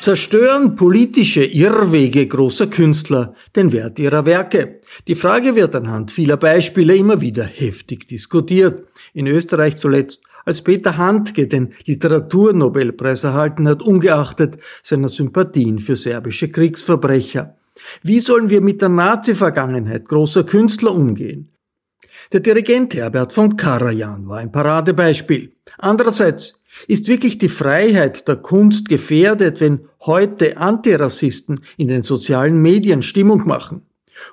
Zerstören politische Irrwege großer Künstler den Wert ihrer Werke? Die Frage wird anhand vieler Beispiele immer wieder heftig diskutiert. In Österreich zuletzt, als Peter Handke den Literaturnobelpreis erhalten hat, ungeachtet seiner Sympathien für serbische Kriegsverbrecher. Wie sollen wir mit der Nazi-Vergangenheit großer Künstler umgehen? Der Dirigent Herbert von Karajan war ein Paradebeispiel. Andererseits ist wirklich die Freiheit der Kunst gefährdet, wenn heute Antirassisten in den sozialen Medien Stimmung machen.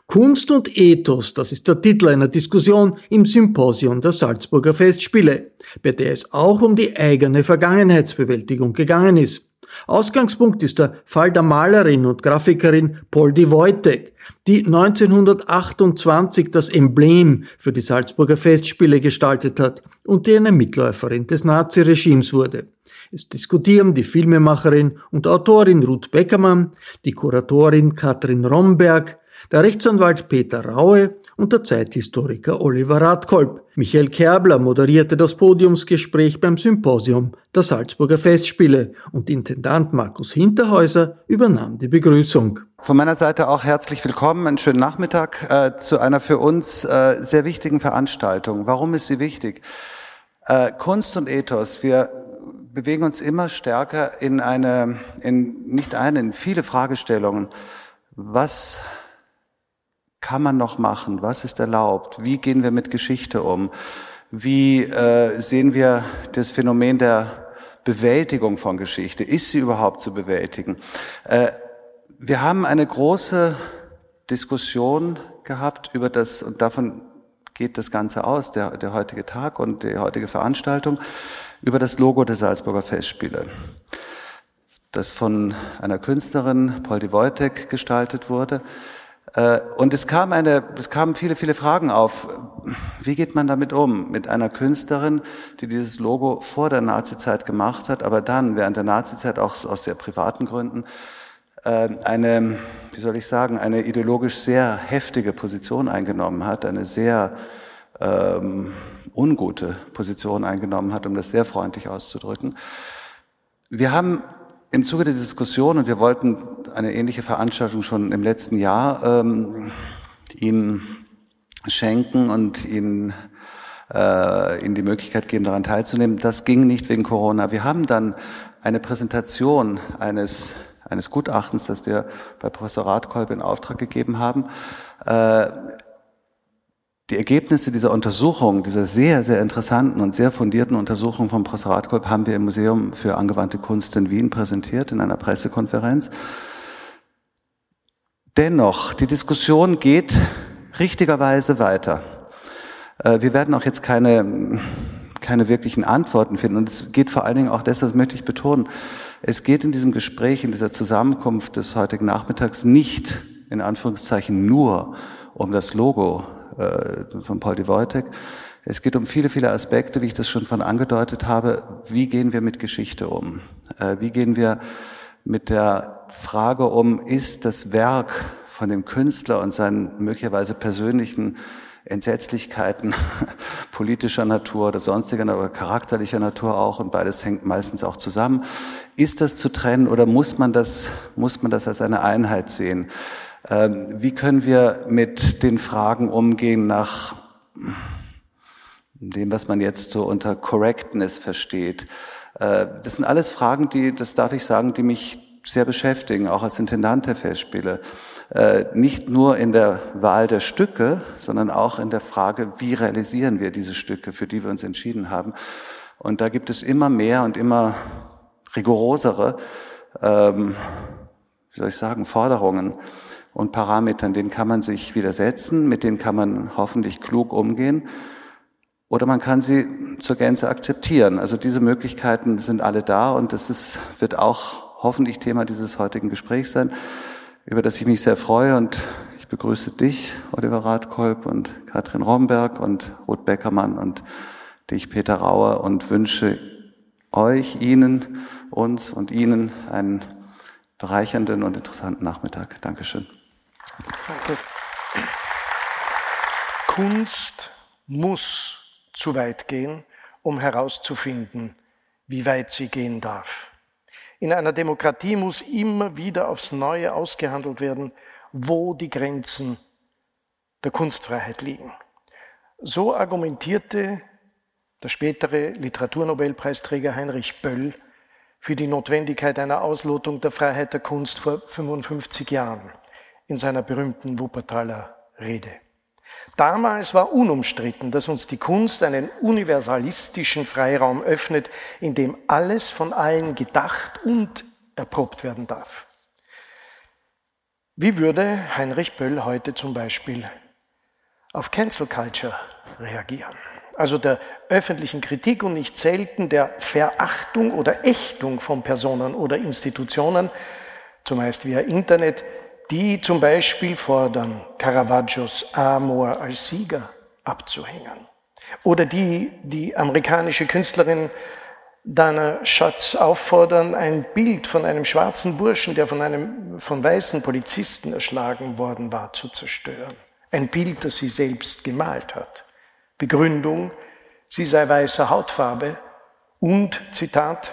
Kunst und Ethos, das ist der Titel einer Diskussion im Symposium der Salzburger Festspiele, bei der es auch um die eigene Vergangenheitsbewältigung gegangen ist. Ausgangspunkt ist der Fall der Malerin und Grafikerin Poldi Wojtek, die 1928 das Emblem für die Salzburger Festspiele gestaltet hat und die eine Mitläuferin des Naziregimes wurde. Es diskutieren die Filmemacherin und Autorin Ruth Beckermann, die Kuratorin Katrin Romberg, der Rechtsanwalt Peter Raue und der Zeithistoriker Oliver Radkolb. Michael Kerbler moderierte das Podiumsgespräch beim Symposium der Salzburger Festspiele und Intendant Markus Hinterhäuser übernahm die Begrüßung. Von meiner Seite auch herzlich willkommen, einen schönen Nachmittag äh, zu einer für uns äh, sehr wichtigen Veranstaltung. Warum ist sie wichtig? Äh, Kunst und Ethos, wir bewegen uns immer stärker in eine, in nicht eine, in viele Fragestellungen. Was kann man noch machen? Was ist erlaubt? Wie gehen wir mit Geschichte um? Wie äh, sehen wir das Phänomen der Bewältigung von Geschichte? Ist sie überhaupt zu bewältigen? Äh, wir haben eine große Diskussion gehabt über das, und davon geht das Ganze aus, der, der heutige Tag und die heutige Veranstaltung, über das Logo der Salzburger Festspiele, das von einer Künstlerin, Poldi Wojtek, gestaltet wurde. Äh, und es kam eine, es kamen viele, viele Fragen auf. Wie geht man damit um? Mit einer Künstlerin, die dieses Logo vor der Nazizeit gemacht hat, aber dann während der Nazizeit auch aus sehr privaten Gründen äh, eine, wie soll ich sagen, eine ideologisch sehr heftige Position eingenommen hat, eine sehr ähm, ungute Position eingenommen hat, um das sehr freundlich auszudrücken. Wir haben im Zuge der Diskussion, und wir wollten eine ähnliche Veranstaltung schon im letzten Jahr ähm, Ihnen schenken und Ihnen äh, Ihnen die Möglichkeit geben, daran teilzunehmen. Das ging nicht wegen Corona. Wir haben dann eine Präsentation eines eines Gutachtens, das wir bei Professor Radkolb in Auftrag gegeben haben, äh, die Ergebnisse dieser Untersuchung, dieser sehr, sehr interessanten und sehr fundierten Untersuchung von Professor Radkolb haben wir im Museum für angewandte Kunst in Wien präsentiert in einer Pressekonferenz. Dennoch, die Diskussion geht richtigerweise weiter. Äh, wir werden auch jetzt keine, keine wirklichen Antworten finden. Und es geht vor allen Dingen auch deshalb, möchte ich betonen, es geht in diesem Gespräch, in dieser Zusammenkunft des heutigen Nachmittags nicht in Anführungszeichen nur um das Logo äh, von Paul de Wojtek. Es geht um viele, viele Aspekte, wie ich das schon von angedeutet habe. Wie gehen wir mit Geschichte um? Äh, wie gehen wir mit der Frage um, ist das Werk von dem Künstler und seinen möglicherweise persönlichen Entsetzlichkeiten politischer Natur oder sonstiger, aber charakterlicher Natur auch, und beides hängt meistens auch zusammen. Ist das zu trennen oder muss man das, muss man das als eine Einheit sehen? Ähm, wie können wir mit den Fragen umgehen nach dem, was man jetzt so unter Correctness versteht? Äh, das sind alles Fragen, die, das darf ich sagen, die mich sehr beschäftigen, auch als Intendant der Festspiele. Äh, nicht nur in der Wahl der Stücke, sondern auch in der Frage, wie realisieren wir diese Stücke, für die wir uns entschieden haben. Und da gibt es immer mehr und immer rigorosere, ähm, wie soll ich sagen, Forderungen und Parametern, denen kann man sich widersetzen, mit denen kann man hoffentlich klug umgehen oder man kann sie zur Gänze akzeptieren. Also diese Möglichkeiten sind alle da und das ist, wird auch hoffentlich Thema dieses heutigen Gesprächs sein, über das ich mich sehr freue und ich begrüße dich, Oliver Radkolb und Katrin Romberg und Ruth Beckermann und dich, Peter Rauer und wünsche euch, Ihnen, uns und Ihnen einen bereichernden und interessanten Nachmittag. Dankeschön. Danke. Kunst muss zu weit gehen, um herauszufinden, wie weit sie gehen darf. In einer Demokratie muss immer wieder aufs Neue ausgehandelt werden, wo die Grenzen der Kunstfreiheit liegen. So argumentierte der spätere Literaturnobelpreisträger Heinrich Böll für die Notwendigkeit einer Auslotung der Freiheit der Kunst vor 55 Jahren in seiner berühmten Wuppertaler Rede. Damals war unumstritten, dass uns die Kunst einen universalistischen Freiraum öffnet, in dem alles von allen gedacht und erprobt werden darf. Wie würde Heinrich Böll heute zum Beispiel auf Cancel Culture reagieren? Also der öffentlichen Kritik und nicht selten der Verachtung oder Ächtung von Personen oder Institutionen, zumeist via Internet, die zum Beispiel fordern, Caravaggios Amor als Sieger abzuhängen. Oder die die amerikanische Künstlerin Dana Schatz auffordern, ein Bild von einem schwarzen Burschen, der von einem von weißen Polizisten erschlagen worden war, zu zerstören. Ein Bild, das sie selbst gemalt hat. Begründung, sie sei weißer Hautfarbe und, Zitat,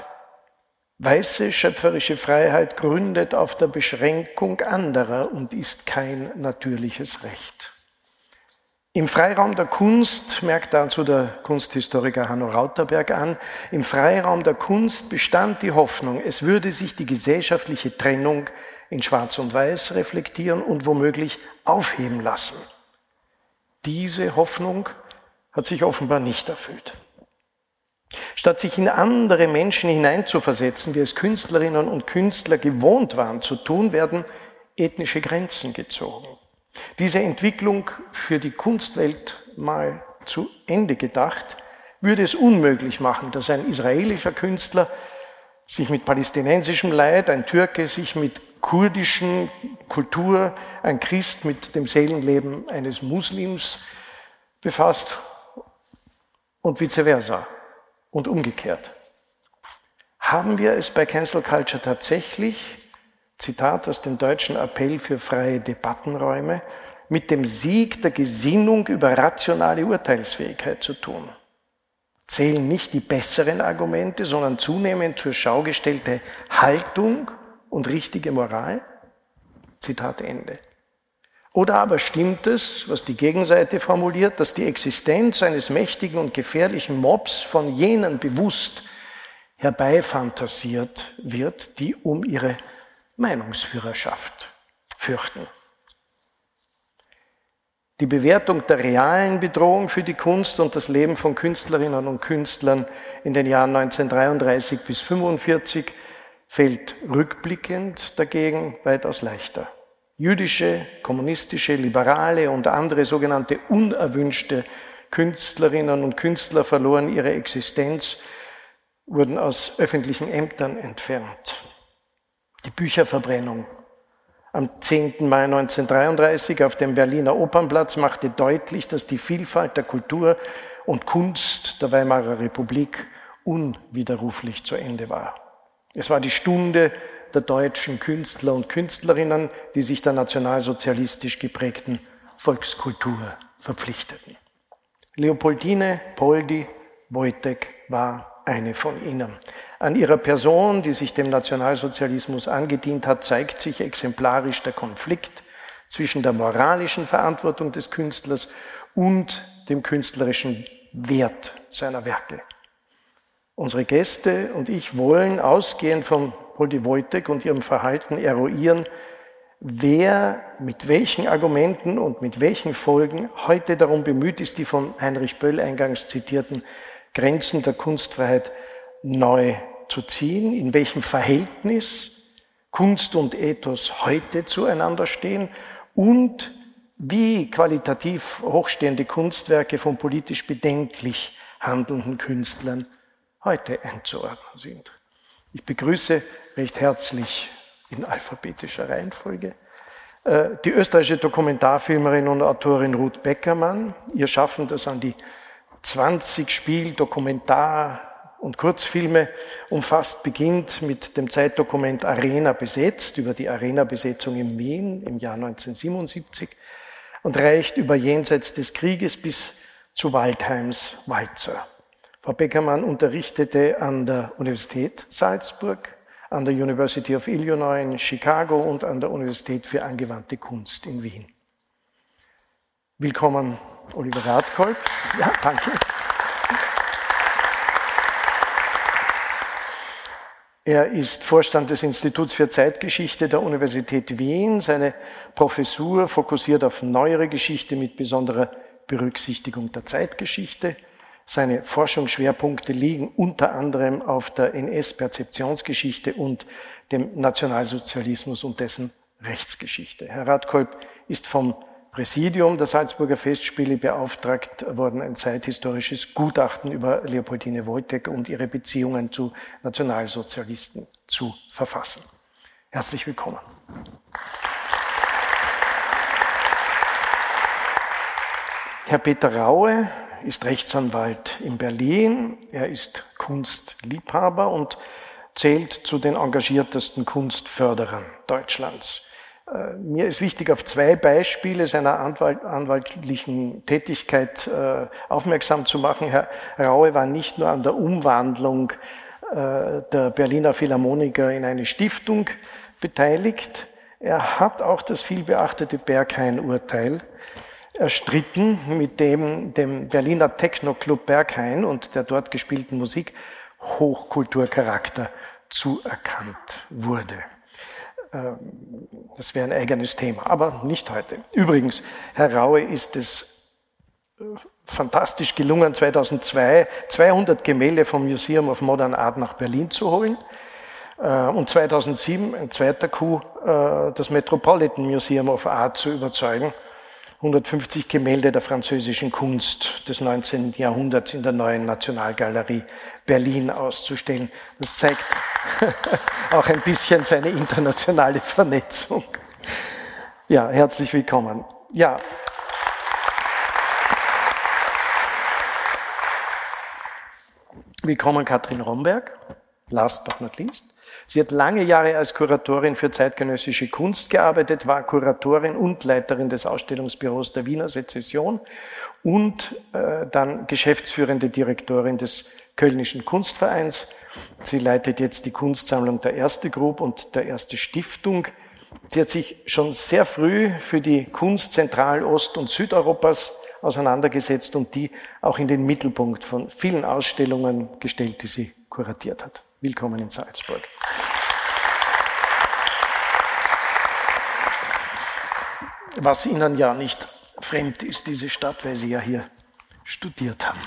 Weiße schöpferische Freiheit gründet auf der Beschränkung anderer und ist kein natürliches Recht. Im Freiraum der Kunst, merkt dazu der Kunsthistoriker Hanno Rauterberg an, im Freiraum der Kunst bestand die Hoffnung, es würde sich die gesellschaftliche Trennung in Schwarz und Weiß reflektieren und womöglich aufheben lassen. Diese Hoffnung hat sich offenbar nicht erfüllt. Statt sich in andere Menschen hineinzuversetzen, wie es Künstlerinnen und Künstler gewohnt waren zu tun, werden ethnische Grenzen gezogen. Diese Entwicklung für die Kunstwelt mal zu Ende gedacht, würde es unmöglich machen, dass ein israelischer Künstler sich mit palästinensischem Leid, ein Türke sich mit kurdischen Kultur, ein Christ mit dem Seelenleben eines Muslims befasst und vice versa und umgekehrt. Haben wir es bei Cancel Culture tatsächlich, Zitat aus dem deutschen Appell für freie Debattenräume, mit dem Sieg der Gesinnung über rationale Urteilsfähigkeit zu tun? Zählen nicht die besseren Argumente, sondern zunehmend zur Schau gestellte Haltung und richtige Moral? Zitat Ende. Oder aber stimmt es, was die Gegenseite formuliert, dass die Existenz eines mächtigen und gefährlichen Mobs von jenen bewusst herbeifantasiert wird, die um ihre Meinungsführerschaft fürchten? Die Bewertung der realen Bedrohung für die Kunst und das Leben von Künstlerinnen und Künstlern in den Jahren 1933 bis 1945 fällt rückblickend dagegen weitaus leichter. Jüdische, kommunistische, liberale und andere sogenannte unerwünschte Künstlerinnen und Künstler verloren ihre Existenz, wurden aus öffentlichen Ämtern entfernt. Die Bücherverbrennung am 10. Mai 1933 auf dem Berliner Opernplatz machte deutlich, dass die Vielfalt der Kultur und Kunst der Weimarer Republik unwiderruflich zu Ende war. Es war die Stunde der deutschen Künstler und Künstlerinnen, die sich der nationalsozialistisch geprägten Volkskultur verpflichteten. Leopoldine Poldi Wojtek war eine von ihnen. An ihrer Person, die sich dem Nationalsozialismus angedient hat, zeigt sich exemplarisch der Konflikt zwischen der moralischen Verantwortung des Künstlers und dem künstlerischen Wert seiner Werke. Unsere Gäste und ich wollen ausgehend von Poldi Wojtek und ihrem Verhalten eruieren, wer mit welchen Argumenten und mit welchen Folgen heute darum bemüht ist, die von Heinrich Böll eingangs zitierten Grenzen der Kunstfreiheit neu zu ziehen, in welchem Verhältnis Kunst und Ethos heute zueinander stehen und wie qualitativ hochstehende Kunstwerke von politisch bedenklich handelnden Künstlern heute einzuordnen sind. Ich begrüße recht herzlich in alphabetischer Reihenfolge äh, die österreichische Dokumentarfilmerin und Autorin Ruth Beckermann. Ihr Schaffen, das an die 20 Spiel, Dokumentar und Kurzfilme umfasst, beginnt mit dem Zeitdokument Arena besetzt, über die Arena-Besetzung in Wien im Jahr 1977 und reicht über jenseits des Krieges bis zu Waldheims Walzer. Frau Beckermann unterrichtete an der Universität Salzburg, an der University of Illinois in Chicago und an der Universität für angewandte Kunst in Wien. Willkommen, Oliver Radkolb. Ja, danke. Er ist Vorstand des Instituts für Zeitgeschichte der Universität Wien. Seine Professur fokussiert auf neuere Geschichte mit besonderer Berücksichtigung der Zeitgeschichte. Seine Forschungsschwerpunkte liegen unter anderem auf der NS-Perzeptionsgeschichte und dem Nationalsozialismus und dessen Rechtsgeschichte. Herr Radkolb ist vom Präsidium der Salzburger Festspiele beauftragt worden, ein zeithistorisches Gutachten über Leopoldine Wojtek und ihre Beziehungen zu Nationalsozialisten zu verfassen. Herzlich willkommen. Herr Peter Raue ist Rechtsanwalt in Berlin. Er ist Kunstliebhaber und zählt zu den engagiertesten Kunstförderern Deutschlands. Äh, mir ist wichtig, auf zwei Beispiele seiner Anwalt, anwaltlichen Tätigkeit äh, aufmerksam zu machen. Herr Raue war nicht nur an der Umwandlung äh, der Berliner Philharmoniker in eine Stiftung beteiligt, er hat auch das vielbeachtete Berghain-Urteil erstritten, mit dem dem Berliner Techno-Club Berghain und der dort gespielten Musik Hochkulturcharakter zuerkannt wurde. Ähm, das wäre ein eigenes Thema, aber nicht heute. Übrigens, Herr Raue ist es äh, fantastisch gelungen, 2002 200 Gemälde vom Museum of Modern Art nach Berlin zu holen. Äh, und 2007, ein zweiter Coup, äh, das Metropolitan Museum of Art zu überzeugen, 150 Gemälde der französischen Kunst des 19. Jahrhunderts in der neuen Nationalgalerie Berlin auszustellen. Das zeigt auch ein bisschen seine internationale Vernetzung. Ja, herzlich willkommen. Ja. Willkommen Katrin Romberg, last but not least. Sie hat lange Jahre als Kuratorin für zeitgenössische Kunst gearbeitet, war Kuratorin und Leiterin des Ausstellungsbüros der Wiener Sezession und äh, dann geschäftsführende Direktorin des Kölnischen Kunstvereins. Sie leitet jetzt die Kunstsammlung der Erste Group und der Erste Stiftung. Sie hat sich schon sehr früh für die Kunst Zentral-, Ost- und Südeuropas auseinandergesetzt und die auch in den Mittelpunkt von vielen Ausstellungen gestellt, die sie kuratiert hat. Willkommen in Salzburg. Was Ihnen ja nicht fremd ist, diese Stadt, weil Sie ja hier studiert haben.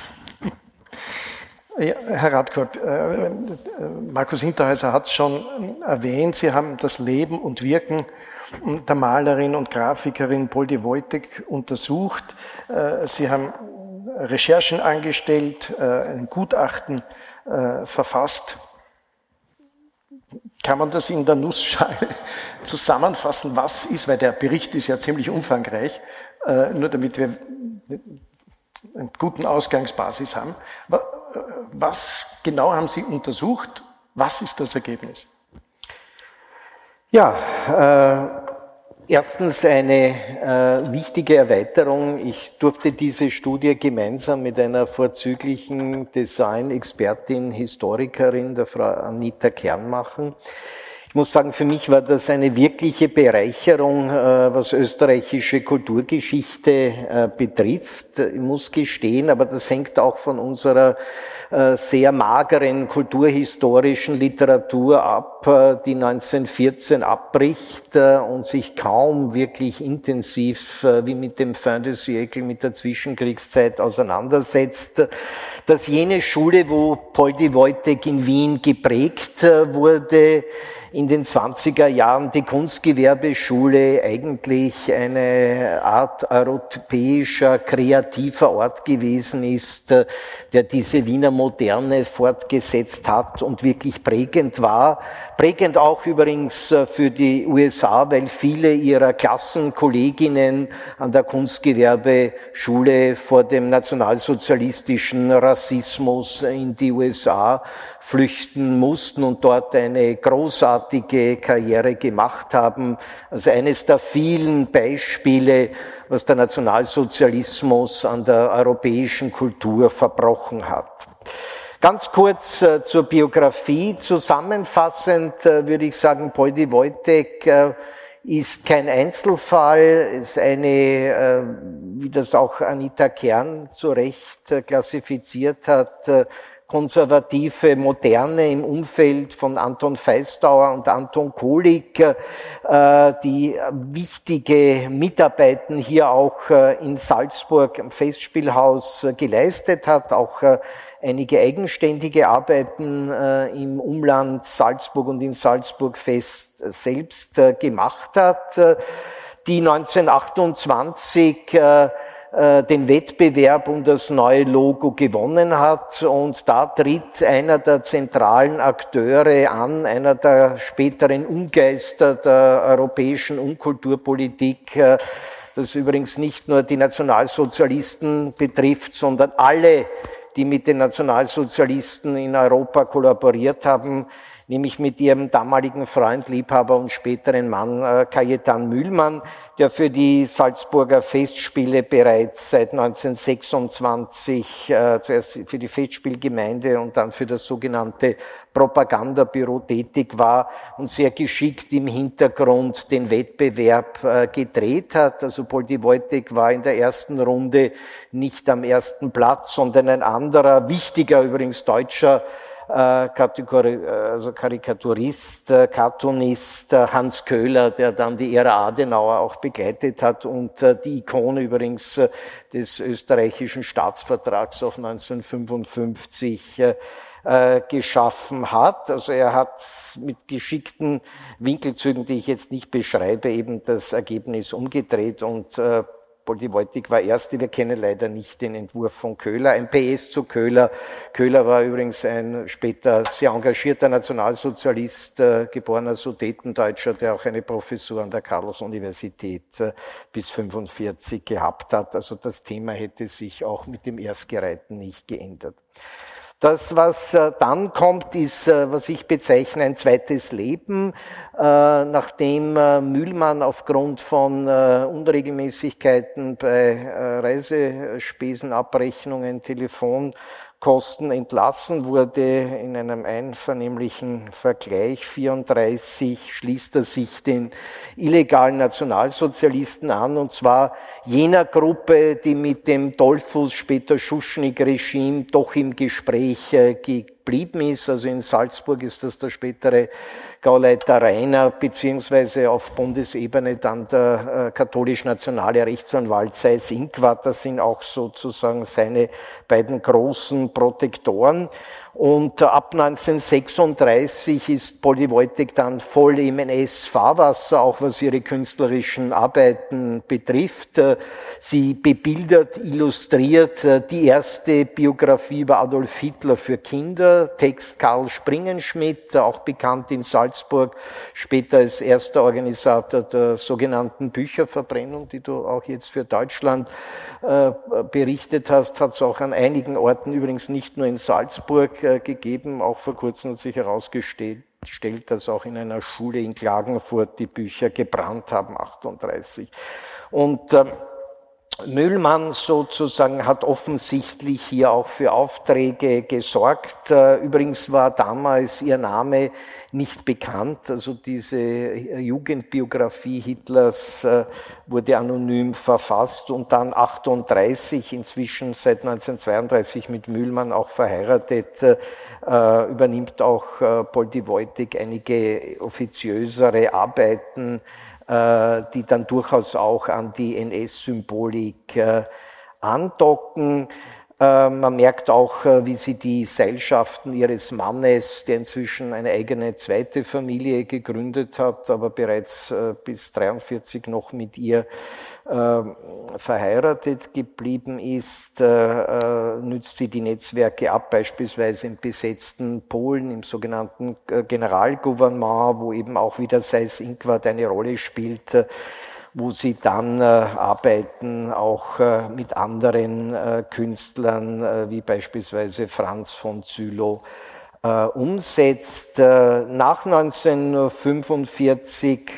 Ja, Herr Radkorb, äh, äh, Markus Hinterhäuser hat es schon erwähnt, Sie haben das Leben und Wirken der Malerin und Grafikerin Poldi Wojtek untersucht. Äh, Sie haben Recherchen angestellt, ein Gutachten verfasst. Kann man das in der Nussschale zusammenfassen, was ist, weil der Bericht ist ja ziemlich umfangreich, nur damit wir einen guten Ausgangsbasis haben. Was genau haben Sie untersucht? Was ist das Ergebnis? Ja, äh, erstens eine äh, wichtige Erweiterung. Ich durfte diese Studie gemeinsam mit einer vorzüglichen Design-Expertin, Historikerin, der Frau Anita Kern machen. Ich muss sagen, für mich war das eine wirkliche Bereicherung, äh, was österreichische Kulturgeschichte äh, betrifft. Ich muss gestehen, aber das hängt auch von unserer äh, sehr mageren kulturhistorischen Literatur ab, die 1914 abbricht und sich kaum wirklich intensiv wie mit dem Fin de siècle, mit der Zwischenkriegszeit auseinandersetzt dass jene Schule, wo Poldi Wojtek in Wien geprägt wurde, in den 20er Jahren die Kunstgewerbeschule eigentlich eine Art europäischer kreativer Ort gewesen ist, der diese Wiener Moderne fortgesetzt hat und wirklich prägend war. Prägend auch übrigens für die USA, weil viele ihrer Klassenkolleginnen an der Kunstgewerbeschule vor dem nationalsozialistischen Rassismus in die USA flüchten mussten und dort eine großartige Karriere gemacht haben. Also eines der vielen Beispiele, was der Nationalsozialismus an der europäischen Kultur verbrochen hat. Ganz kurz äh, zur Biografie. Zusammenfassend äh, würde ich sagen, Poldi Wojtek äh, ist kein Einzelfall, ist eine, wie das auch Anita Kern zu Recht klassifiziert hat, konservative Moderne im Umfeld von Anton Feistauer und Anton Kohlig, äh, die wichtige Mitarbeiten hier auch äh, in Salzburg im Festspielhaus äh, geleistet hat, auch einige eigenständige Arbeiten im Umland Salzburg und in Salzburg Fest selbst gemacht hat, die 1928 äh, den Wettbewerb um das neue Logo gewonnen hat. Und da tritt einer der zentralen Akteure an, einer der späteren Umgeister der europäischen Unkulturpolitik, äh, das übrigens nicht nur die Nationalsozialisten betrifft, sondern alle, die mit den Nationalsozialisten in Europa kollaboriert haben, nämlich mit ihrem damaligen Freund, Liebhaber und späteren Mann äh, Cajetan Mühlmann, der für die Salzburger Festspiele bereits seit 1926, äh, zuerst für die Festspielgemeinde und dann für das sogenannte Propagandabüro tätig war und sehr geschickt im Hintergrund den Wettbewerb äh, gedreht hat. Also Poldi Wojtek war in der ersten Runde nicht am ersten Platz, sondern ein anderer, wichtiger übrigens deutscher also Karikaturist, äh, Cartoonist äh, Hans Köhler, der dann die Ära Adenauer auch begleitet hat und die Ikone übrigens des österreichischen Staatsvertrags auch 1955 geschaffen hat. Also er hat mit geschickten Winkelzügen, die ich jetzt nicht beschreibe, eben das Ergebnis umgedreht und Boldivoltik war erste, wir kennen leider nicht den Entwurf von Köhler. Ein PS zu Köhler. Köhler war übrigens ein später sehr engagierter Nationalsozialist, äh, geborener Sudetendeutscher, der auch eine Professur an der Carlos-Universität äh, bis 45 gehabt hat. Also das Thema hätte sich auch mit dem Erstgereihten nicht geändert. Das, was äh, dann kommt, ist, äh, was ich bezeichne, ein zweites Leben, äh, nachdem Mühlmann aufgrund von Unregelmäßigkeiten bei Reisespesenabrechnungen, Telefon, Kosten entlassen wurde. In einem einvernehmlichen Vergleich 34 schließt er sich den illegalen Nationalsozialisten an, und zwar jener Gruppe, die mit dem Dollfuß, später Schuschnigg-Regime doch im Gespräch geblieben ist. Also in Salzburg ist das der spätere Gauleiter Rainer, beziehungsweise auf Bundesebene dann der äh, katholisch-nationale Rechtsanwalt Seis Inquart. Das sind auch sozusagen seine beiden großen Protektoren. Und ab 1936 ist Polly Wojtek dann voll im NS-Fahrwasser, auch was ihre künstlerischen Arbeiten betrifft. Sie bebildert, illustriert die erste Biografie über Adolf Hitler für Kinder, Text Karl Springenschmidt, auch bekannt in Salzburg, später als erster Organisator der sogenannten Bücherverbrennung, die du auch jetzt für Deutschland äh, berichtet hast, hat es auch an einigen Orten, übrigens nicht nur in Salzburg, äh, gegeben. Auch vor kurzem hat sich herausgestellt, dass auch in einer Schule in Klagenfurt die Bücher gebrannt haben, 38. Und Müllmann sozusagen hat offensichtlich hier auch für Aufträge gesorgt. Äh, übrigens war damals ihr Name nicht bekannt. Also diese Jugendbiografie Hitlers äh, wurde anonym verfasst und dann 38, inzwischen seit 1932 mit Mühlmann auch verheiratet, äh, übernimmt auch Poldi Wojtik einige offiziösere Arbeiten, die dann durchaus auch an die NS-Symbolik andocken. Äh, man merkt auch, äh, wie sie die Seilschaften ihres Mannes, der inzwischen eine eigene zweite Familie gegründet hat, aber bereits äh, bis 43 noch mit ihr verheiratet geblieben ist, nützt sie die Netzwerke ab, beispielsweise im besetzten Polen, im sogenannten Generalgouvernement, wo eben auch wieder Seis Inquart eine Rolle spielt wo sie dann äh, arbeiten, auch äh, mit anderen äh, Künstlern, äh, wie beispielsweise Franz von Zülow, äh, umsetzt. Äh, nach 1945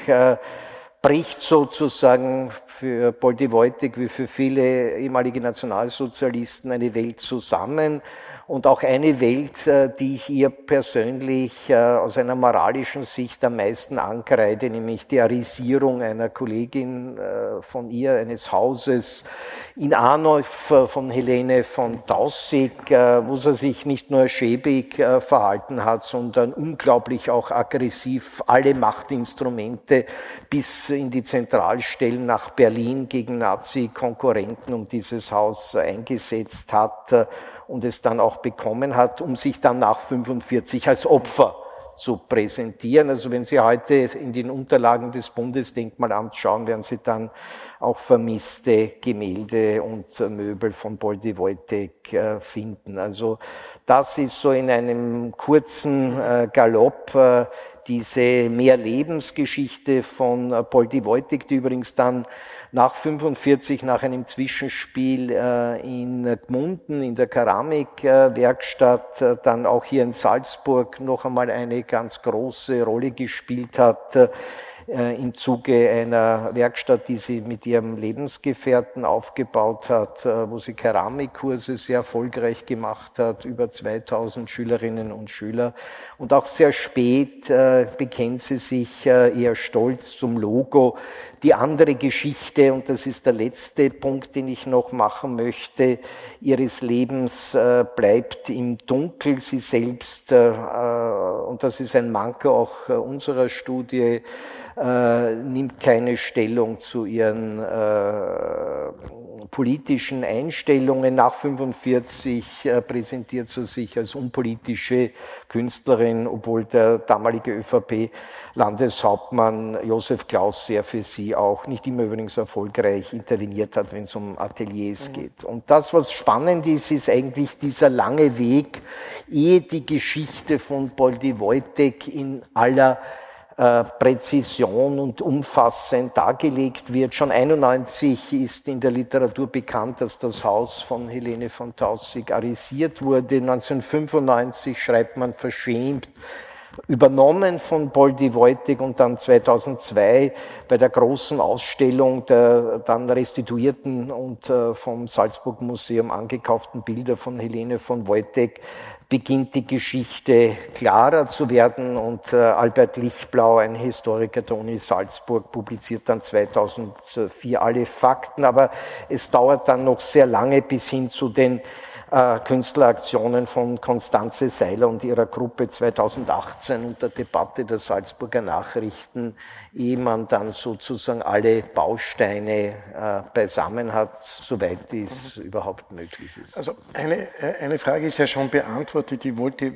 bricht sozusagen für Poldi Wojtek wie für viele ehemalige Nationalsozialisten eine Welt zusammen und auch eine Welt, äh, die ich ihr persönlich äh, aus einer moralischen Sicht am meisten ankreide, nämlich die Arisierung einer Kollegin äh, von ihr, eines Hauses in Arnolf von Helene von Taussig, wo sie sich nicht nur schäbig verhalten hat, sondern unglaublich auch aggressiv alle Machtinstrumente bis in die Zentralstellen nach Berlin gegen Nazi-Konkurrenten um dieses Haus eingesetzt hat und es dann auch bekommen hat, um sich dann nach 45 als Opfer zu präsentieren. Also wenn Sie heute in den Unterlagen des Bundesdenkmalamts schauen, werden Sie dann auch vermisste Gemälde und Möbel von Boldi Wojtek äh, finden. Also das ist so in einem kurzen äh, Galopp äh, diese Mehrlebensgeschichte von Boldi Wojtek, die übrigens dann nach 45, nach einem Zwischenspiel äh, in Gmunden in der Keramikwerkstatt, äh, dann auch hier in Salzburg noch einmal eine ganz große Rolle gespielt hat im Zuge einer Werkstatt, die sie mit ihrem Lebensgefährten aufgebaut hat, äh, wo sie Keramikkurse sehr erfolgreich gemacht hat, über 2000 Schülerinnen und Schüler. Und auch sehr spät äh, bekennt sie sich eher stolz zum Logo. Die andere Geschichte, und das ist der letzte Punkt, den ich noch machen möchte, ihres Lebens bleibt im Dunkel. Sie selbst, und das ist ein Manko auch unserer Studie, äh, nimmt keine Stellung zu ihren äh, politischen Einstellungen. Nach 45 äh, präsentiert sie sich als unpolitische Künstlerin, obwohl der damalige ÖVP Landeshauptmann Josef Klaus sehr für sie auch nicht immer übrigens erfolgreich interveniert hat, wenn es um Ateliers mhm. geht. Und das, was spannend ist, ist eigentlich dieser lange Weg, ehe die Geschichte von Poldi Wojtek in aller Präzision und umfassend dargelegt wird. Schon 91 ist in der Literatur bekannt, dass das Haus von Helene von Taussig arisiert wurde. 1995 schreibt man verschämt, übernommen von Boldi Wojtek und dann 2002 bei der großen Ausstellung der dann restituierten und äh, vom Salzburg Museum angekauften Bilder von Helene von Wojtek beginnt die Geschichte klarer zu werden und äh, Albert Lichtblau, ein Historiker der Uni Salzburg, publiziert dann 2004 alle Fakten, aber es dauert dann noch sehr lange bis hin zu den äh, Künstleraktionen von Konstanze Seiler und ihrer Gruppe 2018 unter Debatte der Salzburger Nachrichten, ehe man dann sozusagen alle Bausteine äh, beisammen hat, soweit dies mhm. überhaupt möglich ist. Also eine, äh, eine Frage ist ja schon beantwortet. Ich wollte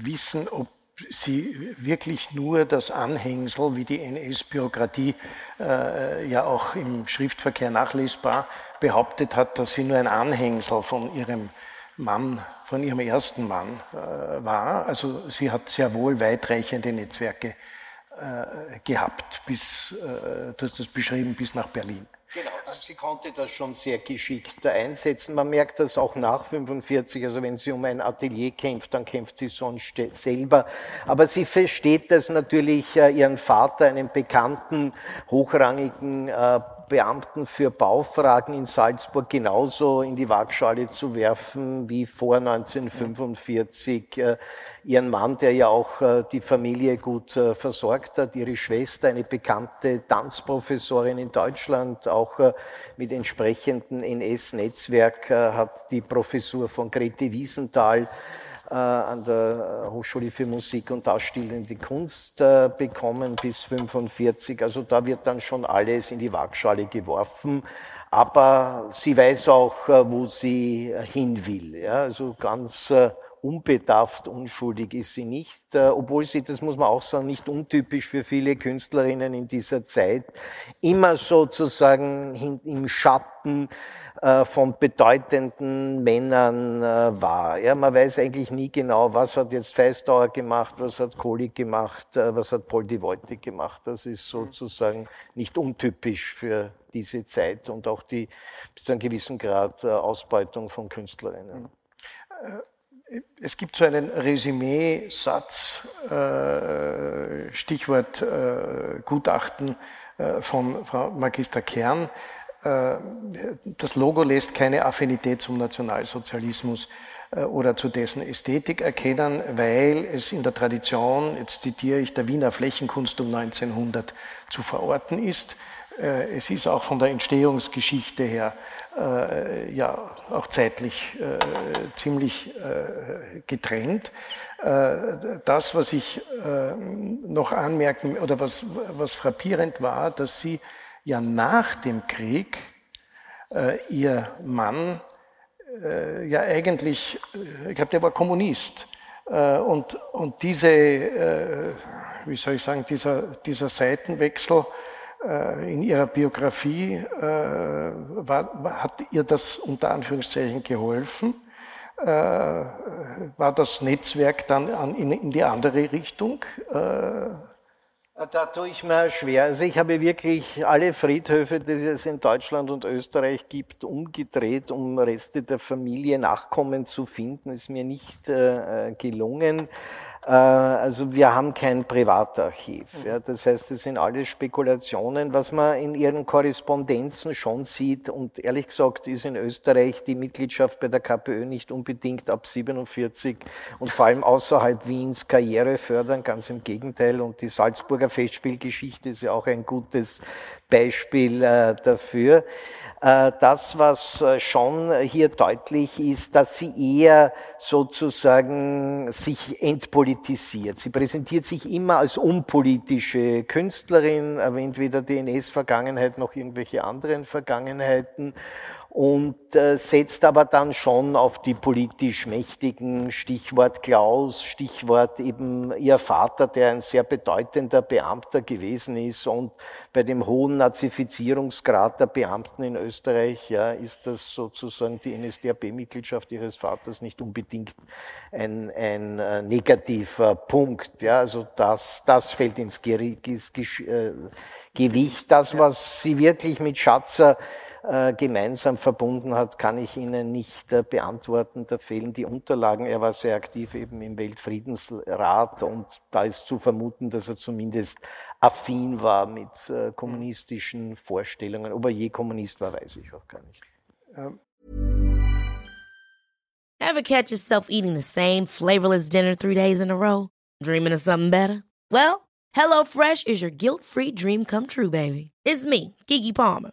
wissen, ob sie wirklich nur das Anhängsel, wie die NS-Bürokratie äh, ja auch im Schriftverkehr nachlesbar behauptet hat, dass sie nur ein Anhängsel von ihrem Mann, von ihrem ersten Mann äh, war. Also sie hat sehr wohl weitreichende Netzwerke äh, gehabt, bis, äh, du hast das beschrieben, bis nach Berlin. Genau, also sie konnte das schon sehr geschickt einsetzen. Man merkt das auch nach 45, also wenn sie um ein Atelier kämpft, dann kämpft sie sonst selber. Aber sie versteht das natürlich, äh, ihren Vater, einen bekannten, hochrangigen äh, Beamten für Baufragen in Salzburg genauso in die Waagschale zu werfen wie vor 1945 äh, ihren Mann, der ja auch äh, die Familie gut äh, versorgt hat, ihre Schwester, eine bekannte Tanzprofessorin in Deutschland, auch mit entsprechendem NS-Netzwerk, hat die Professur von Grete Wiesenthal äh, an der Hochschule für Musik und Darstellende Kunst äh, bekommen bis 45. Also da wird dann schon alles in die Waagschale geworfen. Aber sie weiß auch, äh, wo sie hin will. Ja, also ganz unbedarft, unschuldig ist sie nicht, obwohl sie, das muss man auch sagen, nicht untypisch für viele Künstlerinnen in dieser Zeit, immer sozusagen im Schatten äh, von bedeutenden Männern äh, war. Ja, man weiß eigentlich nie genau, was hat jetzt Feistauer gemacht, was hat Kohli gemacht, äh, was hat Poldi Wojtik gemacht. Das ist sozusagen nicht untypisch für diese Zeit und auch die bis zu einem gewissen Grad Ausbeutung von Künstlerinnen. Es gibt so einen Resümee-Satz, Stichwort Gutachten von Frau Magister Kern, äh, das Logo lässt keine Affinität zum Nationalsozialismus äh, oder zu dessen Ästhetik erkennen, weil es in der Tradition, jetzt zitiere ich, der Wiener Flächenkunst um 1900 zu verorten ist. Äh, es ist auch von der Entstehungsgeschichte her ja auch zeitlich ziemlich getrennt. Das, was ich noch anmerken oder was, was frappierend war, dass sie ja nach dem Krieg äh, ihr Mann äh, ja eigentlich, äh, ich glaube, der war Kommunist. Äh, und, und diese, äh, wie soll ich sagen, dieser, dieser Seitenwechsel äh, in ihrer Biografie, war, hat ihr das unter Anführungszeichen geholfen? war das Netzwerk dann an, in, in, die andere Richtung? Da tue ich mir schwer. Also ich habe wirklich alle Friedhöfe, die es in Deutschland und Österreich gibt, umgedreht, um Reste der Familie, Nachkommen zu finden. Ist mir nicht äh, gelungen. Äh, also wir haben kein Privatarchiv. Ja. Das heißt, es sind alles Spekulationen. Was man in ihren Korrespondenzen schon sieht, und ehrlich gesagt ist in Österreich die Mitgliedschaft bei der KPÖ nicht unbedingt ab 47 und vor allem außerhalb Wiens Karriere fördern, ganz im Gegenteil. Und die Salzburger Festspielgeschichte ist ja auch ein gutes Beispiel äh, dafür. Äh, das, was äh, schon hier deutlich ist, dass sie eher sozusagen sich entpolitisiert. Sie präsentiert sich immer als unpolitische Künstlerin, erwähnt weder die NS-Vergangenheit noch irgendwelche anderen Vergangenheiten und äh, setzt aber dann schon auf die politisch Mächtigen, Stichwort Klaus, Stichwort eben ihr Vater, der ein sehr bedeutender Beamter gewesen ist und bei dem hohen Nazifizierungsgrad der Beamten in Österreich ja, ist das sozusagen die NSDAP-Mitgliedschaft ihres Vaters nicht unbedingt ein, ein äh, negativer Punkt. Ja, also das, das fällt ins äh, Gewicht. Das, was sie wirklich mit Schatzer gemeinsam verbunden hat, kann ich Ihnen nicht äh, beantworten. Da fehlen die Unterlagen. Er war sehr aktiv eben im Weltfriedensrat und da ist zu vermuten, dass er zumindest affin war mit äh, kommunistischen Vorstellungen. Ob er je Kommunist war, weiß ich auch gar nicht. Um. Ever catch yourself eating the same flavorless dinner three days in a row? Dreaming of something better? Well, HelloFresh is your guilt-free dream come true, baby. It's me, Kiki Palmer.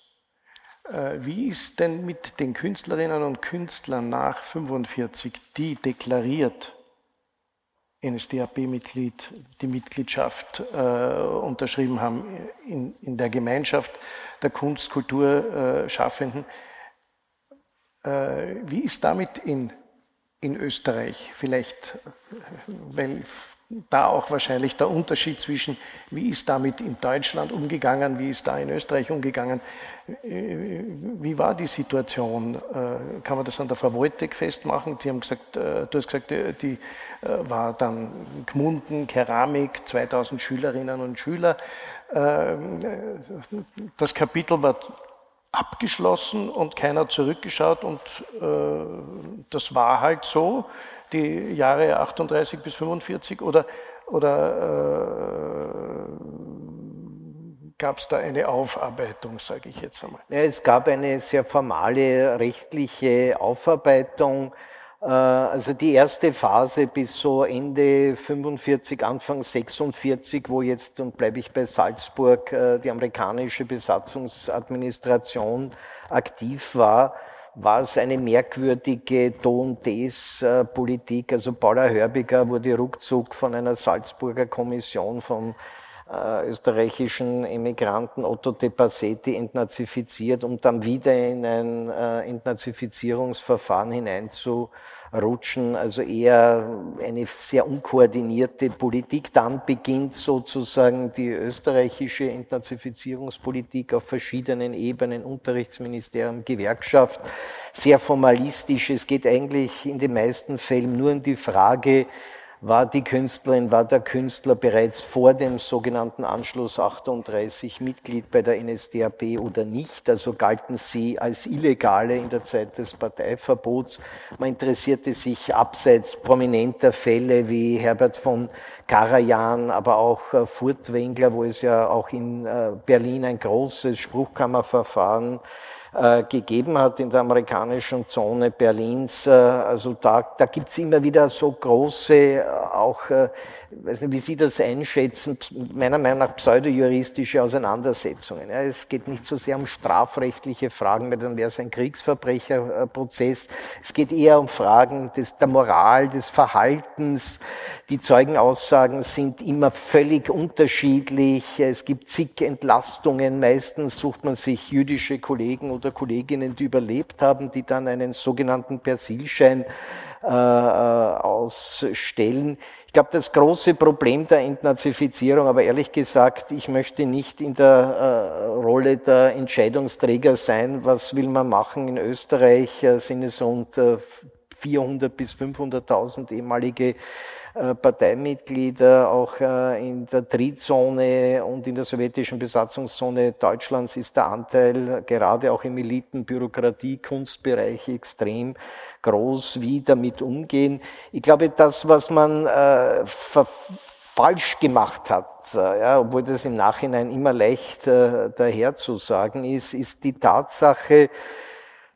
wie ist denn mit den Künstlerinnen und Künstlern nach 45, die deklariert NSDAP-Mitglied die Mitgliedschaft äh, unterschrieben haben in, in, der Gemeinschaft der Kunst, Kultur, äh. Äh, wie ist damit in, in Österreich? Vielleicht, weil da auch wahrscheinlich der Unterschied zwischen, wie ist damit in Deutschland umgegangen, wie ist da in Österreich umgegangen, wie war die Situation? Äh, kann man das an der Frau Wojtek festmachen? Die haben gesagt, äh, du hast gesagt, äh, die war dann Gmunden, Keramik, 2000 Schülerinnen und Schüler. Das Kapitel war abgeschlossen und keiner zurückgeschaut und das war halt so die Jahre 38 bis 45 oder, oder äh, gab es da eine Aufarbeitung, sage ich jetzt einmal? Ja, es gab eine sehr formale rechtliche Aufarbeitung. Äh, also die erste Phase bis so Ende 45, Anfang 46, wo jetzt, und bleibe ich bei Salzburg, äh, die amerikanische Besatzungsadministration aktiv war, war es eine merkwürdige Do-und-Des-Politik. Also Paula Hörbiger wurde ruckzuck von einer Salzburger Kommission vom äh, österreichischen Emigranten Otto de Passetti entnazifiziert, um dann wieder in ein äh, Entnazifizierungsverfahren hineinzu rutschen, also eher eine sehr unkoordinierte Politik. Dann beginnt sozusagen die österreichische Entnazifizierungspolitik auf verschiedenen Ebenen, Unterrichtsministerium, Gewerkschaft, sehr formalistisch. Es geht eigentlich in den meisten Fällen nur um die Frage, war die Künstlerin, war der Künstler bereits vor dem sogenannten Anschluss 38 Mitglied bei der NSDAP oder nicht. Also galten sie als Illegale in der Zeit des Parteiverbots. Man interessierte sich abseits prominenter Fälle wie Herbert von Karajan, aber auch äh, Furtwängler, wo es ja auch in äh, Berlin ein großes Spruchkammerverfahren äh, gegeben hat in der amerikanischen Zone Berlins. Äh, also da, da gibt's immer wieder so große, äh, auch, äh, weiß nicht, wie Sie das einschätzen, meiner Meinung nach pseudojuristische Auseinandersetzungen. Ja, es geht nicht so sehr um strafrechtliche Fragen, weil dann wäre es ein Kriegsverbrecherprozess. Es geht eher um Fragen des, der Moral, des Verhaltens. Die Zeugenaussagen sind immer völlig unterschiedlich. Es gibt zig Entlastungen. Meistens sucht man sich jüdische Kollegen oder Kolleginnen, die überlebt haben, die dann einen sogenannten Persilschein äh, äh, ausstellen. Ich glaube, das große Problem der Entnazifizierung, aber ehrlich gesagt, ich möchte nicht in der äh, Rolle der Entscheidungsträger sein. Was will man machen? In Österreich äh, sind es rund äh, 400 bis 500.000 ehemalige Parteimitglieder, auch äh, in der Trizone und in der sowjetischen Besatzungszone Deutschlands ist der Anteil gerade auch im Elitenbürokratie, Kunstbereich extrem groß, wie damit umgehen. Ich glaube, das, was man äh, falsch gemacht hat, äh, ja, obwohl das im Nachhinein immer leicht äh, daher ist, ist die Tatsache,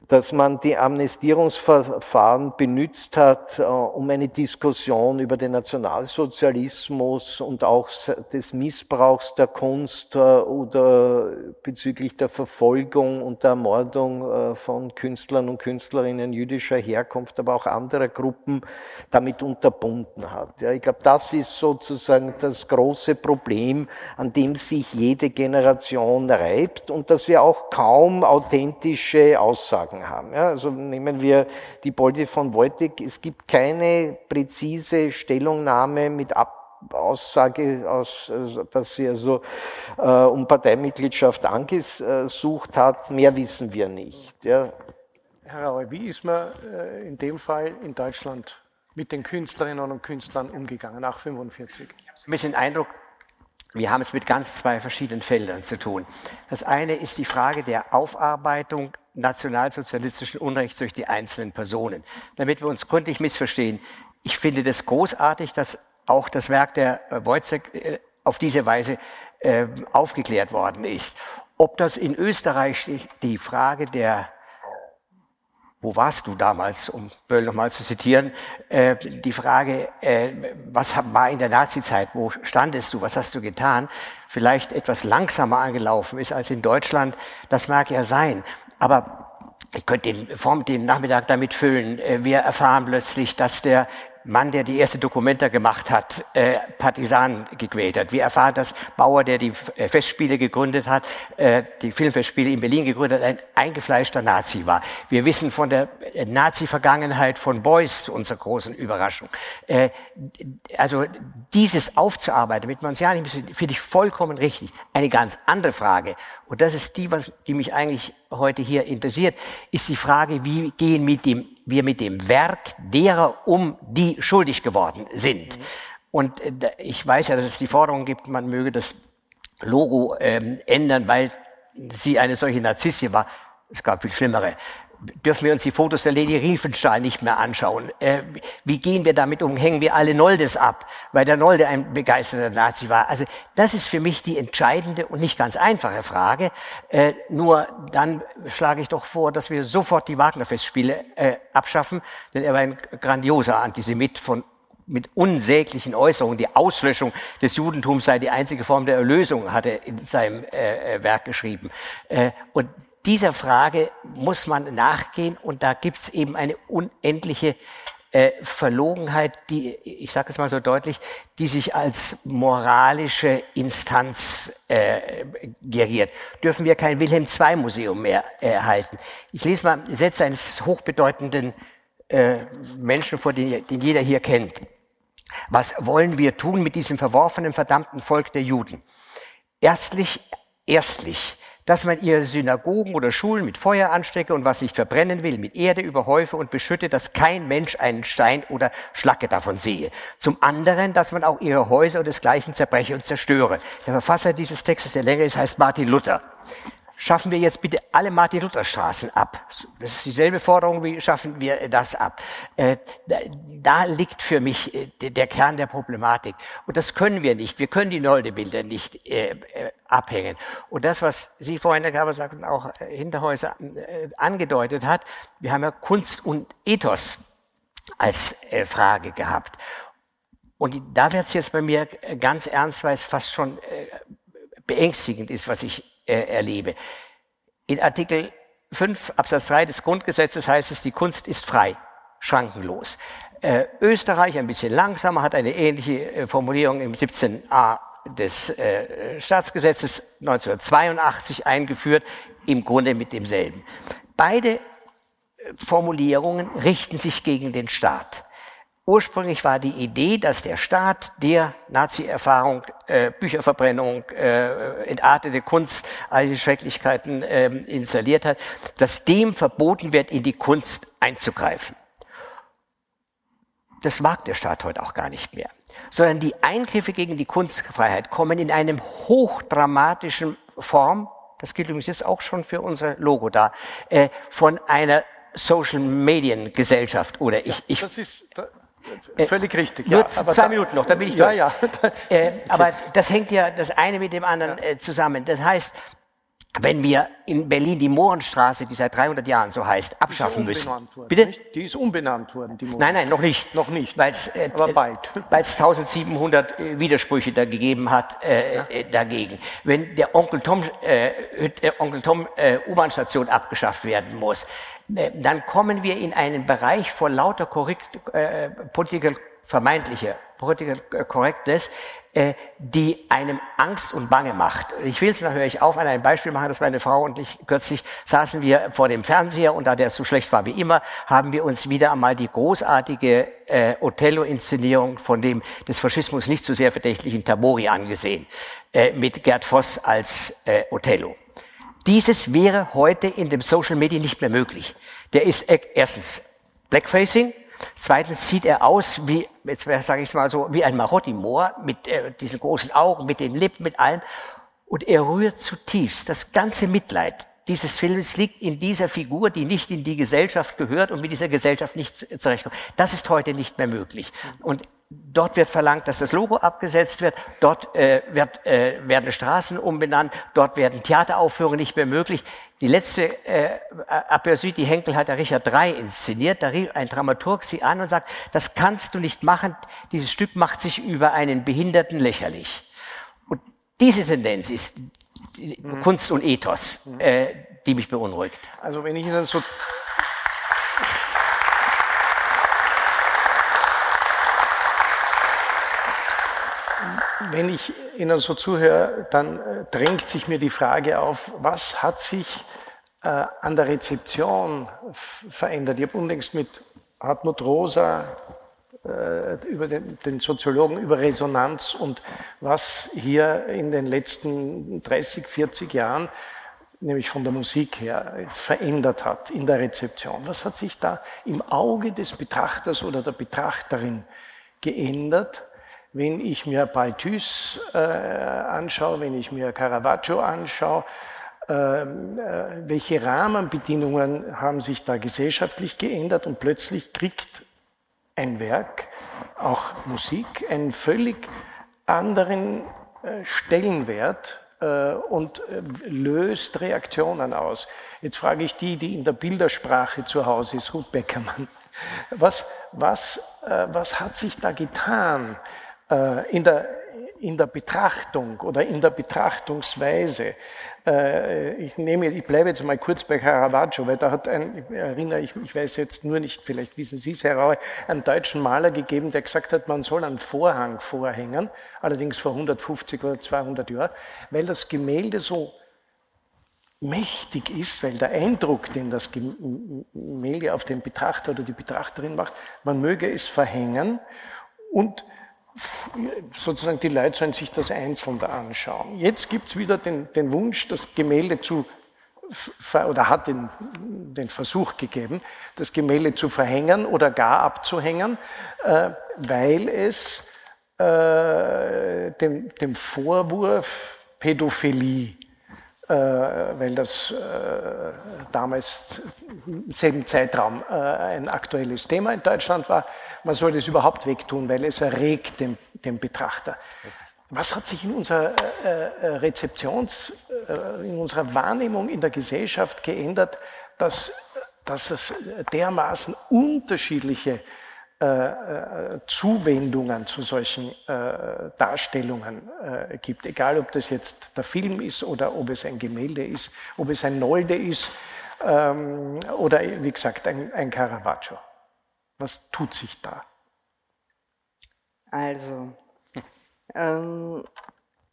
dass man die Amnestierungsverfahren benutzt hat, äh, um eine Diskussion über den Nationalsozialismus und auch des Missbrauchs der Kunst äh, oder bezüglich der Verfolgung und der Ermordung äh, von Künstlern und Künstlerinnen jüdischer Herkunft, aber auch anderer Gruppen damit unterbunden hat. Ja, ich glaube, das ist sozusagen das große Problem, an dem sich jede Generation reibt und dass wir auch kaum authentische Aussagen Aussagen haben. Ja, also nehmen wir die Bolde von Wojtek. Es gibt keine präzise Stellungnahme mit Ab Aussage, aus, also, dass sie also äh, um Parteimitgliedschaft angesucht hat. Mehr wissen wir nicht. Ja. Herr Raue, wie ist man äh, in dem Fall in Deutschland mit den Künstlerinnen und Künstlern umgegangen nach 45? Ich habe ein bisschen den Eindruck, wir haben es mit ganz zwei verschiedenen Feldern zu tun. Das eine ist die Frage der Aufarbeitung nationalsozialistischen Unrechts durch die einzelnen Personen. Damit wir uns gründlich missverstehen, ich finde das großartig, dass auch das Werk der Wojciech äh, auf diese Weise äh, aufgeklärt worden ist. Ob das in Österreich die Frage der wo warst du damals, um Böll nochmal zu zitieren, äh, die Frage, äh, was war in der Nazizeit, wo standest du, was hast du getan, vielleicht etwas langsamer angelaufen ist als in Deutschland, das mag ja sein. Aber ich könnte den, den Nachmittag damit füllen. Äh, wir erfahren plötzlich, dass der Mann, der die erste Dokumenta gemacht hat, äh, Partisanen gequält hat. Wir erfahren, dass Bauer, der die äh, Festspiele gegründet hat, äh, die Filmfestspiele in Berlin gegründet hat, ein eingefleischter Nazi war. Wir wissen von der äh, Nazi-Vergangenheit von Beuys zu unserer großen Überraschung. Äh, also dieses aufzuarbeiten, mit man uns ja nicht finde ich vollkommen richtig. Eine ganz andere Frage, und das ist die, was, die mich eigentlich heute hier interessiert, ist die Frage, wie gehen mit dem, wir mit dem Werk derer um, die schuldig geworden sind. Mhm. Und äh, ich weiß ja, dass es die Forderung gibt, man möge das Logo ähm, ändern, weil sie eine solche Narzissie war. Es gab viel schlimmere dürfen wir uns die Fotos der Lady Riefenstahl nicht mehr anschauen. Äh, wie gehen wir damit um? Hängen wir alle Noldes ab, weil der Nolde ein begeisterter Nazi war? Also das ist für mich die entscheidende und nicht ganz einfache Frage. Äh, nur dann schlage ich doch vor, dass wir sofort die Wagner-Festspiele äh, abschaffen, denn er war ein grandioser Antisemit von mit unsäglichen Äußerungen, die Auslöschung des Judentums sei die einzige Form der Erlösung, hat er in seinem äh, Werk geschrieben. Äh, und dieser Frage muss man nachgehen und da gibt es eben eine unendliche äh, Verlogenheit, die, ich sage es mal so deutlich, die sich als moralische Instanz äh, geriert. Dürfen wir kein Wilhelm II Museum mehr erhalten? Ich lese mal Sätze eines hochbedeutenden äh, Menschen vor, den, den jeder hier kennt. Was wollen wir tun mit diesem verworfenen, verdammten Volk der Juden? Erstlich, erstlich, dass man ihre Synagogen oder Schulen mit Feuer anstecke und was nicht verbrennen will, mit Erde überhäufe und beschütte, dass kein Mensch einen Stein oder Schlacke davon sehe. Zum anderen, dass man auch ihre Häuser und desgleichen zerbreche und zerstöre. Der Verfasser dieses Textes, der länger ist, heißt Martin Luther schaffen wir jetzt bitte alle Martin-Luther-Straßen ab. Das ist dieselbe Forderung, wie schaffen wir das ab. Äh, da liegt für mich äh, der Kern der Problematik. Und das können wir nicht. Wir können die Nolde-Bilder nicht äh, abhängen. Und das, was Sie vorhin, Herr Gaber, sagten, auch Hinterhäuser angedeutet hat, wir haben ja Kunst und Ethos als Frage gehabt. Und da wird es jetzt bei mir ganz ernst, weil es fast schon beängstigend ist, was ich äh, erlebe. In Artikel 5 Absatz 3 des Grundgesetzes heißt es, die Kunst ist frei, schrankenlos. Äh, Österreich, ein bisschen langsamer, hat eine ähnliche äh, Formulierung im 17a des äh, Staatsgesetzes 1982 eingeführt, im Grunde mit demselben. Beide äh, Formulierungen richten sich gegen den Staat. Ursprünglich war die Idee, dass der Staat, der Nazi-Erfahrung, äh, Bücherverbrennung, äh, entartete Kunst, all die Schrecklichkeiten äh, installiert hat, dass dem verboten wird, in die Kunst einzugreifen. Das mag der Staat heute auch gar nicht mehr, sondern die Eingriffe gegen die Kunstfreiheit kommen in einem hochdramatischen Form, das gilt übrigens jetzt auch schon für unser Logo da, äh, von einer Social Medien Gesellschaft oder ich, ich das ist, Völlig richtig. Nur ja, zwei Minuten noch, dann bin ich durch. Ja, ja. äh, aber das hängt ja das eine mit dem anderen äh, zusammen. Das heißt, wenn wir in Berlin die Mohrenstraße, die seit 300 Jahren so heißt, abschaffen müssen. Worden, Bitte? Nicht? Die ist umbenannt worden, die Nein, nein, noch nicht. Noch nicht. Weil's, äh, Aber bald. Weil es 1700 äh, Widersprüche da gegeben hat äh, ja. äh, dagegen. Wenn der Onkel Tom, äh, der Onkel Tom äh, U-Bahn-Station abgeschafft werden muss, äh, dann kommen wir in einen Bereich vor lauter korrekt, äh, political, vermeintliche Political Correctness, äh, die einem Angst und Bange macht. Ich will es, dann höre ich auf, an einem Beispiel machen, dass meine Frau und ich kürzlich saßen wir vor dem Fernseher und da der so schlecht war wie immer, haben wir uns wieder einmal die großartige äh, Othello-Inszenierung von dem des Faschismus nicht so sehr verdächtlichen Tabori angesehen, äh, mit Gerd Voss als äh, Othello. Dieses wäre heute in dem Social Media nicht mehr möglich. Der ist äh, erstens Blackfacing, Zweitens sieht er aus wie, jetzt sage ich es mal so, wie ein Marotti-Moor mit äh, diesen großen Augen, mit den Lippen, mit allem. Und er rührt zutiefst. Das ganze Mitleid dieses Films liegt in dieser Figur, die nicht in die Gesellschaft gehört und mit dieser Gesellschaft nicht zurechtkommt. Das ist heute nicht mehr möglich. Und Dort wird verlangt, dass das Logo abgesetzt wird. Dort äh, wird, äh, werden Straßen umbenannt. Dort werden Theateraufführungen nicht mehr möglich. Die letzte äh, Aperçu, die Henkel hat der Richard III inszeniert. Da rief ein Dramaturg sie an und sagt, das kannst du nicht machen. Dieses Stück macht sich über einen Behinderten lächerlich. Und diese Tendenz ist mhm. Kunst und Ethos, äh, die mich beunruhigt. Also wenn ich Ihnen so Wenn ich Ihnen so zuhöre, dann äh, drängt sich mir die Frage auf, was hat sich äh, an der Rezeption verändert? Ich habe unlängst mit Hartmut Rosa äh, über den, den, Soziologen über Resonanz und was hier in den letzten 30, 40 Jahren, nämlich von der Musik her, verändert hat in der Rezeption. Was hat sich da im Auge des Betrachters oder der Betrachterin geändert? Wenn ich mir Balthus äh, anschaue, wenn ich mir Caravaggio anschaue, ähm, äh, welche Rahmenbedingungen haben sich da gesellschaftlich geändert und plötzlich kriegt ein Werk, auch Musik, einen völlig anderen äh, Stellenwert äh, und äh, löst Reaktionen aus. Jetzt frage ich die, die in der Bildersprache zu Hause ist, Ruth Beckermann. Was, was, was hat sich da getan? Äh, in der, in der Betrachtung oder in der Betrachtungsweise. Äh, ich nehme, ich bleibe jetzt mal kurz bei Caravaggio, weil da hat ein, ich erinnere ich, ich weiß jetzt nur nicht, vielleicht wissen Sie es, Herr Raue, einen deutschen Maler gegeben, der gesagt hat, man soll einen Vorhang vorhängen, allerdings vor 150 oder 200 Jahren, weil das Gemälde so mächtig ist, weil der Eindruck, den das Gemälde auf den Betrachter oder die Betrachterin macht, man möge es verhängen und sozusagen die Leute sollen sich das einzeln da anschauen. Jetzt gibt es wieder den, den, Wunsch, das Gemälde zu, oder hat den, den Versuch gegeben, das Gemälde zu verhängen oder gar abzuhängen, äh, weil es äh, dem, dem Vorwurf Pädophilie weil das äh, damals im selben Zeitraum äh, ein aktuelles Thema in Deutschland war. Man soll das überhaupt wegtun, weil es erregt den, den Betrachter. Was hat sich in unserer Rezeptions-, in unserer Wahrnehmung in der Gesellschaft geändert, dass, dass es dermaßen unterschiedliche äh, äh, Zuwendungen zu solchen äh, Darstellungen gibt, egal ob das jetzt der Film ist oder ob es ein Gemälde ist, ob es ein Nolde ist ähm, oder wie gesagt ein, Caravaggio. Was tut sich da? Also, ähm,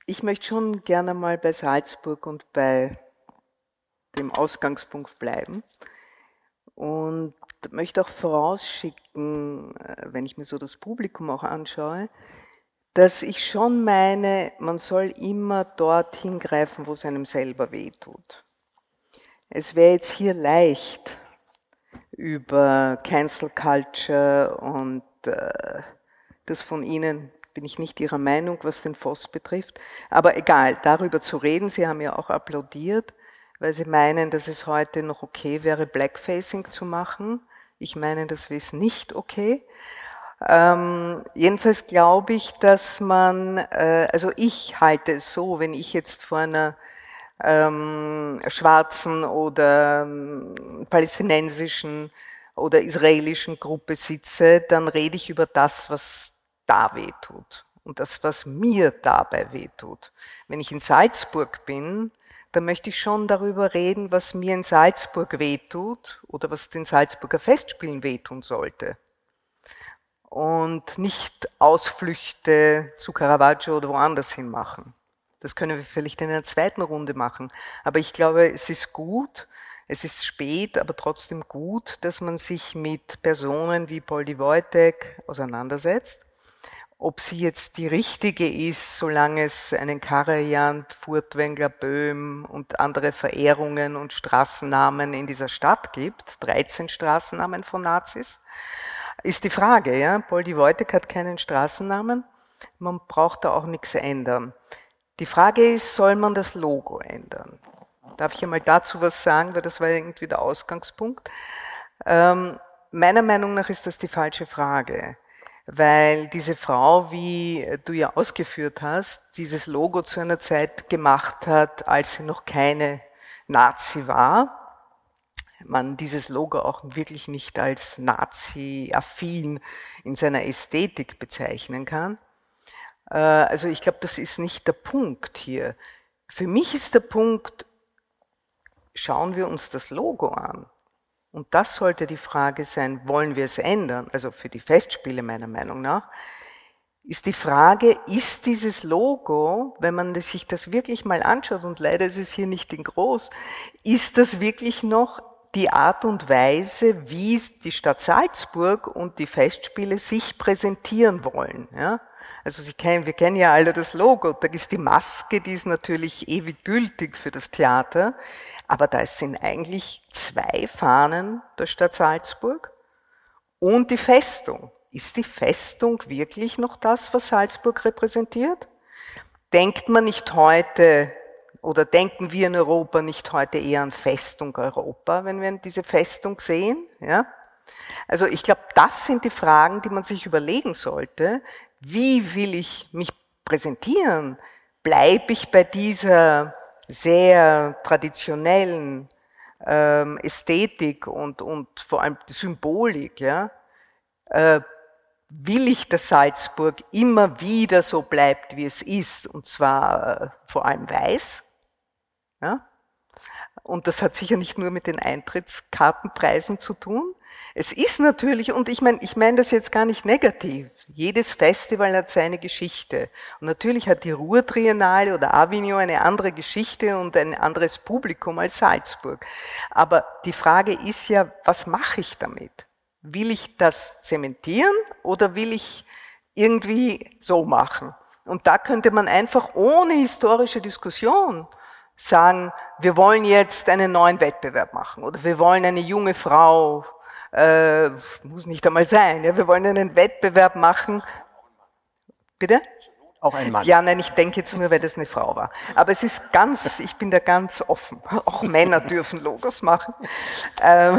ich möchte schon gerne mal bei Salzburg und bei dem Ausgangspunkt bleiben und möchte auch vorausschicken, äh, wenn ich mir so das Publikum auch anschaue, dass ich schon meine, man soll immer dort hingreifen, wo es einem selber wehtut. Es wäre jetzt hier leicht, über Cancel Culture und äh, das von Ihnen bin ich nicht Ihrer Meinung, was den Voss betrifft. Aber egal, darüber zu reden, Sie haben ja auch applaudiert, weil Sie meinen, dass es heute noch okay wäre, Blackfacing zu machen. Ich meine, das ist nicht okay. Ähm, jedenfalls glaube ich, dass man, äh, also ich halte es so, wenn ich jetzt vor einer ähm, schwarzen oder ähm, palästinensischen oder israelischen Gruppe sitze, dann rede ich über das, was da weh tut und das, was mir dabei weh tut. Wenn ich in Salzburg bin, da möchte ich schon darüber reden, was mir in Salzburg wehtut oder was den Salzburger Festspielen wehtun sollte. Und nicht Ausflüchte zu Caravaggio oder woanders hin machen. Das können wir vielleicht in einer zweiten Runde machen. Aber ich glaube, es ist gut, es ist spät, aber trotzdem gut, dass man sich mit Personen wie Poldi Wojtek auseinandersetzt ob sie jetzt die richtige ist, solange es einen Karajan, Furtwängler, Böhm und andere Verehrungen und Straßennamen in dieser Stadt gibt, 13 Straßennamen von Nazis. Ist die Frage, ja. Poldi Wojtek hat keinen Straßennamen. Man braucht da auch nichts ändern. Die Frage ist, soll man das Logo ändern? Darf ich einmal dazu was sagen, weil das war irgendwie der Ausgangspunkt. Ähm, meiner Meinung nach ist das die falsche Frage, weil diese Frau, wie du ja ausgeführt hast, dieses Logo zu einer Zeit gemacht hat, als sie noch keine Nazi war. Man dieses Logo auch wirklich nicht als Nazi-affin in seiner Ästhetik bezeichnen kann. Äh, also ich glaube, das ist nicht der Punkt hier. Für mich ist der Punkt, schauen wir uns das Logo an. Und das sollte die Frage sein, wollen wir es ändern? Also für die Festspiele meiner Meinung nach, ist die Frage, ist dieses Logo, wenn man sich das wirklich mal anschaut, und leider ist es hier nicht in groß, ist das wirklich noch die Art und Weise, wie die Stadt Salzburg und die Festspiele sich präsentieren wollen? Ja? Also Sie kennen, wir kennen ja alle das Logo, da ist die Maske, die ist natürlich ewig gültig für das Theater. Aber da sind eigentlich zwei Fahnen der Stadt Salzburg und die Festung. Ist die Festung wirklich noch das, was Salzburg repräsentiert? Denkt man nicht heute oder denken wir in Europa nicht heute eher an Festung Europa, wenn wir diese Festung sehen? Ja? Also ich glaube, das sind die Fragen, die man sich überlegen sollte. Wie will ich mich präsentieren? Bleibe ich bei dieser sehr traditionellen ähm, Ästhetik und, und vor allem die Symbolik, ja, äh, will ich, dass Salzburg immer wieder so bleibt, wie es ist, und zwar äh, vor allem weiß. Ja? Und das hat sicher nicht nur mit den Eintrittskartenpreisen zu tun, es ist natürlich, und ich meine, ich meine das jetzt gar nicht negativ. Jedes Festival hat seine Geschichte. Und natürlich hat die Ruhr-Triennale oder Avignon eine andere Geschichte und ein anderes Publikum als Salzburg. Aber die Frage ist ja, was mache ich damit? Will ich das zementieren oder will ich irgendwie so machen? Und da könnte man einfach ohne historische Diskussion sagen, wir wollen jetzt einen neuen Wettbewerb machen oder wir wollen eine junge Frau äh, muss nicht einmal sein. Ja, wir wollen einen Wettbewerb machen. Bitte? Auch ein Mann. Ja, nein, ich denke jetzt nur, weil das eine Frau war. Aber es ist ganz, ich bin da ganz offen. Auch Männer dürfen Logos machen. Ähm,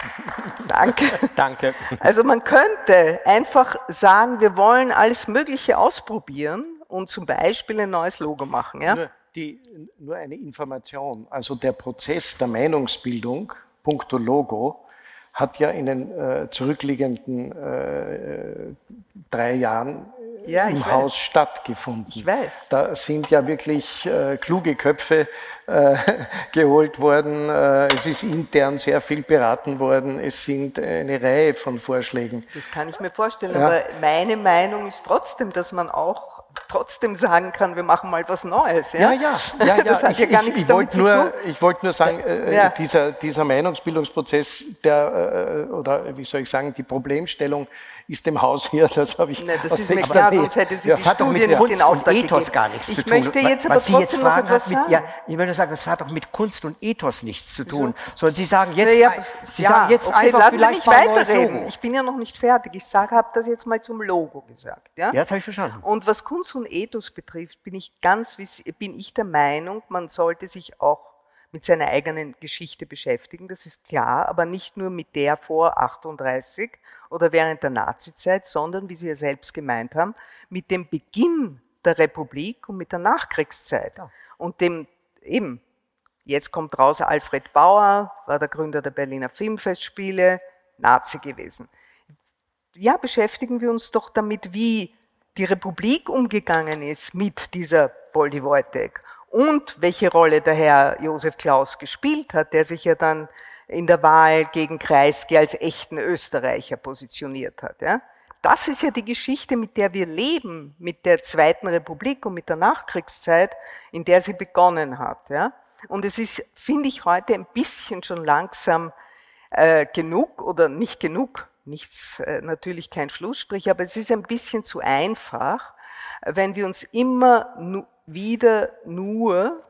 danke. Danke. Also man könnte einfach sagen, wir wollen alles Mögliche ausprobieren und zum Beispiel ein neues Logo machen. Ja? Nur, die, nur eine Information. Also der Prozess der Meinungsbildung, puncto Logo, hat ja in den äh, zurückliegenden äh, drei Jahren ja, im Haus weiß. stattgefunden. Ich weiß. Da sind ja wirklich äh, kluge Köpfe äh, geholt worden. Äh, es ist intern sehr viel beraten worden. Es sind eine Reihe von Vorschlägen. Das kann ich mir vorstellen. Ja. Aber meine Meinung ist trotzdem, dass man auch trotzdem sagen kann, wir machen mal was Neues. Ja, ja, ja. ja, ja. Das hat ich, ja gar nichts ich, ich damit nur, zu tun. Ich wollte nur sagen, äh, ja. dieser, dieser Meinungsbildungsprozess, der, äh, oder wie soll ich sagen, die Problemstellung ist dem Haus hier, das habe ich Nein, das ist mir klar, sonst hätte sie das hat doch mit Kunst und Ethos gegeben. gar nichts ich zu tun. Möchte jetzt aber was Sie jetzt fragen, hat mit, ja, ich würde sagen, das hat doch mit Kunst und Ethos nichts zu tun. Sondern Sie sagen jetzt, ja, Sie ja, sagen jetzt okay, einfach vielleicht weiterreden. Ich bin ja noch nicht fertig. Ich sage, habe das jetzt mal zum Logo gesagt. Ja, ja das habe ich verstanden. Und was Kunst und Ethos betrifft, bin ich ganz, bin ich der Meinung, man sollte sich auch mit seiner eigenen Geschichte beschäftigen, das ist klar, aber nicht nur mit der vor 38 oder während der Nazizeit, sondern, wie Sie ja selbst gemeint haben, mit dem Beginn der Republik und mit der Nachkriegszeit. Ja. Und dem eben, jetzt kommt raus, Alfred Bauer war der Gründer der Berliner Filmfestspiele, Nazi gewesen. Ja, beschäftigen wir uns doch damit, wie die Republik umgegangen ist mit dieser Poldi Wojtek und welche Rolle der Herr Josef Klaus gespielt hat, der sich ja dann in der Wahl gegen Kreisky als echten Österreicher positioniert hat. Ja. Das ist ja die Geschichte, mit der wir leben, mit der Zweiten Republik und mit der Nachkriegszeit, in der sie begonnen hat. Ja. Und es ist, finde ich, heute ein bisschen schon langsam äh, genug oder nicht genug, nichts, äh, natürlich kein Schlussstrich, aber es ist ein bisschen zu einfach, wenn wir uns immer nu wieder nur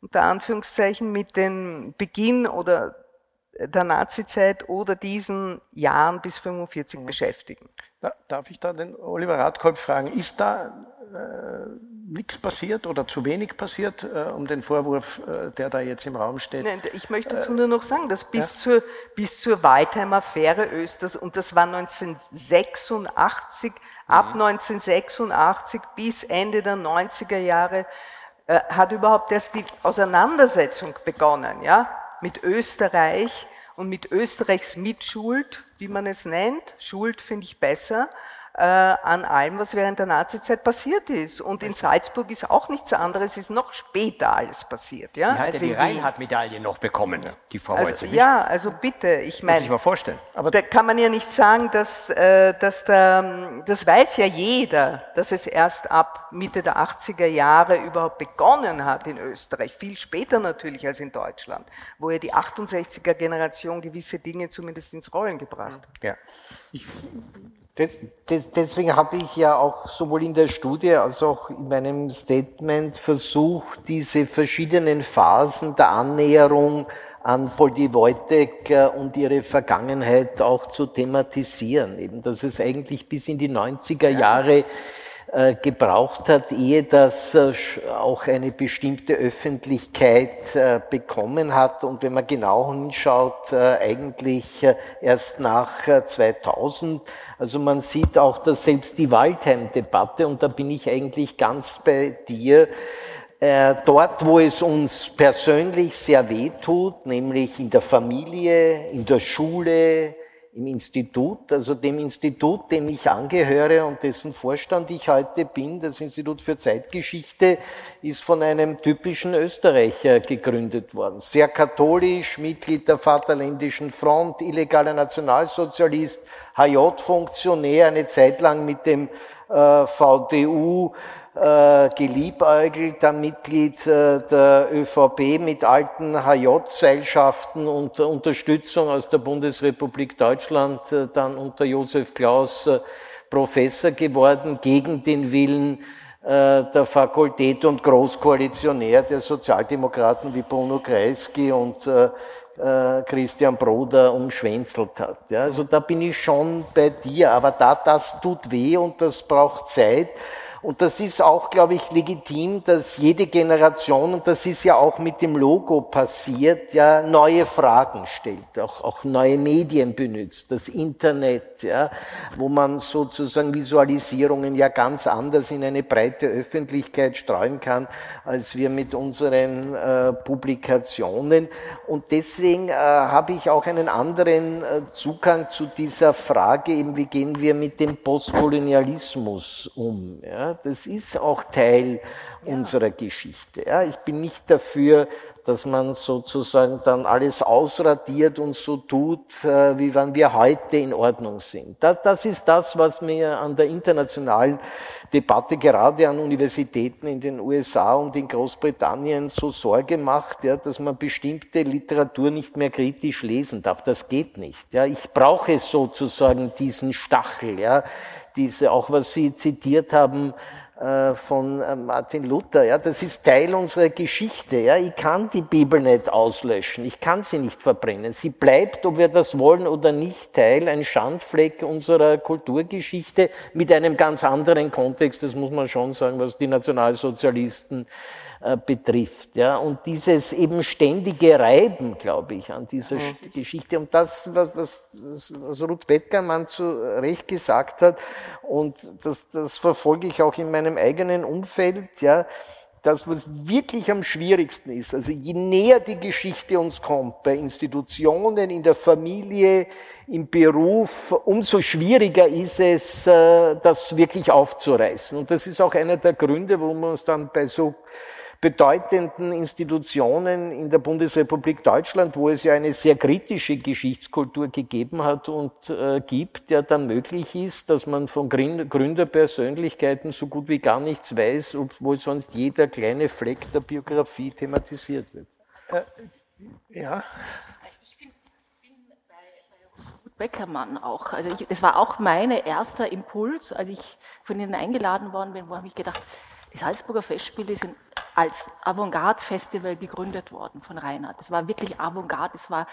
unter Anführungszeichen mit dem Beginn oder der Nazizeit oder diesen Jahren bis 45 mhm. beschäftigen. darf ich da den Oliver Radkolb fragen, ist da äh, nichts passiert oder zu wenig passiert, äh, um den Vorwurf, äh, der da jetzt im Raum steht? Nein, ich möchte dazu nur noch sagen, dass bis, ja? zur, bis zur Waldheim-Affäre Östers, und das war 1986, ab 1986 mhm. bis Ende der 90er Jahre, äh, hat überhaupt erst die Auseinandersetzung begonnen, ja, mit Österreich und mit Österreichs Mitschuld, wie man es nennt. Schuld finde ich besser äh, an allem, was während der Nazizeit passiert ist. Und in Salzburg ist auch nichts anderes, ist noch später alles passiert. Ja? Sie hat also ja die Reinhardt-Medaille noch bekommen, die Frau also, Holze. Ja, also bitte, ich meine, Muss ich mal vorstellen. Aber da kann man ja nicht sagen, dass, äh, dass der, das weiß ja jeder, dass es erst ab Mitte der 80er Jahre überhaupt begonnen hat in Österreich, viel später natürlich als in Deutschland, wo ja die 68er Generation gewisse Dinge zumindest ins Rollen gebracht hat. Ja. Ich Deswegen habe ich ja auch sowohl in der Studie als auch in meinem Statement versucht, diese verschiedenen Phasen der Annäherung an Poldi Wojtek äh, und ihre Vergangenheit auch zu thematisieren. Eben, dass es eigentlich bis in die 90er Jahre gebraucht hat, ehe das äh, auch eine bestimmte Öffentlichkeit äh, bekommen hat. Und wenn man genau hinschaut, eigentlich erst nach 2000. Also man sieht auch, dass selbst die Waldheim-Debatte, und da bin ich eigentlich ganz bei dir, dort, wo es uns persönlich sehr weh tut, nämlich in der Familie, in der Schule, im Institut, also dem Institut, dem ich angehöre und dessen Vorstand ich heute bin, das Institut für Zeitgeschichte, ist von einem typischen Österreicher gegründet worden. Sehr katholisch, Mitglied der Vaterländischen Front, illegaler Nationalsozialist, HJ-Funktionär, eine Zeit lang mit dem äh, VDU äh, geliebäugelter Mitglied äh, der ÖVP mit alten HJ-Seilschaften und Unterstützung aus der Bundesrepublik Deutschland, äh, dann unter Josef Klaus äh, Professor geworden, gegen den Willen äh, der Fakultät und Großkoalitionär der Sozialdemokraten wie Bruno Kreisky und äh, Christian Broder umschwänzelt hat. Ja, also da bin ich schon bei dir, aber da, das tut weh und das braucht Zeit. Und das ist auch, glaube ich, legitim, dass jede Generation, und das ist ja auch mit dem Logo passiert, ja, neue Fragen stellt, auch, auch neue Medien benutzt, das Internet, ja, wo man sozusagen Visualisierungen ja ganz anders in eine breite Öffentlichkeit streuen kann, als wir mit unseren äh, Publikationen. Und deswegen äh, habe ich auch einen anderen äh, Zugang zu dieser Frage, eben, wie gehen wir mit dem Postkolonialismus um, ja das ist auch Teil ja. unserer Geschichte. Ja, ich bin nicht dafür, dass man sozusagen dann alles ausradiert und so tut, äh, wie wenn wir heute in Ordnung sind. Das, das ist das, was mir an der internationalen Debatte gerade an Universitäten in den USA und in Großbritannien so Sorge macht, ja, dass man bestimmte Literatur nicht mehr kritisch lesen darf. Das geht nicht. Ja. Ich brauche sozusagen diesen Stachel. Ja diese, auch was Sie zitiert haben äh, von äh, Martin Luther, ja, das ist Teil unserer Geschichte. Ja. Ich kann die Bibel nicht auslöschen, ich kann sie nicht verbrennen. Sie bleibt, ob wir das wollen oder nicht, Teil, ein Schandfleck unserer Kulturgeschichte mit einem ganz anderen Kontext, das muss man schon sagen, was die Nationalsozialisten betrifft. Ja. Und dieses eben ständige Reiben, glaube ich, an dieser mhm. Geschichte und das, was, was, was Ruth Bettgermann zu Recht gesagt hat, und das, das verfolge ich auch in meinem eigenen Umfeld, ja, das, was wirklich am schwierigsten ist, also je näher die Geschichte uns kommt, bei Institutionen, in der Familie, im Beruf, umso schwieriger ist es, äh, das wirklich aufzureißen. Und das ist auch einer der Gründe, warum wir uns dann bei so bedeutenden Institutionen in der Bundesrepublik Deutschland, wo es ja eine sehr kritische Geschichtskultur gegeben hat und äh, gibt, der dann möglich ist, dass man von Gründerpersönlichkeiten so gut wie gar nichts weiß, obwohl sonst jeder kleine Fleck der Biografie thematisiert wird. Äh, ja. Also ich bin, bin bei, bei Beckermann auch. Also ich, das war auch mein erster Impuls, als ich von Ihnen eingeladen worden bin, wo habe ich gedacht, Die Salzburger Festspiele sind als Avantgarde-Festival gegründet worden von Reinhard. Es war wirklich Avantgarde, es war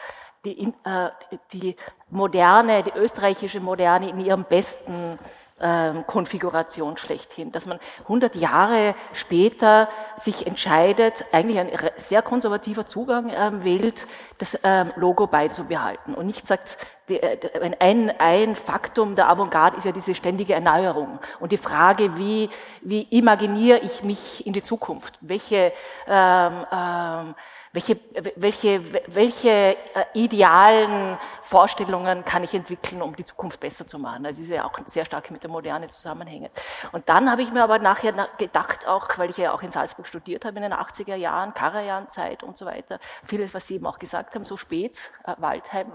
die, äh, die moderne, die österreichische Moderne in ihrem besten Konfiguration schlechthin, dass man 100 Jahre später sich entscheidet, eigentlich ein sehr konservativer Zugang ähm, wählt, das ähm, Logo beizubehalten. Und nicht sagt, äh, ein, ein Faktum der Avantgarde ist ja diese ständige Erneuerung. Und die Frage, wie, wie imaginiere ich mich in die Zukunft? Welche ähm, ähm, welche, welche, welche äh, idealen Vorstellungen kann ich entwickeln, um die Zukunft besser zu machen? Das ist ja auch sehr stark mit der Moderne zusammenhängend. Und dann habe ich mir aber nachher gedacht, auch weil ich ja auch in Salzburg studiert habe in den 80er Jahren, Karajan-Zeit und so weiter, vieles, was Sie eben auch gesagt haben, so spät, äh, Waldheim,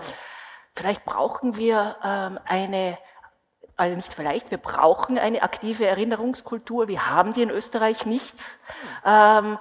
vielleicht brauchen wir ähm, eine also nicht vielleicht, wir brauchen eine aktive Erinnerungskultur. Wir haben die in Österreich nicht. Ähm, äh,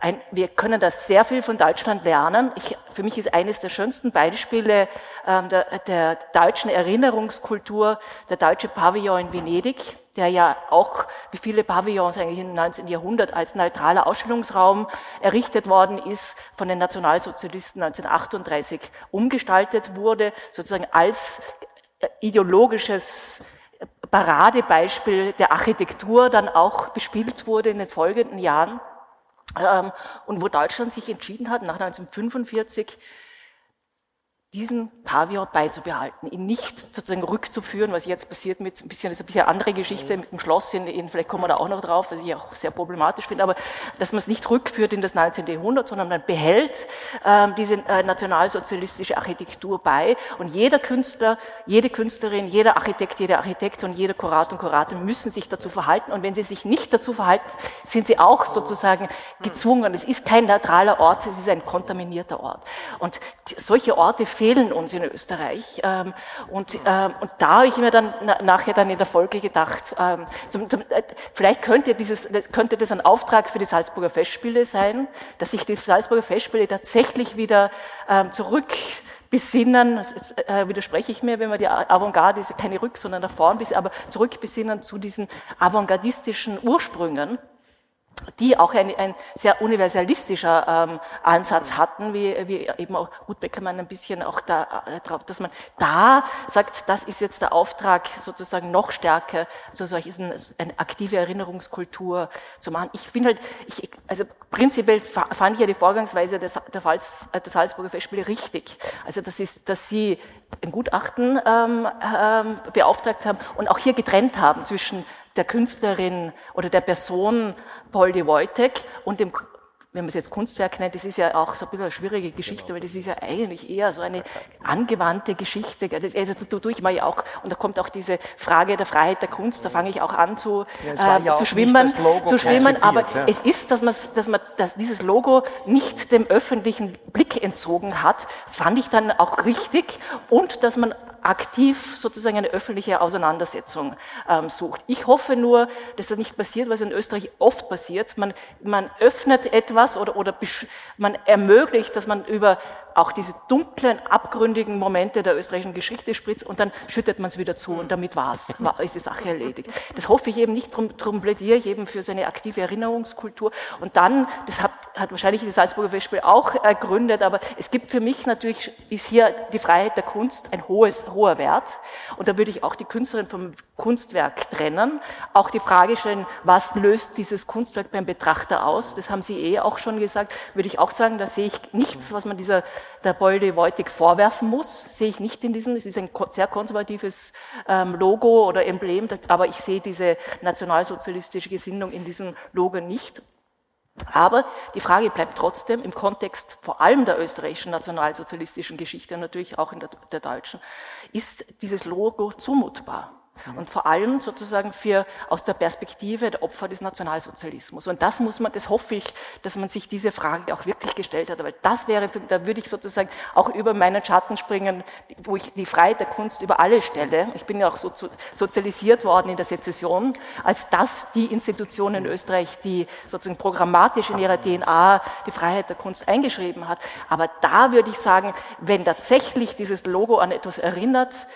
ein, wir können da sehr viel von Deutschland lernen. Ich, für mich ist eines der schönsten Beispiele ähm, der, der, deutschen Erinnerungskultur der deutsche Pavillon in Venedig, der ja auch, wie viele Pavillons eigentlich im 19. Jahrhundert als neutraler Ausstellungsraum errichtet worden ist, von den Nationalsozialisten 1938 umgestaltet wurde, sozusagen als äh, ideologisches Paradebeispiel der Architektur dann auch bespielt wurde in den folgenden Jahren. Ähm, und wo Deutschland sich entschieden hat, nach 1945 diesen Pavillon beizubehalten, ihn nicht sozusagen rückzuführen, was jetzt passiert mit ein bisschen, das ist ein bisschen andere Geschichte mit dem Schloss, in, in, vielleicht kommen wir da auch noch drauf, was ich auch sehr problematisch finde, aber dass man es nicht rückführt in das 19. Jahrhundert, sondern man behält äh, diese äh, nationalsozialistische Architektur bei und jeder Künstler, jede Künstlerin, jeder Architekt, jeder Architekt und jeder Kurator und Kurator müssen sich dazu verhalten und wenn sie sich nicht dazu verhalten, sind sie auch sozusagen gezwungen. Es ist kein neutraler Ort, es ist ein kontaminierter Ort. Und solche Orte fehlen uns in Österreich. Ähm, und, ähm, und da habe ich mir dann nachher dann in der Folge gedacht, ähm, zum, zum, äh, vielleicht könnte, dieses, könnte das ein Auftrag für die Salzburger Festspiele sein, dass sich die Salzburger Festspiele tatsächlich wieder zurück besinnen, jetzt äh, widerspreche ich mir, wenn man die Avantgarde ist keine Rück, sondern nach vorn, aber zurückbesinnen zu diesen avantgardistischen Ursprüngen die auch ein, ein sehr universalistischer ähm, Ansatz hatten, wie, wie eben auch Ruth Beckermann ein bisschen auch da äh, drauf, dass man da sagt, das ist jetzt der Auftrag sozusagen noch stärker, so solches eine aktive Erinnerungskultur zu machen. Ich finde halt, ich, also prinzipiell fand ich ja die Vorgangsweise des, der, Pfalz, der Salzburger Festspiele richtig. Also das ist, dass sie ein Gutachten ähm, ähm, beauftragt haben und auch hier getrennt haben zwischen der Künstlerin oder der Person Poldi Wojtek und dem wenn man es jetzt Kunstwerk nennt, das ist ja auch so ein bisschen eine schwierige Geschichte, genau. weil das ist ja eigentlich eher so eine angewandte Geschichte. Also da tue ich mal ja auch, und da kommt auch diese Frage der Freiheit der Kunst, da fange ich auch an zu, ja, äh, ja zu schwimmen, zu schwimmen. Aber ja. es ist, dass man, dass man, dass dieses Logo nicht dem öffentlichen Blick entzogen hat, fand ich dann auch richtig und dass man aktiv sozusagen eine öffentliche Auseinandersetzung ähm, sucht. Ich hoffe nur, dass das nicht passiert, was in Österreich oft passiert. Man, man öffnet etwas oder, oder man ermöglicht, dass man über auch diese dunklen, abgründigen Momente der österreichischen Geschichte spritzt und dann schüttet man es wieder zu und damit war's, war, ist die Sache erledigt. Das hoffe ich eben nicht, darum, darum plädiere ich eben für so eine aktive Erinnerungskultur. Und dann, das hat, hat wahrscheinlich die Salzburger Festspiel auch ergründet, aber es gibt für mich natürlich, ist hier die Freiheit der Kunst ein hohes, hoher Wert. Und da würde ich auch die Künstlerin vom Kunstwerk trennen. Auch die Frage stellen, was löst dieses Kunstwerk beim Betrachter aus? Das haben Sie eh auch schon gesagt. Würde ich auch sagen, da sehe ich nichts, was man dieser der Bolde Wojtek vorwerfen muss, sehe ich nicht in diesem. Es ist ein sehr konservatives ähm, Logo oder Emblem, aber ich sehe diese nationalsozialistische Gesinnung in diesem Logo nicht. Aber die Frage bleibt trotzdem im Kontext vor allem der österreichischen nationalsozialistischen Geschichte natürlich auch in der, der deutschen, ist dieses Logo zumutbar? Und vor allem sozusagen für, aus der Perspektive der Opfer des Nationalsozialismus. Und das muss man, das hoffe ich, dass man sich diese Frage auch wirklich gestellt hat. Weil das wäre, da würde ich sozusagen auch über meinen Schatten springen, wo ich die Freiheit der Kunst über alle stelle. Ich bin ja auch so sozialisiert worden in der Sezession, als das die Institution in Österreich, die sozusagen programmatisch in ihrer DNA die Freiheit der Kunst eingeschrieben hat. Aber da würde ich sagen, wenn tatsächlich dieses Logo an etwas erinnert,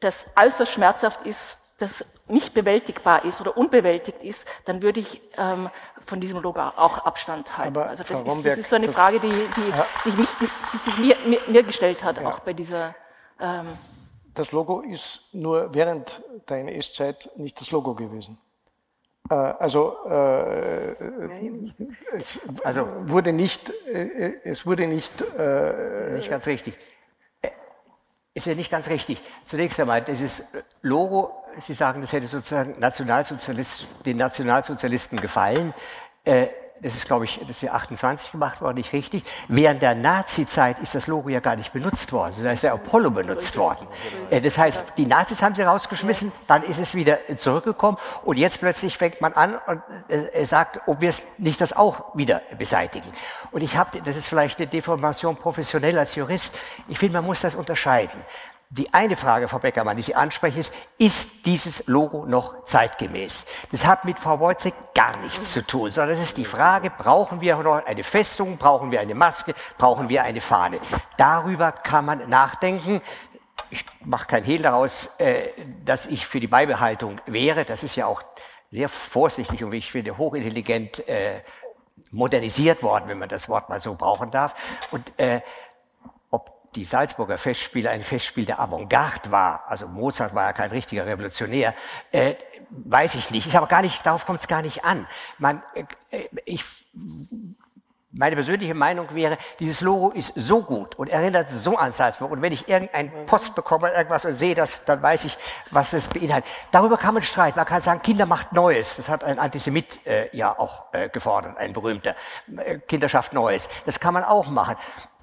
das äußerst schmerzhaft ist, das nicht bewältigbar ist oder unbewältigt ist, dann würde ich ähm, von diesem Logo auch Abstand halten. Aber also das Frau ist, das ist so eine das- Frage, die, die, Ja. die, mich, die, die sich mir, mir, mir gestellt hat, auch bei dieser ähm, Das Logo ist nur während der NS-Zeit nicht das Logo gewesen. Äh, Also, äh, es Also- wurde nicht, äh, es wurde nicht, äh, Nicht ganz richtig. Ist ja nicht ganz richtig. Zunächst einmal, dieses Logo, Sie sagen, das hätte sozusagen Nationalsozialist, den Nationalsozialisten gefallen. Äh, Das ist, glaube ich, das ist ja 28 gemacht worden, nicht richtig. Während der Nazi-Zeit ist das Logo ja gar nicht benutzt worden. Da ist der Apollo benutzt worden. Äh, Das heißt, die Nazis haben sie rausgeschmissen, dann ist es wieder zurückgekommen und jetzt plötzlich fängt man an und äh, sagt, ob wir es nicht das auch wieder beseitigen. Und ich habe, das ist vielleicht eine Deformation professionell als Jurist, ich finde, man muss das unterscheiden. Die eine Frage, Frau Beckermann, die Sie ansprechen, ist, ist dieses Logo noch zeitgemäß? Das hat mit Frau Wojcik gar nichts zu tun, sondern es ist die Frage, brauchen wir noch eine Festung, brauchen wir eine Maske, brauchen wir eine Fahne? Darüber kann man nachdenken. Ich mache kein Hehl daraus, äh, dass ich für die Beibehaltung wäre. Das ist ja auch sehr vorsichtig und wie ich finde hochintelligent äh, modernisiert worden, wenn man das Wort mal so brauchen darf. Und äh, die Salzburger Festspiele ein Festspiel der Avantgarde war, also Mozart war ja kein richtiger Revolutionär, äh, weiß ich nicht. Ist aber gar nicht, darauf kommt es gar nicht an. Man, äh, ich, meine persönliche Meinung wäre, dieses Logo ist so gut und erinnert so an Salzburg. Und wenn ich irgendein Post bekomme, irgendwas und sehe das, dann weiß ich, was es beinhaltet. Darüber kann man streiten. Man kann sagen, Kinder macht Neues. Das hat ein Antisemit äh, ja auch äh, gefordert, ein berühmter. Äh, Kinder schafft Neues. Das kann man auch machen.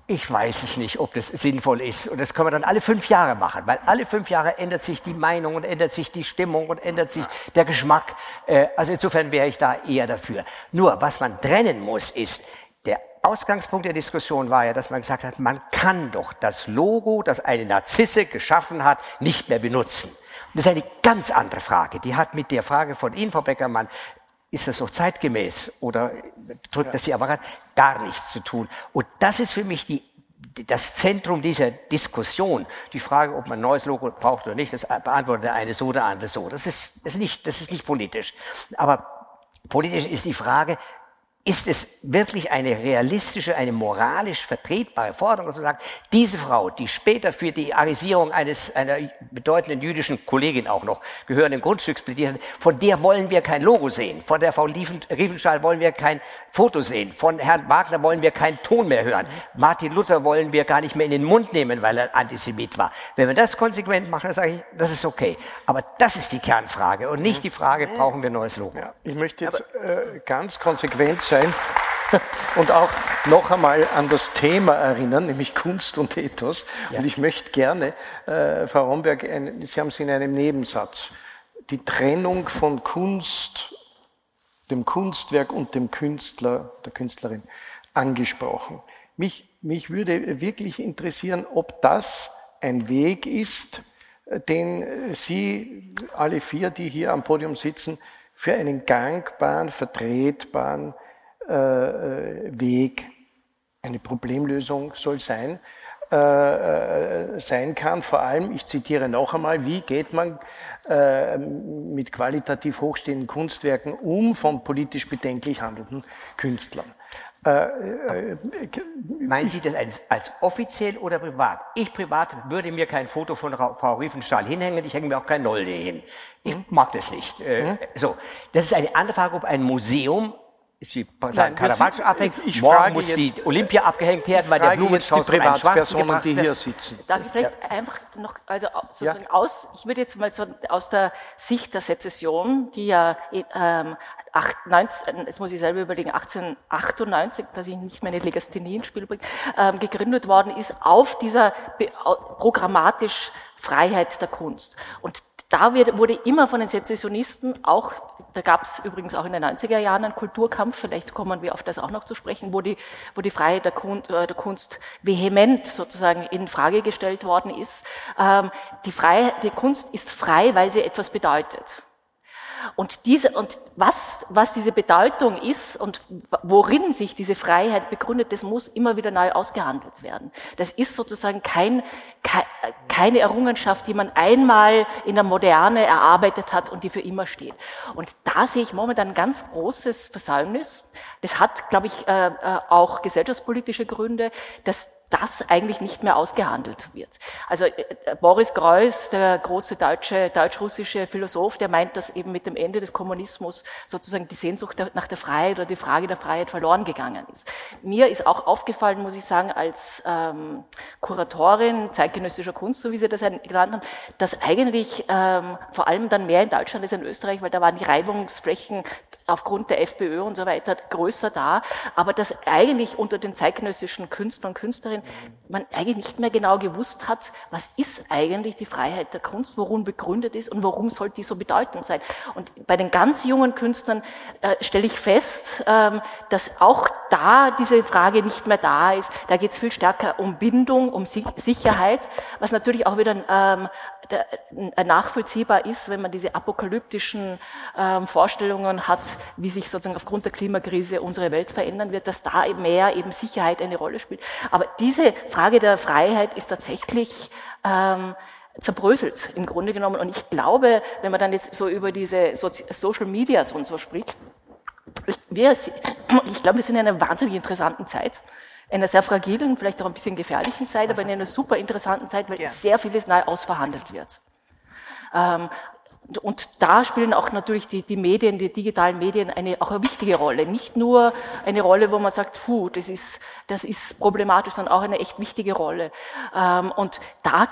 Ich weiß es nicht, ob das sinnvoll ist. Und das können wir dann alle fünf Jahre machen, weil alle fünf Jahre ändert sich die Meinung und ändert sich die Stimmung und ändert sich der Geschmack. Äh, Also insofern wäre ich da eher dafür. Nur, was man trennen muss, ist, der Ausgangspunkt der Diskussion war ja, dass man gesagt hat, man kann doch das Logo, das eine Narzisse geschaffen hat, nicht mehr benutzen. Das ist eine ganz andere Frage. Die hat mit der Frage von Ihnen, Frau Beckermann, ist das noch zeitgemäß oder drückt das die Apparat gar nichts zu tun. Und das ist für mich die, das Zentrum dieser Diskussion. Die Frage, ob man ein neues Logo braucht oder nicht, das beantwortet der eine so, der andere so. Das ist, das ist, nicht, das ist nicht politisch. Aber politisch ist die Frage, ist es wirklich eine realistische, eine moralisch vertretbare Forderung, dass man sagt, diese Frau, die später für die Arisierung eines, einer bedeutenden jüdischen Kollegin auch noch gehörenden Grundstücks plädiert hat, von der wollen wir kein Logo sehen, von der Frau Riefenstahl wollen wir kein Foto sehen, von Herrn Wagner wollen wir keinen Ton mehr hören, Martin Luther wollen wir gar nicht mehr in den Mund nehmen, weil er Antisemit war. Wenn wir das konsequent machen, dann sage ich, das ist okay. Aber das ist die Kernfrage und nicht die Frage, brauchen wir ein neues Logo. Ich möchte jetzt äh, ganz konsequent sein und auch noch einmal an das Thema erinnern, nämlich Kunst und Ethos. Und ich möchte gerne, äh, Frau Romberg, ein, Sie haben es in einem Nebensatz, die Trennung von Kunst, dem Kunstwerk und dem Künstler, der Künstlerin angesprochen. Mich, mich würde wirklich interessieren, ob das ein Weg ist, äh, den äh, Sie alle vier, die hier am Podium sitzen, für einen gangbaren, vertretbaren Weg, eine Problemlösung soll sein, äh, äh, sein kann. Vor allem, ich zitiere noch einmal, wie geht man äh, mit qualitativ hochstehenden Kunstwerken um von politisch bedenklich handelnden Künstlern? Äh, äh, Meinen Sie das als, als offiziell oder privat? Ich privat würde mir kein Foto von Ra- Frau Riefenstahl hinhängen, ich hänge mir auch kein Nolde hin. Ich Mhm. mag das nicht. Äh, So, das ist eine andere Frage, ob ein Museum Sie sagen, sind- abhängt, ich morgen frage muss jetzt- die Olympia abgehängt werden, weil der die Blumenstrauß Schwarzen Privatpersonen, die hier sitzen. Darf ich vielleicht einfach noch, also sozusagen aus, ich würde jetzt mal so aus der Sicht der Sezession, die ja ähm, acht- 19, jetzt muss ich selber überlegen, 1898, dass ich nicht meine Legasthenie ins Spiel bringe, ähm, gegründet worden ist, auf dieser programmatisch Freiheit der Kunst. Und da wurde immer von den Sezessionisten auch, da gab es übrigens auch in den 90er Jahren einen Kulturkampf, vielleicht kommen wir auf das auch noch zu sprechen, wo die, wo die Freiheit der Kunst, äh, der Kunst vehement sozusagen in Frage gestellt worden ist. Ähm, die, Freiheit, die Kunst ist frei, weil sie etwas bedeutet. Und, diese, und was, was diese Bedeutung ist und worin sich diese Freiheit begründet, das muss immer wieder neu ausgehandelt werden. Das ist sozusagen kein, keine Errungenschaft, die man einmal in der Moderne erarbeitet hat und die für immer steht. Und da sehe ich momentan ein ganz großes Versäumnis. Das hat, glaube ich, äh, äh, auch gesellschaftspolitische Gründe, dass das eigentlich nicht mehr ausgehandelt wird. Also äh, Boris Greuß, der große deutsche, deutsch-russische Philosoph, der meint, dass eben mit dem Ende des Kommunismus sozusagen die Sehnsucht nach der Freiheit oder die Frage der Freiheit verloren gegangen ist. Mir ist auch aufgefallen, muss ich sagen, als ähm, Kuratorin zeitgenössischer Kunst, so wie Sie das genannt haben, dass eigentlich ähm, vor allem dann mehr in Deutschland als in Österreich, weil da waren die Reibungsflächen aufgrund der FPÖ und so weiter größer da, aber dass eigentlich unter den zeitgenössischen Künstlern und Künstlerinnen man eigentlich nicht mehr genau gewusst hat, was ist eigentlich die Freiheit der Kunst, worum begründet ist und warum soll die so bedeutend sein. Und bei den ganz jungen Künstlern äh, stelle ich fest, ähm, dass auch da diese Frage nicht mehr da ist. Da geht es viel stärker um Bindung, um Sicherheit, was natürlich auch wieder ähm, äh, nachvollziehbar ist, wenn man diese apokalyptischen ähm, Vorstellungen hat, wie sich sozusagen aufgrund der Klimakrise unsere Welt verändern wird, dass da mehr eben Sicherheit eine Rolle spielt. Aber diese Frage der Freiheit ist tatsächlich ähm, zerbröselt im Grunde genommen. Und ich glaube, wenn man dann jetzt so über diese Social Medias und so spricht, ich, wir, ich glaube, wir sind in einer wahnsinnig interessanten Zeit einer sehr fragilen, vielleicht auch ein bisschen gefährlichen Zeit, aber in einer super interessanten Zeit, weil ja. sehr vieles neu ausverhandelt wird. Ähm, und da spielen auch natürlich die, die Medien, die digitalen Medien eine, auch eine wichtige Rolle. Nicht nur eine Rolle, wo man sagt, puh, das ist, das ist problematisch, sondern auch eine echt wichtige Rolle. Ähm, und da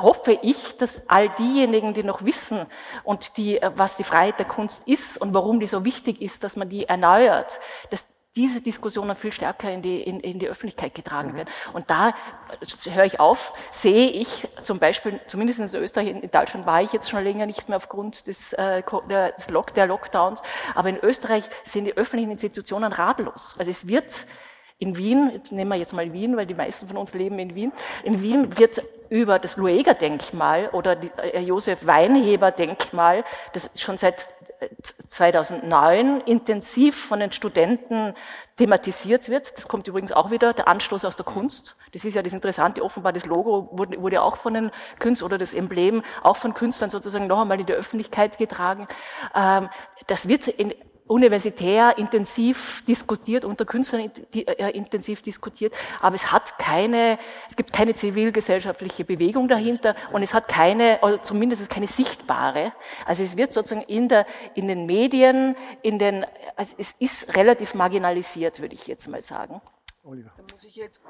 hoffe ich, dass all diejenigen, die noch wissen und die, was die Freiheit der Kunst ist und warum die so wichtig ist, dass man die erneuert, dass diese Diskussionen viel stärker in die, in, in die Öffentlichkeit getragen mhm. werden. Und da höre ich auf, sehe ich zum Beispiel, zumindest in Österreich, in Deutschland war ich jetzt schon länger nicht mehr aufgrund des, äh, des Lock, der Lockdowns, aber in Österreich sind die öffentlichen Institutionen ratlos. Also es wird in Wien, jetzt nehmen wir jetzt mal Wien, weil die meisten von uns leben in Wien, in Wien wird über das Lueger-Denkmal oder die äh, Josef Weinheber-Denkmal, das schon seit 2009 äh, intensiv von den Studenten thematisiert wird. Das kommt übrigens auch wieder, der Anstoß aus der Kunst. Das ist ja das Interessante, offenbar das Logo wurde, wurde auch von den Künstlern oder das Emblem auch von Künstlern sozusagen noch einmal in die Öffentlichkeit getragen. Ähm, das wird in universitär intensiv diskutiert, unter Künstlern äh, intensiv diskutiert, aber es hat keine, es gibt keine zivilgesellschaftliche Bewegung dahinter und es hat keine, also zumindest keine sichtbare. Also es wird sozusagen in der, in den Medien, in den, also es ist relativ marginalisiert, würde ich jetzt mal sagen. Oliver. Da muss ich jetzt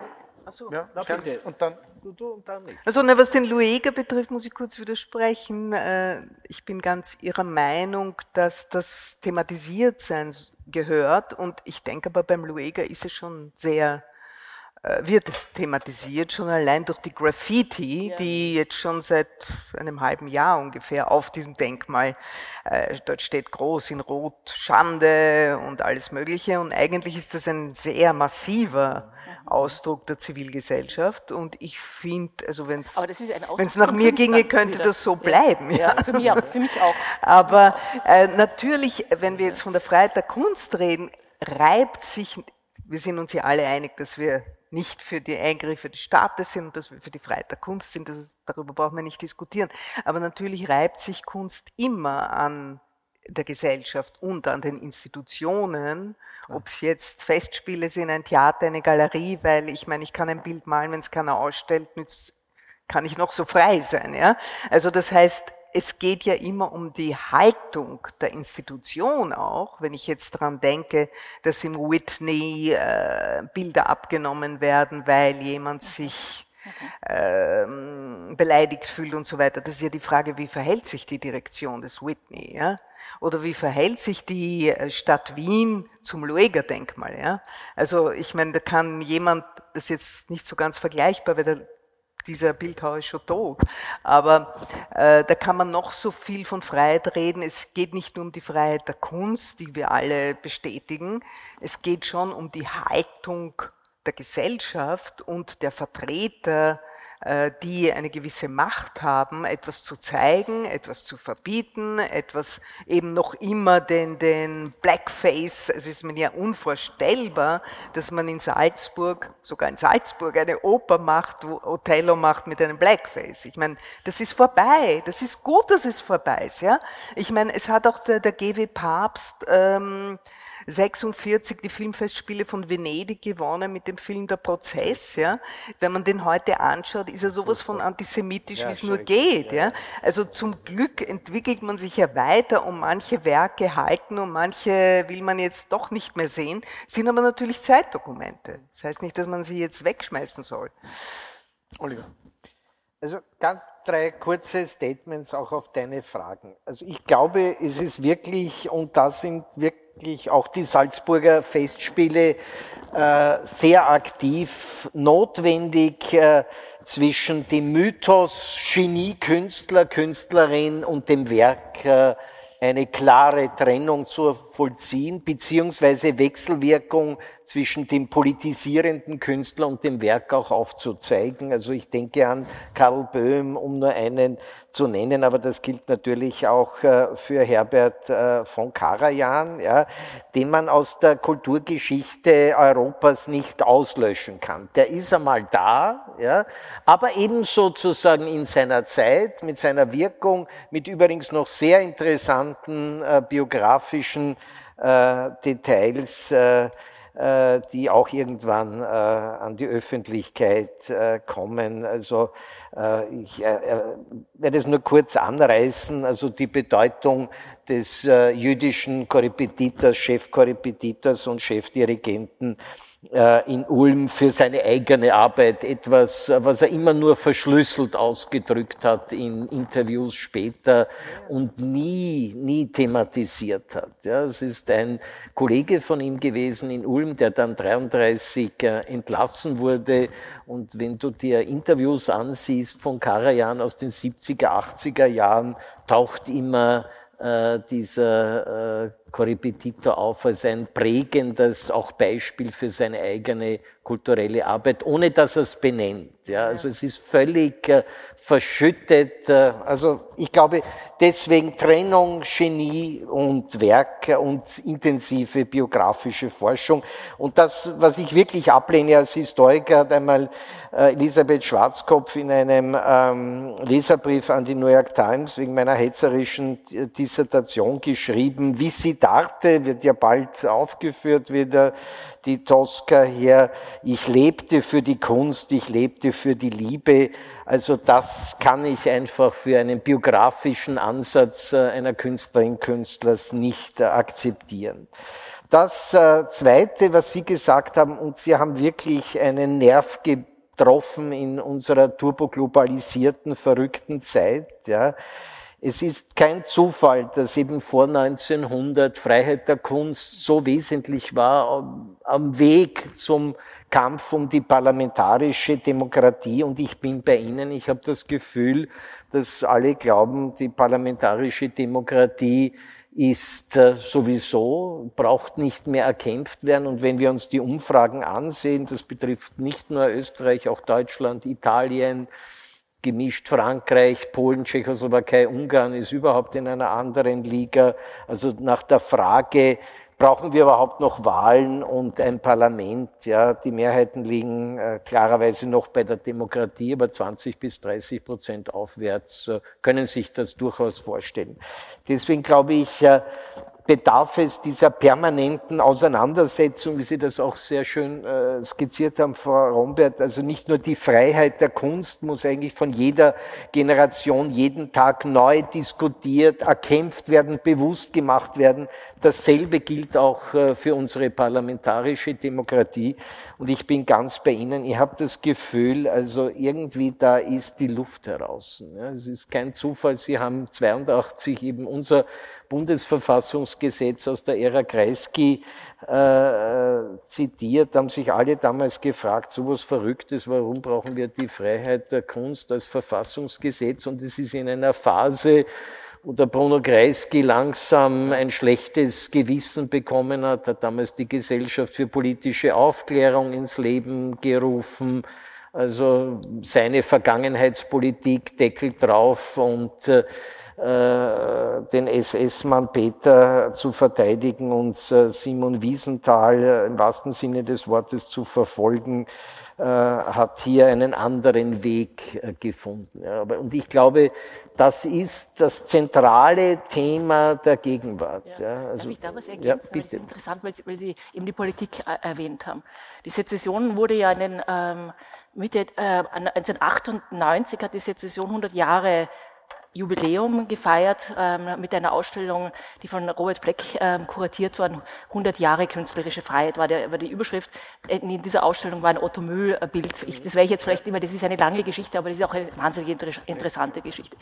Achso, ja, na, bitte. Und dann du, du und dann nicht. Also na, was den Lueger betrifft, muss ich kurz widersprechen. Äh, ich bin ganz Ihrer Meinung, dass das thematisiert sein gehört. Und ich denke aber beim Lueger ist es schon sehr äh, wird es thematisiert, schon allein durch die Graffiti, ja. die jetzt schon seit einem halben Jahr ungefähr auf diesem Denkmal, äh, dort steht groß in Rot Schande und alles Mögliche. Und eigentlich ist das ein sehr massiver Ausdruck der Zivilgesellschaft. Und ich finde, also wenn es nach mir ginge, könnte wieder. das so bleiben. Ja, ja. Für, mich auch, für mich auch. Aber äh, natürlich, wenn wir jetzt von der Freiheit der Kunst reden, reibt sich, wir sind uns ja alle einig, dass wir nicht für die Eingriffe des Staates sind und dass wir für die Freiheit der Kunst sind, ist, darüber brauchen wir nicht diskutieren. Aber natürlich reibt sich Kunst immer an der Gesellschaft und an den Institutionen, ob es jetzt Festspiele sind, ein Theater, eine Galerie, weil ich meine, ich kann ein Bild malen, wenn es keiner ausstellt, kann ich noch so frei sein. Ja? Also das heißt, es geht ja immer um die Haltung der Institution auch. Wenn ich jetzt daran denke, dass im Whitney äh, Bilder abgenommen werden, weil jemand sich ähm, beleidigt fühlt und so weiter. Das ist ja die Frage, wie verhält sich die Direktion des Whitney? Ja? Oder wie verhält sich die äh, Stadt Wien zum Lueger-Denkmal? Ja? Also ich meine, da kann jemand, das ist jetzt nicht so ganz vergleichbar, weil der, dieser Bildhauer ist schon tot, aber äh, da kann man noch so viel von Freiheit reden. Es geht nicht nur um die Freiheit der Kunst, die wir alle bestätigen, es geht schon um die Haltung der Gesellschaft und der Vertreter die eine gewisse Macht haben, etwas zu zeigen, etwas zu verbieten, etwas eben noch immer den, den Blackface, es ist mir ja unvorstellbar, dass man in Salzburg, sogar in Salzburg, eine Oper macht, wo Othello macht mit einem Blackface. Ich meine, das ist vorbei, das ist gut, dass es vorbei ist. Ja? Ich meine, es hat auch der, der GW Papst ähm, 46 die Filmfestspiele von Venedig gewonnen mit dem Film Der Prozess. Ja. Wenn man den heute anschaut, ist er sowas von antisemitisch, ja, wie es nur geht. Ja. Also zum Glück entwickelt man sich ja weiter und manche Werke halten und manche will man jetzt doch nicht mehr sehen, sind aber natürlich Zeitdokumente. Das heißt nicht, dass man sie jetzt wegschmeißen soll. Oliver. Also ganz drei kurze Statements auch auf deine Fragen. Also ich glaube, es ist wirklich, und da sind wirklich auch die Salzburger Festspiele äh, sehr aktiv, notwendig äh, zwischen dem Mythos Genie, Künstler, Künstlerin und dem Werk äh, eine klare Trennung zu vollziehen, beziehungsweise Wechselwirkung zwischen dem politisierenden Künstler und dem Werk auch aufzuzeigen. Also ich denke an Karl Böhm, um nur einen zu nennen, aber das gilt natürlich auch äh, für Herbert äh, von Karajan, ja, den man aus der Kulturgeschichte Europas nicht auslöschen kann. Der ist einmal da, ja, aber eben sozusagen in seiner Zeit, mit seiner Wirkung, mit übrigens noch sehr interessanten äh, biografischen äh, Details, äh, äh, die auch irgendwann äh, an die Öffentlichkeit äh, kommen. Also äh, ich werde es nur kurz anreißen, also die Bedeutung des jüdischen Korrepetitors, Chefkorrepetitors und Chefdirigenten in Ulm für seine eigene Arbeit etwas, was er immer nur verschlüsselt ausgedrückt hat in Interviews später und nie, nie thematisiert hat. Ja, es ist ein Kollege von ihm gewesen in Ulm, der dann 33 äh, entlassen wurde. Und wenn du dir Interviews ansiehst von Karajan aus den 70er, 80er Jahren, taucht immer äh, dieser äh, Korrepetitor auf als ein prägendes auch Beispiel für seine eigene kulturelle Arbeit, ohne dass er es benennt. Ja, also es ist völlig äh, verschüttet. Äh, also ich glaube, deswegen Trennung, Genie und Werk und intensive biografische Forschung. Und das, was ich wirklich ablehne als Historiker, hat einmal äh, Elisabeth Schwarzkopf in einem ähm, Leserbrief an die New York Times wegen meiner hetzerischen Dissertation geschrieben, wie sie Darte wird ja bald aufgeführt wieder, die Tosca hier. Ich lebte für die Kunst, ich lebte für die Liebe. Also das kann ich einfach für einen biografischen Ansatz äh, einer Künstlerin, Künstlers nicht äh, akzeptieren. Das äh, Zweite, was Sie gesagt haben, und Sie haben wirklich einen Nerv getroffen in unserer turboglobalisierten, verrückten Zeit, ja, es ist kein Zufall, dass eben vor 1900 Freiheit der Kunst so wesentlich war am Weg zum Kampf um die parlamentarische Demokratie. Und ich bin bei Ihnen. Ich habe das Gefühl, dass alle glauben, die parlamentarische Demokratie ist äh, sowieso, braucht nicht mehr erkämpft werden. Und wenn wir uns die Umfragen ansehen, das betrifft nicht nur Österreich, auch Deutschland, Italien, gemischt Frankreich, Polen, Tschechoslowakei, Ungarn ist überhaupt in einer anderen Liga. Also nach der Frage, brauchen wir überhaupt noch Wahlen und ein Parlament? Ja, die Mehrheiten liegen äh, klarerweise noch bei der Demokratie, aber 20 bis 30 Prozent aufwärts äh, können sich das durchaus vorstellen. Deswegen glaube ich, äh, bedarf es dieser permanenten Auseinandersetzung, wie Sie das auch sehr schön äh, skizziert haben, Frau Rombert. Also nicht nur die Freiheit der Kunst muss eigentlich von jeder Generation jeden Tag neu diskutiert, erkämpft werden, bewusst gemacht werden. Dasselbe gilt auch äh, für unsere parlamentarische Demokratie. Und ich bin ganz bei Ihnen. Ich habe das Gefühl, also irgendwie da ist die Luft heraus. Es ist kein Zufall. Sie haben 82 eben unser Bundesverfassungsgesetz aus der Ära Kreisky äh, zitiert, haben sich alle damals gefragt, so was Verrücktes, warum brauchen wir die Freiheit der Kunst als Verfassungsgesetz? Und es ist in einer Phase, wo der Bruno Kreisky langsam ein schlechtes Gewissen bekommen hat, hat damals die Gesellschaft für politische Aufklärung ins Leben gerufen, Also seine Vergangenheitspolitik deckelt drauf und äh, den SS-Mann Peter zu verteidigen und äh, Simon Wiesenthal im wahrsten Sinne des Wortes zu verfolgen, hat hier einen anderen Weg äh, gefunden. Und ich glaube, das ist das zentrale Thema der Gegenwart. Ja. Also, Darf ich da was ergänzen? Ja. Das ist interessant, weil Sie, weil Sie eben die Politik äh, erwähnt haben. Die Sezession wurde ja in den ähm, Mitte äh, 1998 hat die Sezession 100 Jahre Jubiläum gefeiert ähm, mit einer Ausstellung, die von Robert Fleck ähm, kuratiert war. 100 Jahre künstlerische Freiheit war, der, war die Überschrift. In dieser Ausstellung war ein Otto Mühl-Bild. Ich, das werde ich jetzt vielleicht immer, das ist eine lange Geschichte, aber das ist auch eine wahnsinnig inter interessante Geschichte.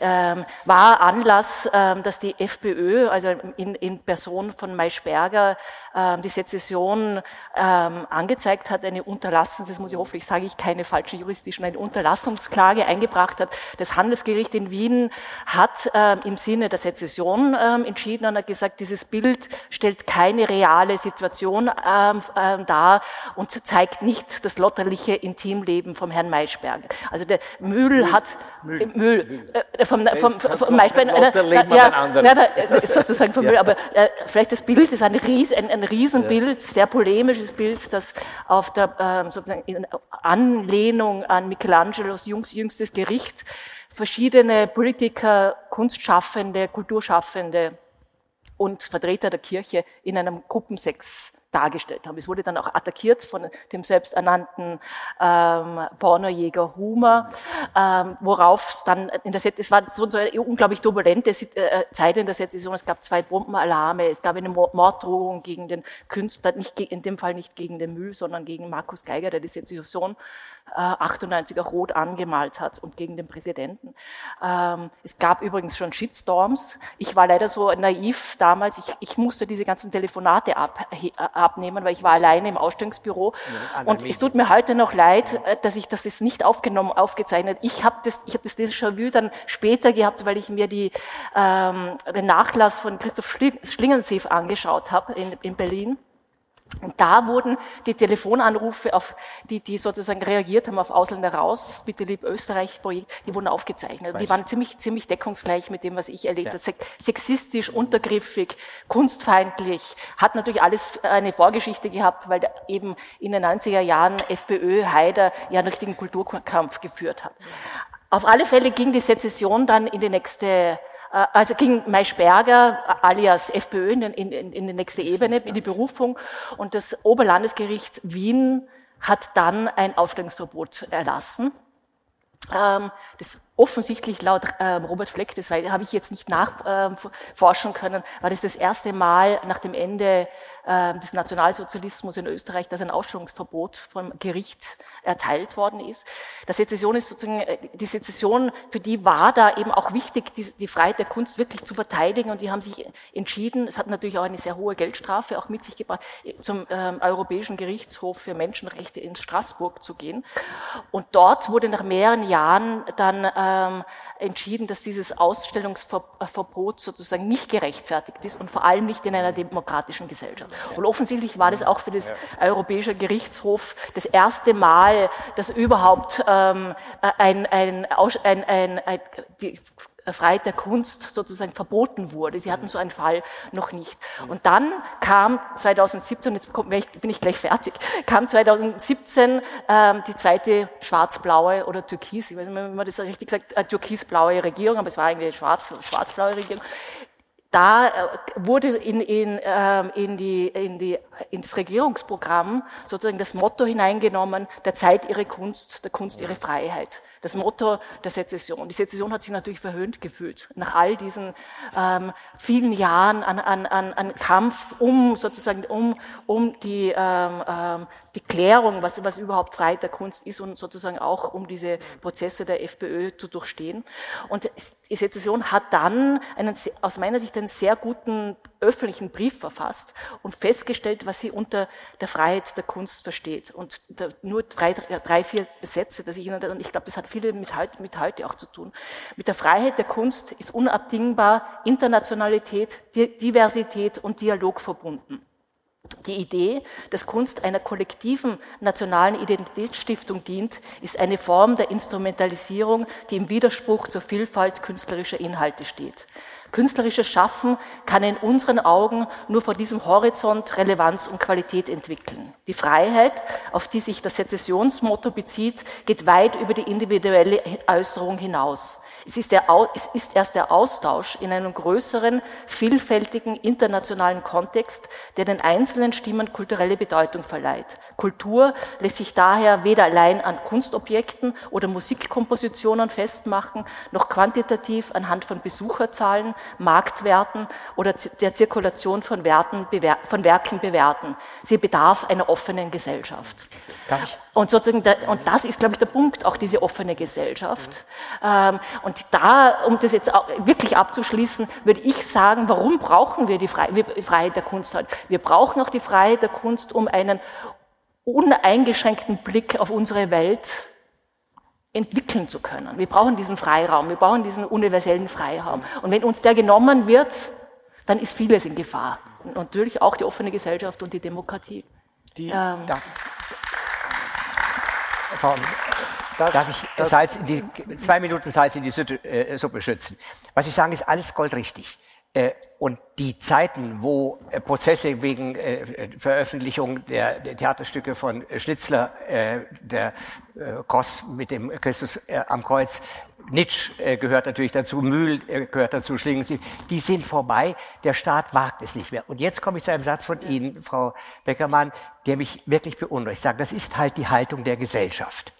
Ähm, war Anlass, ähm, dass die FPÖ, also in, in Person von Maischberger, ähm, die Sezession ähm, angezeigt hat, eine Unterlassens, das muss ich hoffentlich sage ich keine falsche juristischen, eine Unterlassungsklage eingebracht hat. Das Handelsgericht in Wien Wien hat äh, im Sinne der Sezession äh, entschieden und hat gesagt, dieses Bild stellt keine reale Situation ähm, äh, dar und zeigt nicht das lotterliche Intimleben vom Herrn Maischberger. Also der Mühl, Mühl hat Mühl, äh, Mühl äh, vom, vom, vom, vom Maischberger, ja, na, sozusagen vom ja. Mühl, aber vielleicht das Bild ist ein, Ries, ein, ein Riesenbild, ja. sehr polemisches Bild, das auf der ähm, sozusagen in Anlehnung an Michelangelos jüngstes Gericht verschiedene Politiker, Kunstschaffende, Kulturschaffende und Vertreter der Kirche in einem Gruppensex dargestellt haben. Es wurde dann auch attackiert von dem selbsternannten ähm, Pornojäger Humer, ähm, worauf es dann in der Set, es war so, eine unglaublich turbulente äh, Zeit in der Sezession. Es gab zwei Bombenalarme, es gab eine Morddrohung gegen den Künstler, nicht in dem Fall nicht gegen den Müll, sondern gegen Markus Geiger, der die Sezession 98 äh, rot angemalt hat und gegen den Präsidenten. Ähm, es gab übrigens schon Shitstorms. Ich war leider so naiv damals. Ich, ich musste diese ganzen Telefonate ab, äh, abnehmen, weil ich war alleine im Ausstellungsbüro. und es tut mir heute noch leid, äh, dass ich das ist nicht aufgenommen, aufgezeichnet. Ich habe das, ich habe das Déjà-vu dann später gehabt, weil ich mir die, ähm, den Nachlass von Christoph Schlingensief angeschaut habe in, in Berlin. Und da wurden die Telefonanrufe, auf die, die sozusagen reagiert haben auf Ausländer raus, Bitte lieb Österreich-Projekt, die wurden aufgezeichnet. Weiß die waren ziemlich, ziemlich deckungsgleich mit dem, was ich erlebt habe. Ja. Sexistisch, untergriffig, kunstfeindlich. Hat natürlich alles eine Vorgeschichte gehabt, weil eben in den 90er Jahren FPÖ, Haider ja einen richtigen Kulturkampf geführt hat. Auf alle Fälle ging die Sezession dann in die nächste also ging Maischberger alias FPÖ in, in, in die nächste Ebene, in die Berufung. Und das Oberlandesgericht Wien hat dann ein Aufstellungsverbot erlassen. Ähm, das offensichtlich laut ähm, Robert Fleck, das habe ich jetzt nicht nachforschen können, war das das erste Mal nach dem Ende ähm, des Nationalsozialismus in Österreich, dass ein Ausstellungsverbot vom Gericht erteilt worden ist. Die Sezession ist sozusagen, äh, die Sezession, für die war da eben auch wichtig, die, die Freiheit der Kunst wirklich zu verteidigen und die haben sich entschieden, es hat natürlich auch eine sehr hohe Geldstrafe auch mit sich gebracht, zum ähm, Europäischen Gerichtshof für Menschenrechte in Straßburg zu gehen. Und dort wurde nach mehreren Jahren dann ähm, entschieden, dass dieses Ausstellungsverbot sozusagen nicht gerechtfertigt ist und vor allem nicht in einer demokratischen Gesellschaft. Und offensichtlich war das auch für das Europäische Gerichtshof das erste Mal, dass überhaupt ähm, ein, ein, ein, ein, ein die Freiheit der Kunst sozusagen verboten wurde. Sie hatten so einen Fall noch nicht. Und dann kam 2017, jetzt bin ich gleich fertig, kam 2017 ähm, die zweite schwarz-blaue oder türkis, ich weiß nicht, wie man das richtig sagt, äh, türkis-blaue Regierung, aber es war eigentlich eine schwarz, schwarz-blaue Regierung, da äh, wurde in, in, ähm, in, die, in die, ins Regierungsprogramm sozusagen das Motto hineingenommen, der Zeit ihre Kunst, der Kunst ihre Freiheit das Motto der Sezession. Die Sezession hat sich natürlich verhöhnt gefühlt nach all diesen ähm, vielen Jahren an, an, an, an Kampf um sozusagen um, um die, ähm, ähm, die Klärung, was, was überhaupt Freiheit der Kunst ist und sozusagen auch um diese Prozesse der FPÖ zu durchstehen. Und die Sezession hat dann einen, aus meiner Sicht einen sehr guten öffentlichen Brief verfasst und festgestellt, was sie unter der Freiheit der Kunst versteht. Und da, nur drei, drei, vier Sätze, dass ich Ihnen, und ich glaube, das hat viele mit heute, mit heute auch zu tun. Mit der Freiheit der Kunst ist unabdingbar Internationalität, Diversität und Dialog verbunden. Die Idee, dass Kunst einer kollektiven nationalen Identitätsstiftung dient, ist eine Form der Instrumentalisierung, die im Widerspruch zur Vielfalt künstlerischer Inhalte steht. Künstlerisches Schaffen kann in unseren Augen nur vor diesem Horizont Relevanz und Qualität entwickeln. Die Freiheit, auf die sich das Sezessionsmotto bezieht, geht weit über die individuelle Äußerung hinaus. Es ist, der, es ist erst der Austausch in einem größeren, vielfältigen, internationalen Kontext, der den einzelnen Stimmen kulturelle Bedeutung verleiht. Kultur lässt sich daher weder allein an Kunstobjekten oder Musikkompositionen festmachen, noch quantitativ anhand von Besucherzahlen, Marktwerten oder der Zirkulation von, Werten, von Werken bewerten. Sie bedarf einer offenen Gesellschaft. Darf ich? Und, sozusagen, und das ist, glaube ich, der Punkt, auch diese offene Gesellschaft. Mhm. Und da, um das jetzt wirklich abzuschließen, würde ich sagen, warum brauchen wir die Freiheit der Kunst heute? Wir brauchen auch die Freiheit der Kunst, um einen uneingeschränkten Blick auf unsere Welt entwickeln zu können. Wir brauchen diesen Freiraum, wir brauchen diesen universellen Freiraum. Und wenn uns der genommen wird, dann ist vieles in Gefahr. Und natürlich auch die offene Gesellschaft und die Demokratie. Die, ähm, Frau, das, Darf ich das, Salz in die, zwei Minuten Salz in die äh, Suppe schützen? Was ich sage, ist alles goldrichtig. Äh, und die Zeiten, wo äh, Prozesse wegen Veröffentlichung der Theaterstücke von Schnitzler, der Cross mit dem Christus am Kreuz, Nitsch äh, gehört natürlich dazu, Mühl äh, gehört dazu, Schlingensief, die sind vorbei, der Staat wagt es nicht mehr. Und jetzt komme ich zu einem Satz von Ihnen, Frau Beckermann, der mich wirklich beunruhigt. Sage, das ist halt die Haltung der Gesellschaft.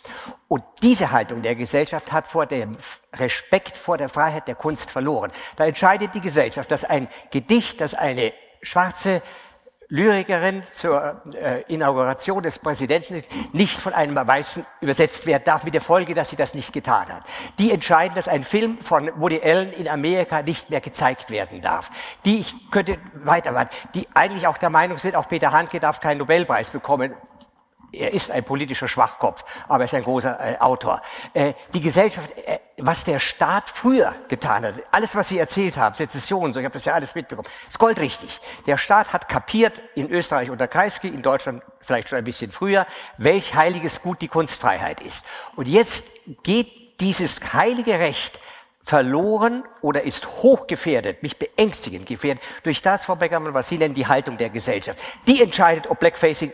Und diese Haltung der Gesellschaft hat vor dem Respekt vor der Freiheit der Kunst verloren. Da entscheidet die Gesellschaft, dass ein Gedicht, das eine schwarze Lyrikerin zur äh, Inauguration des Präsidenten nicht von einem Weißen übersetzt werden darf, mit der Folge, dass sie das nicht getan hat. Die entscheiden, dass ein Film von Woody Allen in Amerika nicht mehr gezeigt werden darf. Die, ich könnte weitermachen, die eigentlich auch der Meinung sind, auch Peter Handke darf keinen Nobelpreis bekommen, er ist ein politischer Schwachkopf, aber er ist ein großer äh, Autor. Äh, die Gesellschaft, äh, was der Staat früher getan hat, alles, was Sie erzählt haben, Sezession, so, ich habe das ja alles mitbekommen, ist goldrichtig. Der Staat hat kapiert, in Österreich unter Kreisky, in Deutschland vielleicht schon ein bisschen früher, welch heiliges Gut die Kunstfreiheit ist. Und jetzt geht dieses heilige Recht verloren oder ist hochgefährdet, mich beängstigend gefährdet, durch das, Frau Beckermann, was Sie nennen, die Haltung der Gesellschaft. Die entscheidet, ob Blackfacing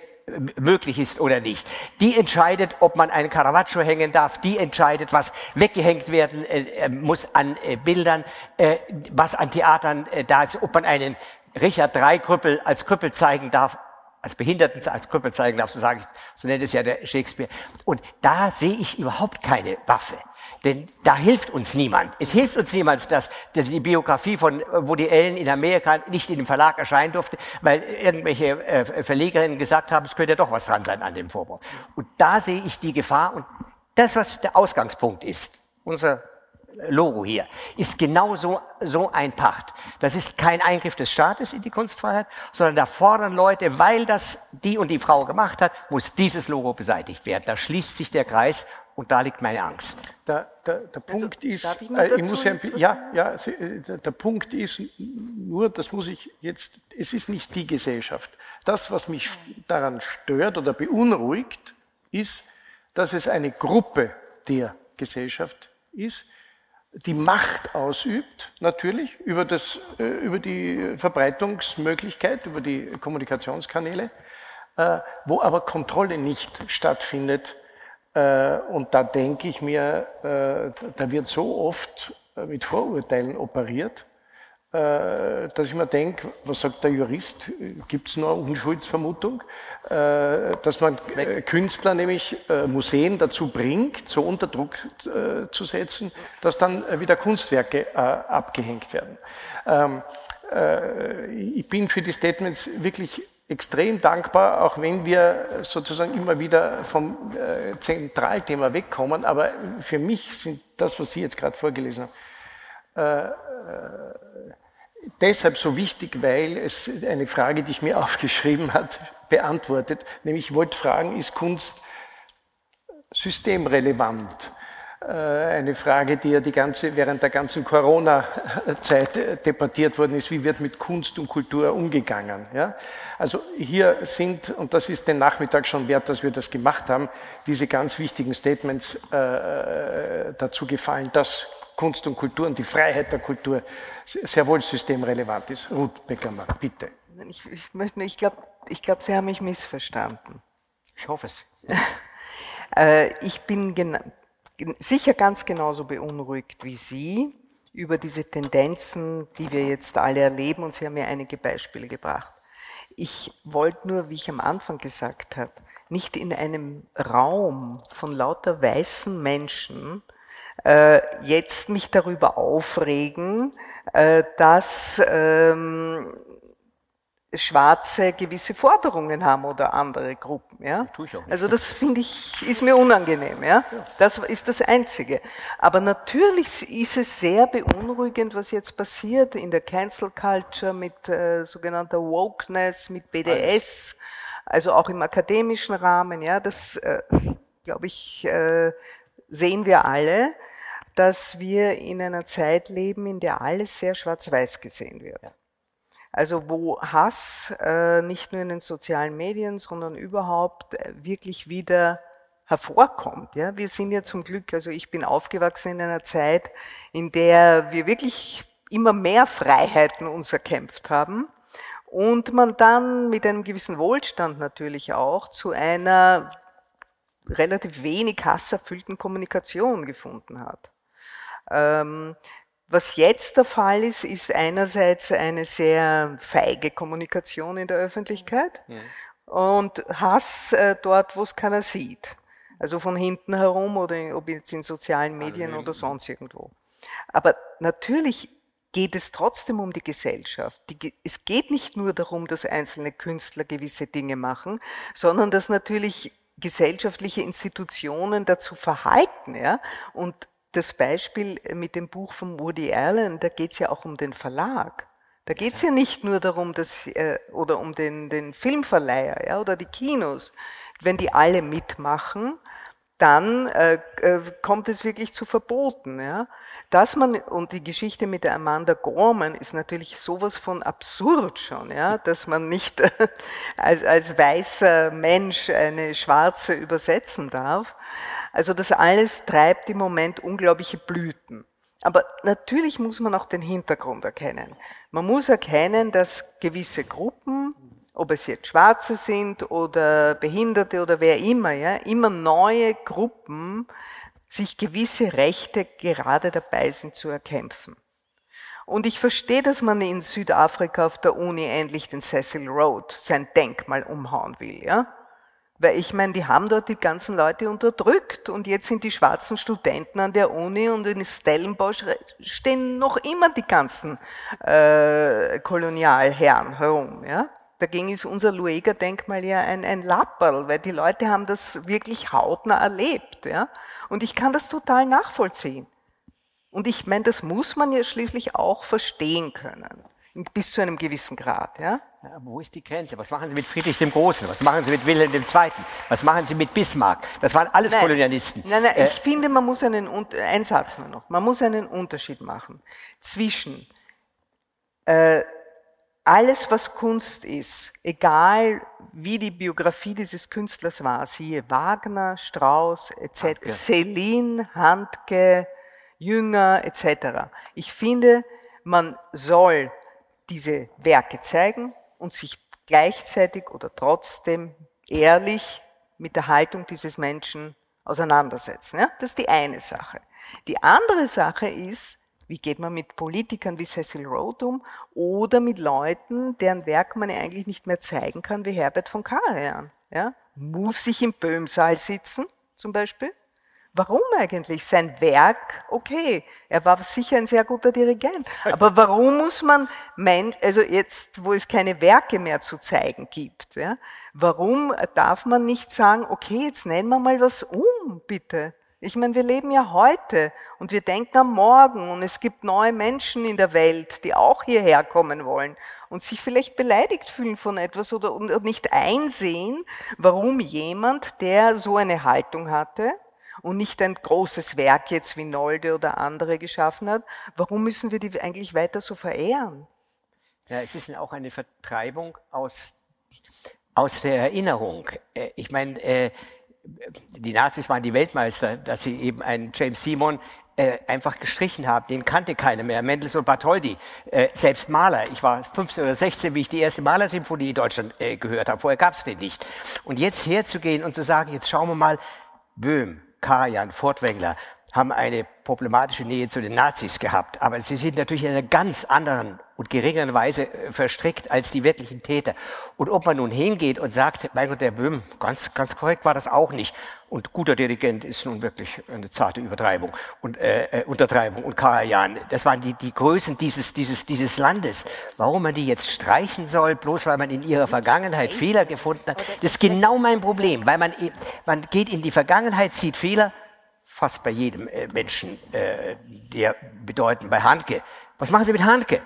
möglich ist oder nicht. Die entscheidet, ob man einen Caravaggio hängen darf. Die entscheidet, was weggehängt werden äh, äh muss an äh, Bildern, äh, was an Theatern äh, da ist, ob man einen Richard III Krüppel als Krüppel zeigen darf als Behinderten als Krüppel zeigen darf, so sage ich, so nennt es ja der Shakespeare. Und da sehe ich überhaupt keine Waffe. Denn da hilft uns niemand. Es hilft uns niemand, dass, dass die Biografie von Woody Allen in Amerika nicht in dem Verlag erscheinen durfte, weil irgendwelche äh, Verlegerinnen gesagt haben, es könnte ja doch was dran sein an dem Vorwurf. Und da sehe ich die Gefahr und das, was der Ausgangspunkt ist, unser Logo hier, ist genau so, so ein Pacht. Das ist kein Eingriff des Staates in die Kunstfreiheit, sondern da fordern Leute, weil das die und die Frau gemacht hat, muss dieses Logo beseitigt werden. Da schließt sich der Kreis und da liegt meine Angst. Der, der, der also, Punkt ist, ich, äh, ich muss ja, ja, ja, äh, der Punkt ist nur, das muss ich jetzt, es ist nicht die Gesellschaft. Das, was mich daran stört oder beunruhigt, ist, dass es eine Gruppe der Gesellschaft ist, die Macht ausübt, natürlich, über, das, äh, über die Verbreitungsmöglichkeit, über die Kommunikationskanäle, äh, wo aber Kontrolle nicht stattfindet. Äh, und da denke ich mir, da wird so oft mit Vorurteilen operiert, dass ich mir denke, was sagt der Jurist, gibt es nur Unschuldsvermutung, äh, dass man äh, Künstler, nämlich Museen dazu bringt, so unter Druck zu setzen, dass dann wieder Kunstwerke abgehängt werden. Ähm, ich bin für die Statements wirklich extrem dankbar, auch wenn wir sozusagen immer wieder vom Zentralthema wegkommen, aber für mich sind das, was Sie jetzt gerade vorgelesen haben, deshalb so wichtig, weil es eine Frage, die ich mir aufgeschrieben hat, beantwortet. Nämlich ich wollte fragen, ist Kunst systemrelevant? eine Frage, die ja die ganze, während der ganzen Corona-Zeit debattiert worden ist, wie wird mit Kunst und Kultur umgegangen. Ja? Also hier sind, und das ist den Nachmittag schon wert, dass wir das gemacht haben, diese ganz wichtigen Statements äh, dazu gefallen, dass Kunst und Kultur und die Freiheit der Kultur sehr wohl systemrelevant ist. Ruth Beckermann, bitte. Ich, ich, möchte, ich glaube, ich glaub, Sie haben mich missverstanden. Ich hoffe es. äh, ich bin sicher ganz genauso beunruhigt wie Sie über diese Tendenzen, die wir jetzt alle erleben, und Sie haben mir einige Beispiele gebracht. Ich wollte nur, wie ich am Anfang gesagt habe, nicht in einem Raum von lauter weißen Menschen äh, jetzt mich darüber aufregen, äh, dass ähm, Schwarze gewisse Forderungen haben oder andere Gruppen. Ja? Also das finde ich, ist mir unangenehm. Ja? Das ist das Einzige. Aber natürlich ist es sehr beunruhigend, was jetzt passiert in der Cancel Culture mit äh, sogenannter Wokeness, mit BDS, also auch im akademischen Rahmen. Ja, das äh, glaube ich äh, sehen wir alle dass wir in einer Zeit leben, in der alles sehr schwarz-weiß gesehen wird. Also wo Hass äh, nicht nur in den sozialen Medien, sondern überhaupt äh, wirklich wieder hervorkommt. Ja? Wir sind ja zum Glück, also ich bin aufgewachsen in einer Zeit, in der wir wirklich immer mehr Freiheiten uns erkämpft haben und man dann mit einem gewissen Wohlstand natürlich auch zu einer relativ wenig hasserfüllten Kommunikation gefunden hat. Ähm, was jetzt der Fall ist, ist einerseits eine sehr feige Kommunikation in der Öffentlichkeit ja. und Hass äh, dort, wo es keiner sieht. Also von hinten herum oder ob jetzt in sozialen Medien oder sonst irgendwo. Aber natürlich geht es trotzdem um die Gesellschaft. Die, es geht nicht nur darum, dass einzelne Künstler gewisse Dinge machen, sondern dass natürlich gesellschaftliche Institutionen dazu verhalten. Ja? Und das Beispiel mit dem Buch von Woody Allen, da geht es ja auch um den Verlag. Da geht es ja nicht nur darum, dass, äh, oder um den, den Filmverleiher ja, oder die Kinos. Wenn die alle mitmachen, dann äh, äh, kommt es wirklich zu Verboten. Ja? Dass man, und die Geschichte mit der Amanda Gorman ist natürlich sowas von absurd schon, ja? dass man nicht als, als weißer Mensch eine schwarze übersetzen darf. Also das alles treibt im Moment unglaubliche Blüten. Aber natürlich muss man auch den Hintergrund erkennen. Man muss erkennen, dass gewisse Gruppen, ob es jetzt Schwarze sind oder Behinderte oder wer immer, ja, immer neue Gruppen sich gewisse Rechte gerade dabei sind zu erkämpfen. Und ich verstehe, dass man in Südafrika auf der Uni endlich den Cecil Road, sein Denkmal umhauen will, ja. Weil ich meine, die haben dort die ganzen Leute unterdrückt und jetzt sind die schwarzen Studenten an der Uni und in Stellenbosch stehen noch immer die ganzen äh, Kolonialherren herum. Ja? Dagegen ist unser Lueger-Denkmal ja ein, ein Lapperl, weil die Leute haben das wirklich hautnah erlebt. Ja? Und ich kann das total nachvollziehen. Und ich meine, das muss man ja schließlich auch verstehen können bis zu einem gewissen Grad. Ja? ja? wo ist die Grenze? Was machen Sie mit Friedrich dem Großen? Was machen Sie mit Wilhelm II.? Was machen Sie mit Bismarck? Das waren alles nein, Kolonialisten. Nein, nein, äh, ich finde, man muss einen, ein Satz nur noch, man muss einen Unterschied machen zwischen äh, alles, was Kunst ist, egal wie die Biografie dieses Künstlers war, siehe Wagner, Strauss, etc., Handke. Celine, Handke, Jünger, etc. Ich finde, man soll diese Werke zeigen und sich gleichzeitig oder trotzdem ehrlich mit der Haltung dieses Menschen auseinandersetzen. Ja? Das ist die eine Sache. Die andere Sache ist, wie geht man mit Politikern wie Cecil Rhodes um oder mit Leuten, deren Werk man eigentlich nicht mehr zeigen kann, wie Herbert von Karajan. Ja? Muss ich im Böhmsaal sitzen, zum Beispiel? Warum eigentlich? Sein Werk, okay, er war sicher ein sehr guter Dirigent. Aber warum muss man, also jetzt, wo es keine Werke mehr zu zeigen gibt, ja, warum darf man nicht sagen, okay, jetzt nennen wir mal was um, bitte? Ich meine, wir leben ja heute und wir denken am Morgen und es gibt neue Menschen in der Welt, die auch hierher kommen wollen und sich vielleicht beleidigt fühlen von etwas oder nicht einsehen, warum jemand, der so eine Haltung hatte, und nicht ein großes Werk jetzt wie Nolde oder andere geschaffen hat, warum müssen wir die eigentlich weiter so verehren? Ja, es ist auch eine Vertreibung aus, aus der Erinnerung. Äh, ich meine, äh, die Nazis waren die Weltmeister, dass sie eben einen James Simon äh, einfach gestrichen haben. Den kannte keiner mehr. Mendelssohn Bartholdy, selbst Maler. Ich war 15 oder 16, wie ich die erste Malersymphonie in Deutschland gehört habe. Vorher gab es den nicht. Und jetzt herzugehen und zu sagen, jetzt schauen wir mal, Böhm, Karajan, Fortwängler, haben eine problematische Nähe zu den Nazis gehabt. Aber sie sind natürlich in einer ganz anderen und geringeren Weise äh, verstrickt als die wirklichen Täter. Und ob man nun hingeht und sagt, mein Gott, der Böhm, ganz, ganz korrekt war das auch nicht. Und guter Dirigent ist nun wirklich eine zarte Übertreibung und äh, äh Untertreibung. Und Karajan, das waren die, die Größen dieses, dieses, dieses Landes. Warum man die jetzt streichen soll, bloß weil man in ihrer Vergangenheit Fehler gefunden hat, das ist genau mein Problem. Weil man, man geht in die Vergangenheit, zieht Fehler, fast bei jedem äh, Menschen, äh, der bedeuten, bei Handke. Was machen Sie mit Handke?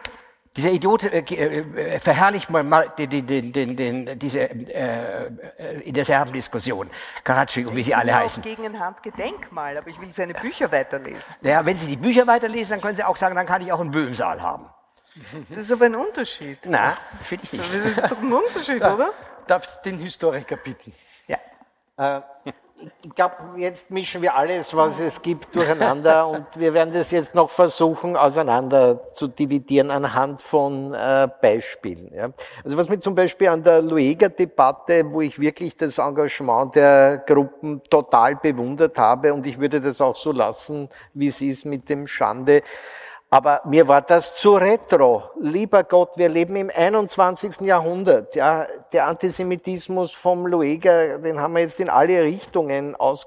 Dieser Idiot äh, äh, verherrlicht mal den, den, den, den, diese äh, äh, in der Serbendiskussion Karachi und wie sie alle ich heißen. gegen ein Handgedenkmal, aber ich will seine Bücher weiterlesen. Ja, wenn Sie die Bücher weiterlesen, dann können Sie auch sagen, dann kann ich auch einen Böhmsaal haben. Das ist aber ein Unterschied. Na, finde ich nicht. Das ist doch ein Unterschied, oder? Darf den Historiker bitten? Ja. Äh, ich glaube, jetzt mischen wir alles, was es gibt, durcheinander und wir werden das jetzt noch versuchen, auseinander zu dividieren anhand von äh, Beispielen. Ja. Also was mir zum Beispiel an der Lueger-Debatte, wo ich wirklich das Engagement der Gruppen total bewundert habe und ich würde das auch so lassen, wie es ist mit dem Schande, aber mir war das zu retro. Lieber Gott, wir leben im 21. Jahrhundert. Ja, der Antisemitismus vom Lueger, den haben wir jetzt in alle Richtungen ist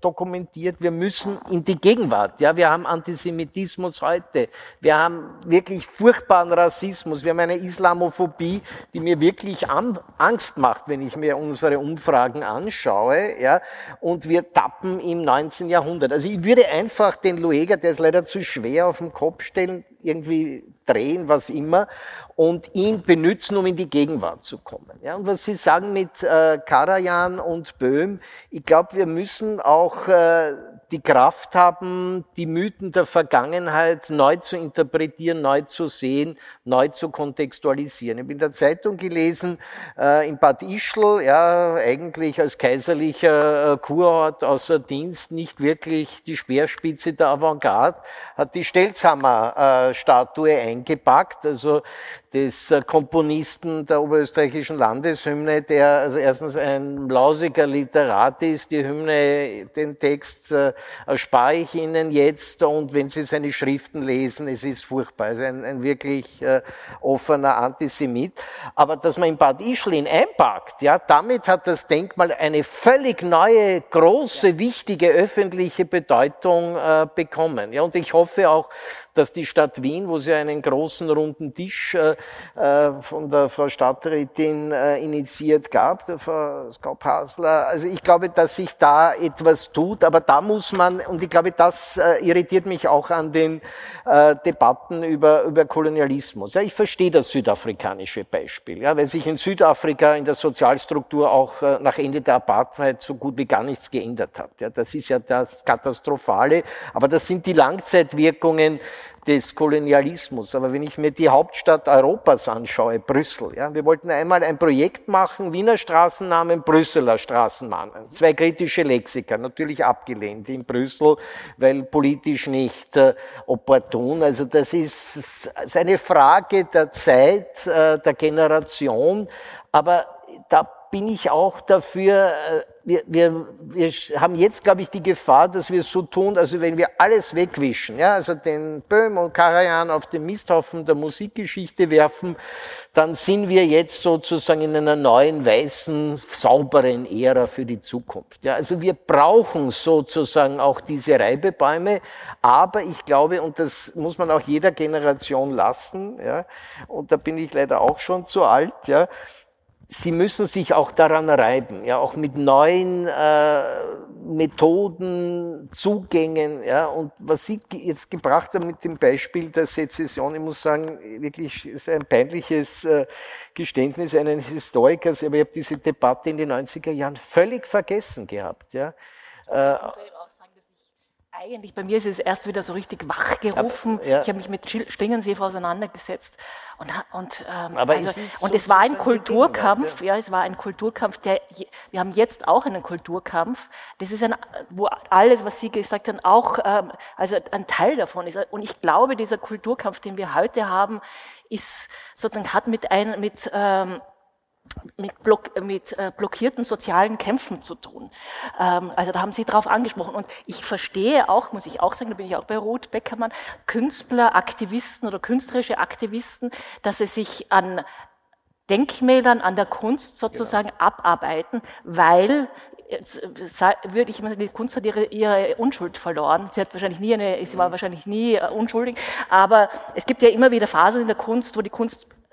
dokumentiert. Wir müssen in die Gegenwart. Ja, wir haben Antisemitismus heute. Wir haben wirklich furchtbaren Rassismus. Wir haben eine Islamophobie, die mir wirklich Angst macht, wenn ich mir unsere Umfragen anschaue. Ja, und wir tappen im 19. Jahrhundert. Also ich würde einfach den Lueger, der ist leider zu schwer auf den Kopf stellen, irgendwie drehen, was immer, und ihn benutzen, um in die Gegenwart zu kommen. Ja, und was Sie sagen mit äh, Karajan und Böhm, ich glaube, wir müssen auch äh, die Kraft haben, die Mythen der Vergangenheit neu zu interpretieren, neu zu sehen, neu zu kontextualisieren. Ich habe in der Zeitung gelesen, äh, in Bad Ischl, ja, eigentlich als kaiserlicher äh, Kurort außer Dienst, nicht wirklich die Speerspitze der Avantgarde, hat die Stelzhammer-Statue äh, eingepackt, also des äh, Komponisten der oberösterreichischen Landeshymne, der also erstens ein lausiger Literat ist, die Hymne, den Text äh, erspare ich Ihnen jetzt und wenn Sie seine Schriften lesen, es ist furchtbar, es ist ein, ein wirklich äh, offener Antisemit. Aber dass man in Bad Ischlin einpackt, ja, damit hat das Denkmal eine völlig neue, große, wichtige öffentliche Bedeutung äh, bekommen. Ja, und ich hoffe auch, dass die Stadt Wien, wo sie einen großen runden Tisch äh, äh, von der Frau Stadträtin äh, initiiert gab, der Frau Skaup-Hasler, also ich glaube, dass sich da etwas tut, aber da muss man, und ich glaube, das irritiert mich auch an den Debatten über, über Kolonialismus. Ja, ich verstehe das südafrikanische Beispiel, ja, weil sich in Südafrika in der Sozialstruktur auch nach Ende der Apartheid so gut wie gar nichts geändert hat. Ja, das ist ja das Katastrophale, aber das sind die Langzeitwirkungen des Kolonialismus. Aber wenn ich mir die Hauptstadt Europas anschaue, Brüssel, ja, wir wollten einmal ein Projekt machen, Wiener Straßennamen, Brüsseler Straßennamen. Zwei kritische Lexika, natürlich abgelehnt in Brüssel, weil politisch nicht äh, opportun. Also das ist, ist eine Frage der Zeit, äh, der Generation. Aber da bin ich auch dafür, äh, wir, wir, wir haben jetzt, glaube ich, die Gefahr, dass wir es so tun, also wenn wir alles wegwischen, ja, also den Böhm und Karajan auf den Misthaufen der Musikgeschichte werfen, dann sind wir jetzt sozusagen in einer neuen, weißen, sauberen Ära für die Zukunft. Ja, also wir brauchen sozusagen auch diese Reibebäume, aber ich glaube, und das muss man auch jeder Generation lassen, ja, und da bin ich leider auch schon zu alt, ja, Sie müssen sich auch daran reiben, ja, auch mit neuen äh, Methoden, Zugängen, ja. Und was Sie jetzt gebracht haben mit dem Beispiel der Sezession, ich muss sagen, wirklich ist ein peinliches äh, Geständnis eines Historikers, aber ich habe diese Debatte in den 90er Jahren völlig vergessen gehabt, ja. Äh, eigentlich, bei mir ist es erst wieder so richtig wachgerufen. Ja. Ich habe mich mit Stingenseef auseinandergesetzt. Und, und, ähm, also, es und es war ein Kulturkampf, ja. ja. es war ein Kulturkampf, der, wir haben jetzt auch einen Kulturkampf. Das ist ein, wo alles, was Sie gesagt haben, auch, ähm, also ein Teil davon ist. Und ich glaube, dieser Kulturkampf, den wir heute haben, ist sozusagen, hat mit ein, mit, ähm, mit, block, mit äh, blockierten sozialen Kämpfen zu tun. Ähm, also da haben Sie drauf angesprochen. Und ich verstehe auch, muss ich auch sagen, da bin ich auch bei Ruth Beckermann, Künstler, Aktivisten oder künstlerische Aktivisten, dass sie sich an Denkmälern, an der Kunst sozusagen genau. abarbeiten, weil würde ich die Kunst hat ihre, ihre Unschuld verloren. Sie hat wahrscheinlich nie eine, sie war wahrscheinlich nie äh, unschuldig, aber es gibt ja immer wieder Phasen in der Kunst, wo die Kunst äh,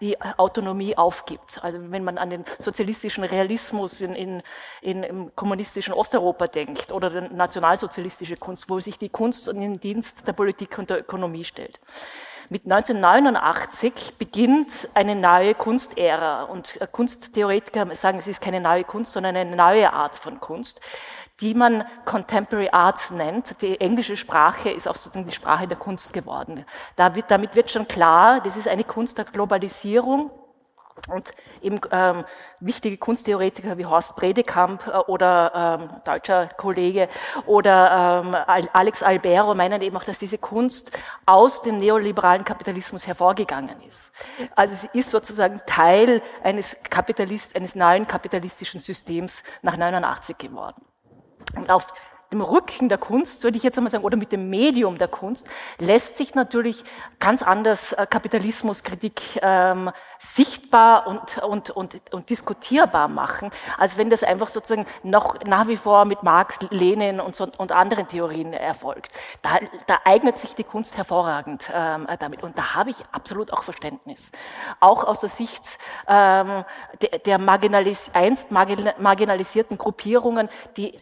die Autonomie aufgibt. Also wenn man an den sozialistischen Realismus in, in, in, im kommunistischen Osteuropa denkt oder die nationalsozialistische Kunst, wo sich die Kunst in den Dienst der Politik und der Ökonomie stellt. Mit 1989 beginnt eine neue Kunstära und Kunsttheoretiker sagen, es ist keine neue Kunst, sondern eine neue Art von Kunst die man Contemporary Arts nennt. Die englische Sprache ist auch sozusagen die Sprache der Kunst geworden. damit wird schon klar, das ist eine Kunst der Globalisierung. Und eben ähm, wichtige Kunsttheoretiker wie Horst Bredekamp äh, oder ähm, deutscher Kollege oder ähm, Alex Albero meinen eben auch, dass diese Kunst aus dem neoliberalen Kapitalismus hervorgegangen ist. Also sie ist sozusagen Teil eines, Kapitalist, eines neuen kapitalistischen Systems nach 89 geworden. Auf dem Rücken der Kunst, würde ich jetzt einmal sagen, oder mit dem Medium der Kunst, lässt sich natürlich ganz anders äh, Kapitalismuskritik ähm, sichtbar und, und, und, und diskutierbar machen, als wenn das einfach sozusagen noch nach wie vor mit Marx, Lenin und, so, und anderen Theorien erfolgt. Da, da eignet sich die Kunst hervorragend ähm, damit. Und da habe ich absolut auch Verständnis. Auch aus der Sicht ähm, der, der marginalis einst marginalisierten Gruppierungen, die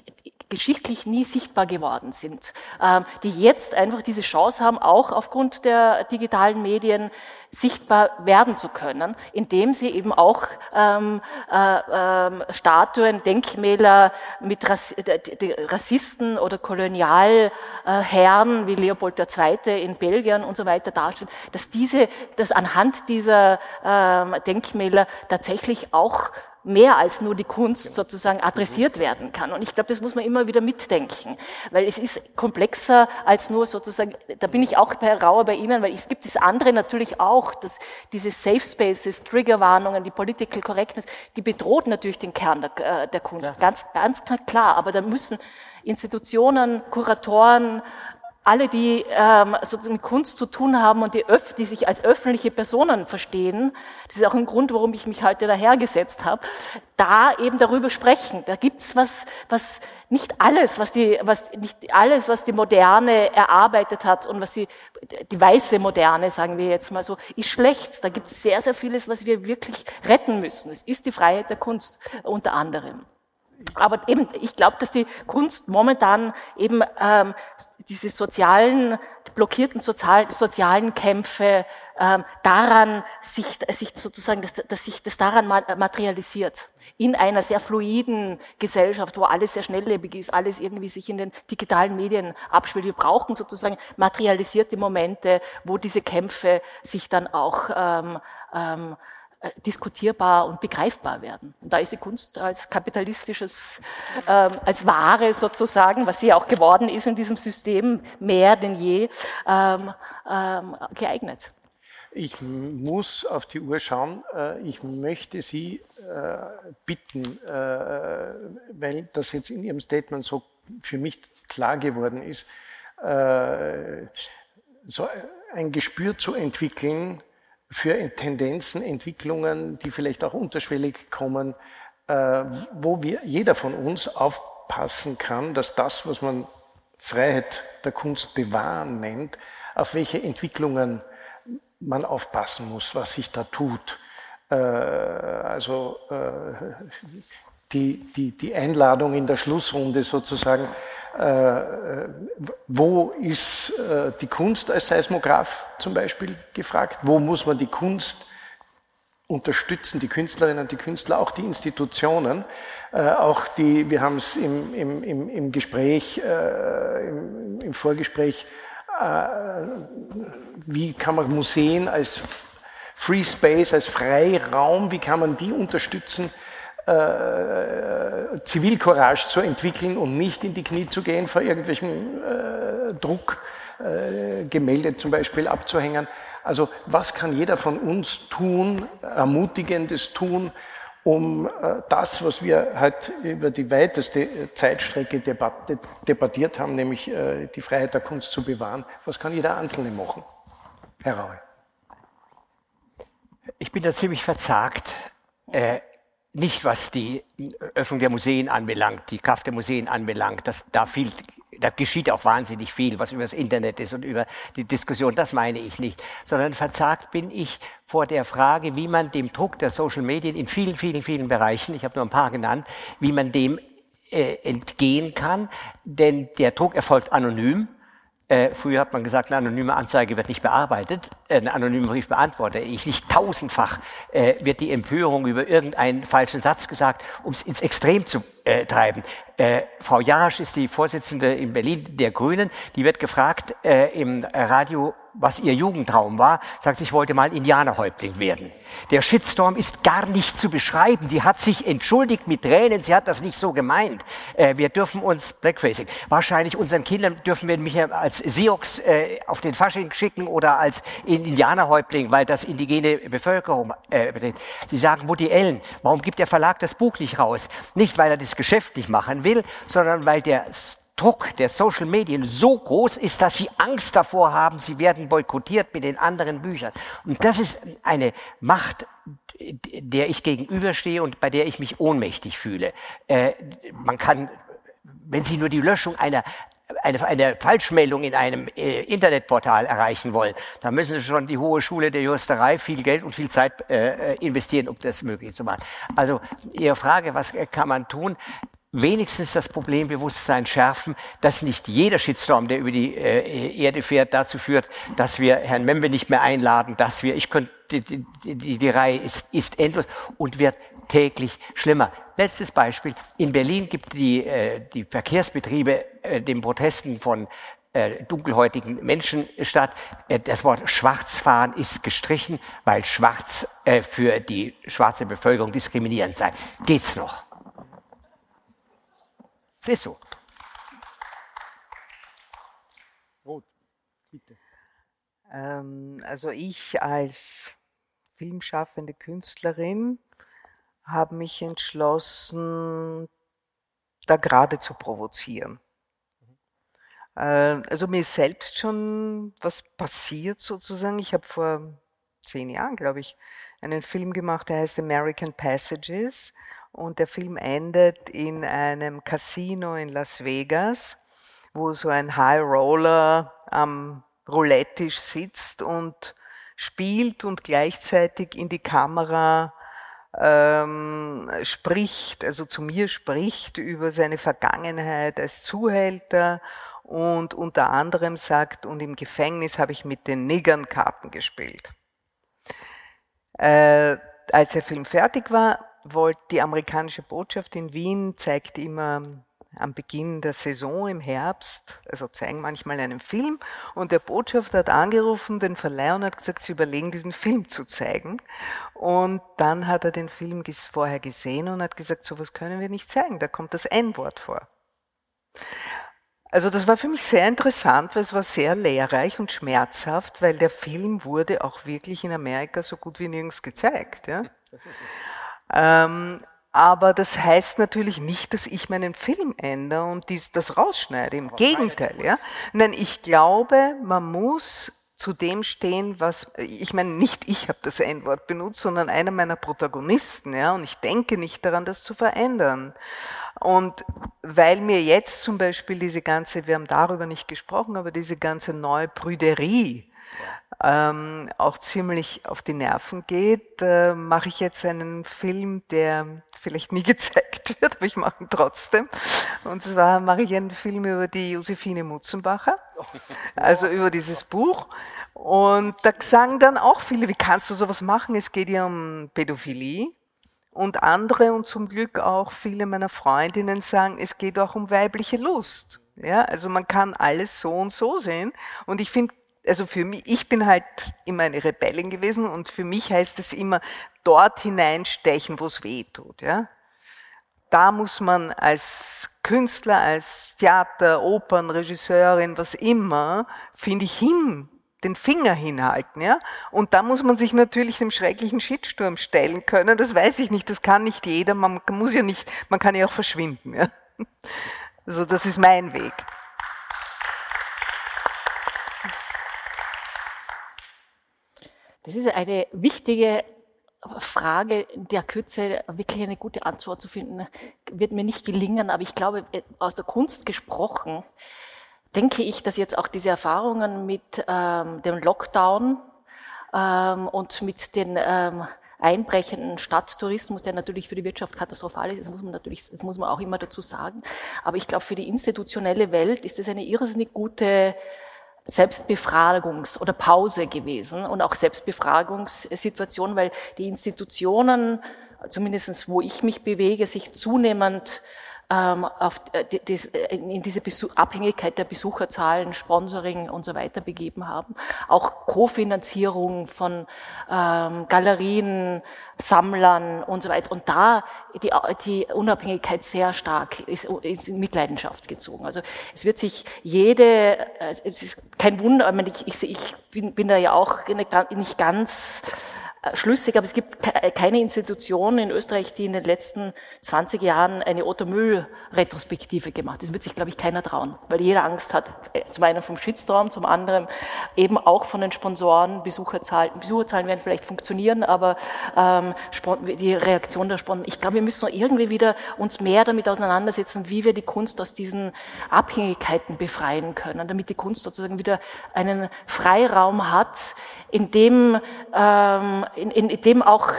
geschichtlich nie sichtbar geworden sind, ähm, die jetzt einfach diese Chance haben, auch aufgrund der digitalen Medien sichtbar werden zu können, indem sie eben auch ähm, äh, äh, Statuen, Denkmäler mit Rass Rassisten oder Kolonialherren wie Leopold II. in Belgien und so weiter darstellen, dass diese, dass anhand dieser äh, Denkmäler tatsächlich auch mehr als nur die Kunst sozusagen adressiert werden kann. Und ich glaube, das muss man immer wieder mitdenken, weil es ist komplexer als nur sozusagen, da bin ich auch bei Rauer bei Ihnen, weil es gibt das andere natürlich auch, dass diese Safe Spaces, Triggerwarnungen, die Political Correctness, die bedroht natürlich den Kern der, äh, der Kunst, ja. ganz, ganz klar, aber da müssen Institutionen, Kuratoren, alle, die ähm, sozusagen mit Kunst zu tun haben und die, die sich als öffentliche Personen verstehen, das ist auch ein Grund, warum ich mich heute dahergesetzt habe, da eben darüber sprechen. Da gibt's was, was nicht alles, was die, was nicht alles, was die Moderne erarbeitet hat und was die, die weiße Moderne, sagen wir jetzt mal so, ist schlecht. Da gibt's sehr, sehr vieles, was wir wirklich retten müssen. Es ist die Freiheit der Kunst unter anderem. Aber eben, ich glaube, dass die Kunst momentan eben ähm, diese sozialen, blockierten sozial, sozialen Kämpfe ähm, daran sich, sich sozusagen, dass, dass sich das daran materialisiert. In einer sehr fluiden Gesellschaft, wo alles sehr schnelllebig ist, alles irgendwie sich in den digitalen Medien abspielt. Wir brauchen sozusagen materialisierte Momente, wo diese Kämpfe sich dann auch ähm, ähm, äh, diskutierbar und begreifbar werden. Und da ist die Kunst als kapitalistisches, äh, als Ware sozusagen, was sie auch geworden ist in diesem System, mehr denn je ähm, ähm, geeignet. Ich muss auf die Uhr schauen. Äh, ich möchte Sie äh, bitten, weil das jetzt in Ihrem Statement so für mich klar geworden ist, so ein Gespür zu entwickeln, für Tendenzen, Entwicklungen, die vielleicht auch unterschwellig kommen, äh, wo wir, jeder von uns aufpassen kann, dass das, was man Freiheit der Kunst bewahren nennt, auf welche Entwicklungen man aufpassen muss, was sich da tut. Äh, also äh, die, die, die Einladung in der Schlussrunde sozusagen, äh, wo ist äh, die Kunst als Seismograph zum Beispiel gefragt? Wo muss man die Kunst unterstützen die Künstlerinnen und die Künstler, auch die Institutionen, äh, auch die, wir haben es im, im, im, im Gespräch, äh, im, im, Vorgespräch, äh, wie kann man Museen als Free Space, als Freiraum, wie kann man die unterstützen, äh, Zivilcourage zu entwickeln und nicht in die Knie zu gehen, vor irgendwelchem äh, Druck äh, Gemälde zum Beispiel abzuhängen. Also was kann jeder von uns tun, ermutigendes tun, um äh, das, was wir halt über die weiteste Zeitstrecke debattiert haben, nämlich äh, die Freiheit der Kunst zu bewahren. Was kann jeder Einzelne machen? Herr Raue. Ich bin da ziemlich verzagt. Äh, nicht was die Öffnung der Museen anbelangt, die Kraft der Museen anbelangt. Das, da viel da geschieht auch wahnsinnig viel, was über das Internet ist und über die Diskussion, das meine ich nicht, sondern verzagt bin ich vor der Frage, wie man dem Druck der Social Medien in vielen, vielen, vielen Bereichen, ich habe nur ein paar genannt, wie man dem äh, entgehen kann, denn der Druck erfolgt anonym. Äh, früher hat man gesagt, eine anonyme Anzeige wird nicht bearbeitet, äh, ein anonymer Brief beantworte ich nicht. Tausendfach äh, wird die Empörung über irgendeinen falschen Satz gesagt, um es ins Extrem zu äh, treiben. Äh, Frau Jarasch ist die Vorsitzende in Berlin der Grünen. Die wird gefragt äh, im Radio, was ihr Jugendtraum war, sagt, ich wollte mal Indianerhäuptling werden. Der Shitstorm ist gar nicht zu beschreiben. Die hat sich entschuldigt mit Tränen, sie hat das nicht so gemeint. Äh, wir dürfen uns, Blackfacing, wahrscheinlich unseren Kindern dürfen wir mich als Sioux äh, auf den Fasching schicken oder als Indianerhäuptling, weil das indigene Bevölkerung äh, Sie sagen, Woody Allen, warum gibt der Verlag das Buch nicht raus? Nicht, weil er das geschäftlich machen will, sondern weil der Druck der Social Medien so groß ist, dass sie Angst davor haben, sie werden boykottiert mit den anderen Büchern. Und das ist eine Macht, der ich gegenüberstehe und bei der ich mich ohnmächtig fühle. Äh, man kann, wenn Sie nur die Löschung einer eine, eine Falschmeldung in einem äh, Internetportal erreichen wollen, dann müssen Sie schon die hohe Schule der Juristerei viel Geld und viel Zeit äh, investieren, um das möglich zu machen. Also Ihre Frage, was kann man tun? wenigstens das Problembewusstsein schärfen, dass nicht jeder Shitstorm, der über die äh, Erde fährt, dazu führt, dass wir Herrn Membe nicht mehr einladen, dass wir, ich könnte, die, die, die, die Reihe ist, ist endlos und wird täglich schlimmer. Letztes Beispiel. In Berlin gibt die, äh, die Verkehrsbetriebe äh, den Protesten von äh, dunkelhäutigen Menschen statt. Äh, das Wort Schwarzfahren ist gestrichen, weil schwarz äh, für die schwarze Bevölkerung diskriminierend sei. Geht's noch? Es ist so. Rot, bitte. Ähm, also ich als filmschaffende Künstlerin habe mich entschlossen, da gerade zu provozieren. Äh, also mir ist selbst schon was passiert sozusagen. Ich habe vor zehn Jahren, glaube ich, einen Film gemacht, der heißt American Passages und der Film endet in einem Casino in Las Vegas, wo so ein High Roller am Roulette-Tisch sitzt und spielt und gleichzeitig in die Kamera ähm, spricht, also zu mir spricht über seine Vergangenheit als Zuhälter und unter anderem sagt, und im Gefängnis habe ich mit den Niggern Karten gespielt. Äh, als der Film fertig war, wollte die amerikanische Botschaft in Wien zeigt immer am Beginn der Saison im Herbst, also zeigen manchmal einen Film und der Botschafter hat angerufen, den Verleih und hat gesagt, sie überlegen, diesen Film zu zeigen. Und dann hat er den Film vorher gesehen und hat gesagt, sowas können wir nicht zeigen, da kommt das N-Wort vor. Also das war für mich sehr interessant, weil es war sehr lehrreich und schmerzhaft, weil der Film wurde auch wirklich in Amerika so gut wie nirgends gezeigt. Ja? Ähm, aber das heißt natürlich nicht, dass ich meinen Film ändere und dies, das rausschneide. Im Gegenteil. Ja? Nein, ich glaube, man muss zu dem stehen, was, ich meine, nicht ich habe das N-Wort benutzt, sondern einer meiner Protagonisten, ja, und ich denke nicht daran, das zu verändern. Und weil mir jetzt zum Beispiel diese ganze, wir haben darüber nicht gesprochen, aber diese ganze neue Prüderie, ähm, auch ziemlich auf die Nerven geht, äh, mache ich jetzt einen Film, der vielleicht nie gezeigt wird, aber ich mache ihn trotzdem. Und zwar mache ich einen Film über die Josephine Mutzenbacher, also über dieses Buch. Und da sagen dann auch viele, wie kannst du sowas machen? Es geht ja um Pädophilie. Und andere und zum Glück auch viele meiner Freundinnen sagen, es geht auch um weibliche Lust. Ja, also man kann alles so und so sehen. Und ich finde, also für mich, ich bin halt immer eine Rebellin gewesen und für mich heißt es immer, dort hineinstechen, wo es weh tut. Ja? Da muss man als Künstler, als Theater, Opern, Regisseurin, was immer, finde ich, hin den Finger hinhalten, ja. Und da muss man sich natürlich dem schrecklichen Shitsturm stellen können. Das weiß ich nicht, das kann nicht jeder. Man muss ja nicht, man kann ja auch verschwinden, ja. Also das ist mein Weg. Das ist eine wichtige Frage der Kürze wirklich eine gute Antwort zu finden, wird mir nicht gelingen, aber ich glaube, aus der Kunst gesprochen, denke ich, dass jetzt auch diese Erfahrungen mit ähm, dem Lockdown ähm, und mit den ähm, einbrechenden Stadttourismus, der natürlich für die Wirtschaft katastrophal ist, das muss man natürlich, das muss man auch immer dazu sagen. Aber ich glaube, für die institutionelle Welt ist es eine irrsinnig gute Selbstbefragungs- oder Pause gewesen und auch Selbstbefragungssituation, weil die Institutionen, zumindestens wo ich mich bewege, sich zunehmend auf, äh, äh, in diese Abhängigkeit der Besucherzahlen, Sponsoring und so weiter begeben haben. Auch Kofinanzierung von ähm, Galerien, Sammlern und so weiter. Und da die, die Unabhängigkeit sehr stark ist, ist in Mitleidenschaft gezogen. Also es wird sich jede, äh, es ist kein Wunder, ich, ich, ich bin, bin da ja auch nicht ganz schlüssig, aber es gibt keine Institution in Österreich, die in den letzten 20 Jahren eine Otto Müll-Retrospektive gemacht hat. Das wird sich, glaube ich, keiner trauen, weil jeder Angst hat, äh, zum einen vom Shitstorm, zum anderen eben auch von den Sponsoren, Besucherzahlen. Besucherzahlen werden vielleicht funktionieren, aber ähm, die Reaktion der Sponsoren, ich glaube, wir müssen irgendwie wieder uns mehr damit auseinandersetzen, wie wir die Kunst aus diesen Abhängigkeiten befreien können, damit die Kunst sozusagen wieder einen Freiraum hat, in dem ähm, in, in dem auch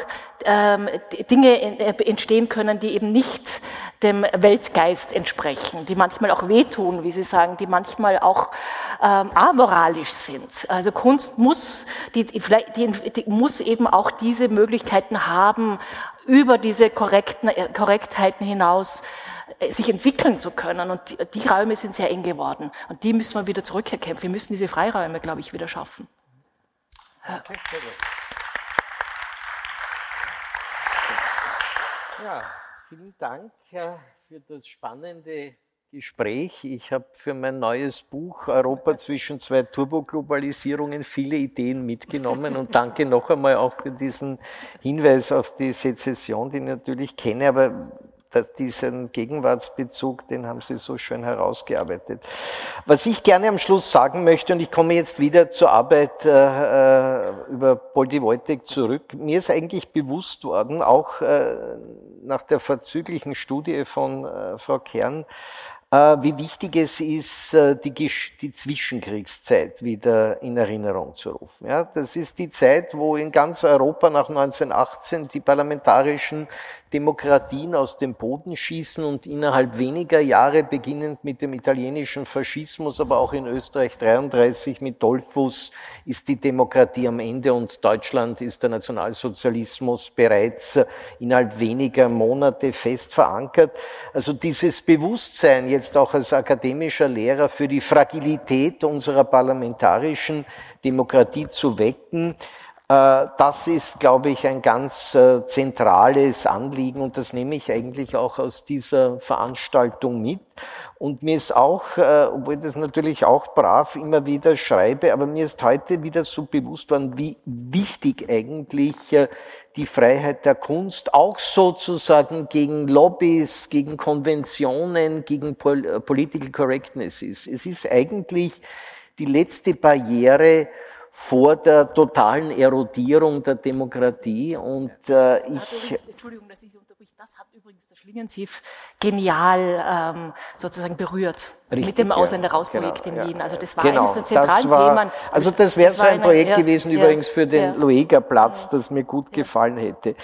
ähm, Dinge äh, entstehen können, die eben nicht dem Weltgeist entsprechen, die manchmal auch wehtun, wie Sie sagen, die manchmal auch ähm, amoralisch sind. Also Kunst muss, die, die, die, muss eben auch diese Möglichkeiten haben, über diese korrekten, äh, Korrektheiten hinaus äh, sich entwickeln zu können. Und die, die Räume sind sehr eng geworden. Und die müssen wir wieder zurückerkämpfen. Wir müssen diese Freiräume, glaube ich, wieder schaffen. Ja, vielen Dank für das spannende Gespräch. Ich habe für mein neues Buch Europa zwischen zwei Turboglobalisierungen viele Ideen mitgenommen und danke noch einmal auch für diesen Hinweis auf die Sezession, die ich natürlich kenne, aber dass diesen Gegenwartsbezug, den haben Sie so schön herausgearbeitet. Was ich gerne am Schluss sagen möchte, und ich komme jetzt wieder zur Arbeit äh, äh über Poldi Wojtek zurück, mir ist eigentlich bewusst worden, auch äh, nach der verzüglichen Studie von äh, Frau Kern, äh, wie wichtig es ist, äh, die, die, Zwischenkriegszeit wieder in Erinnerung zu rufen. Ja, das ist die Zeit, wo in ganz Europa nach 1918 die parlamentarischen Demokratien aus dem Boden schießen und innerhalb weniger Jahre, beginnend mit dem italienischen Faschismus, aber auch in Österreich 33 mit Dollfuss, ist die Demokratie am Ende und Deutschland ist der Nationalsozialismus bereits innerhalb weniger Monate fest verankert. Also dieses Bewusstsein jetzt auch als akademischer Lehrer für die Fragilität unserer parlamentarischen Demokratie zu wecken, das ist, glaube ich, ein ganz äh, zentrales Anliegen und das nehme ich eigentlich auch aus dieser Veranstaltung mit. Und mir ist auch, äh, obwohl ich das natürlich auch brav immer wieder schreibe, aber mir ist heute wieder so bewusst worden, wie wichtig eigentlich die Freiheit der Kunst auch sozusagen gegen Lobbys, gegen Konventionen, gegen Political Correctness ist. Es ist eigentlich die letzte Barriere vor der totalen Erodierung der Demokratie. Und äh, ich. Entschuldigung, dass ich. Das hat übrigens der Schlingensief genial ähm, sozusagen berührt Richtig, mit dem Ausländer-Raus-Projekt genau, in Wien. Also das war genau, eines der zentralen war, Themen. Also das wäre so ein eine, Projekt ja, gewesen, ja, übrigens für den ja, Lueger-Platz, das mir gut gefallen hätte.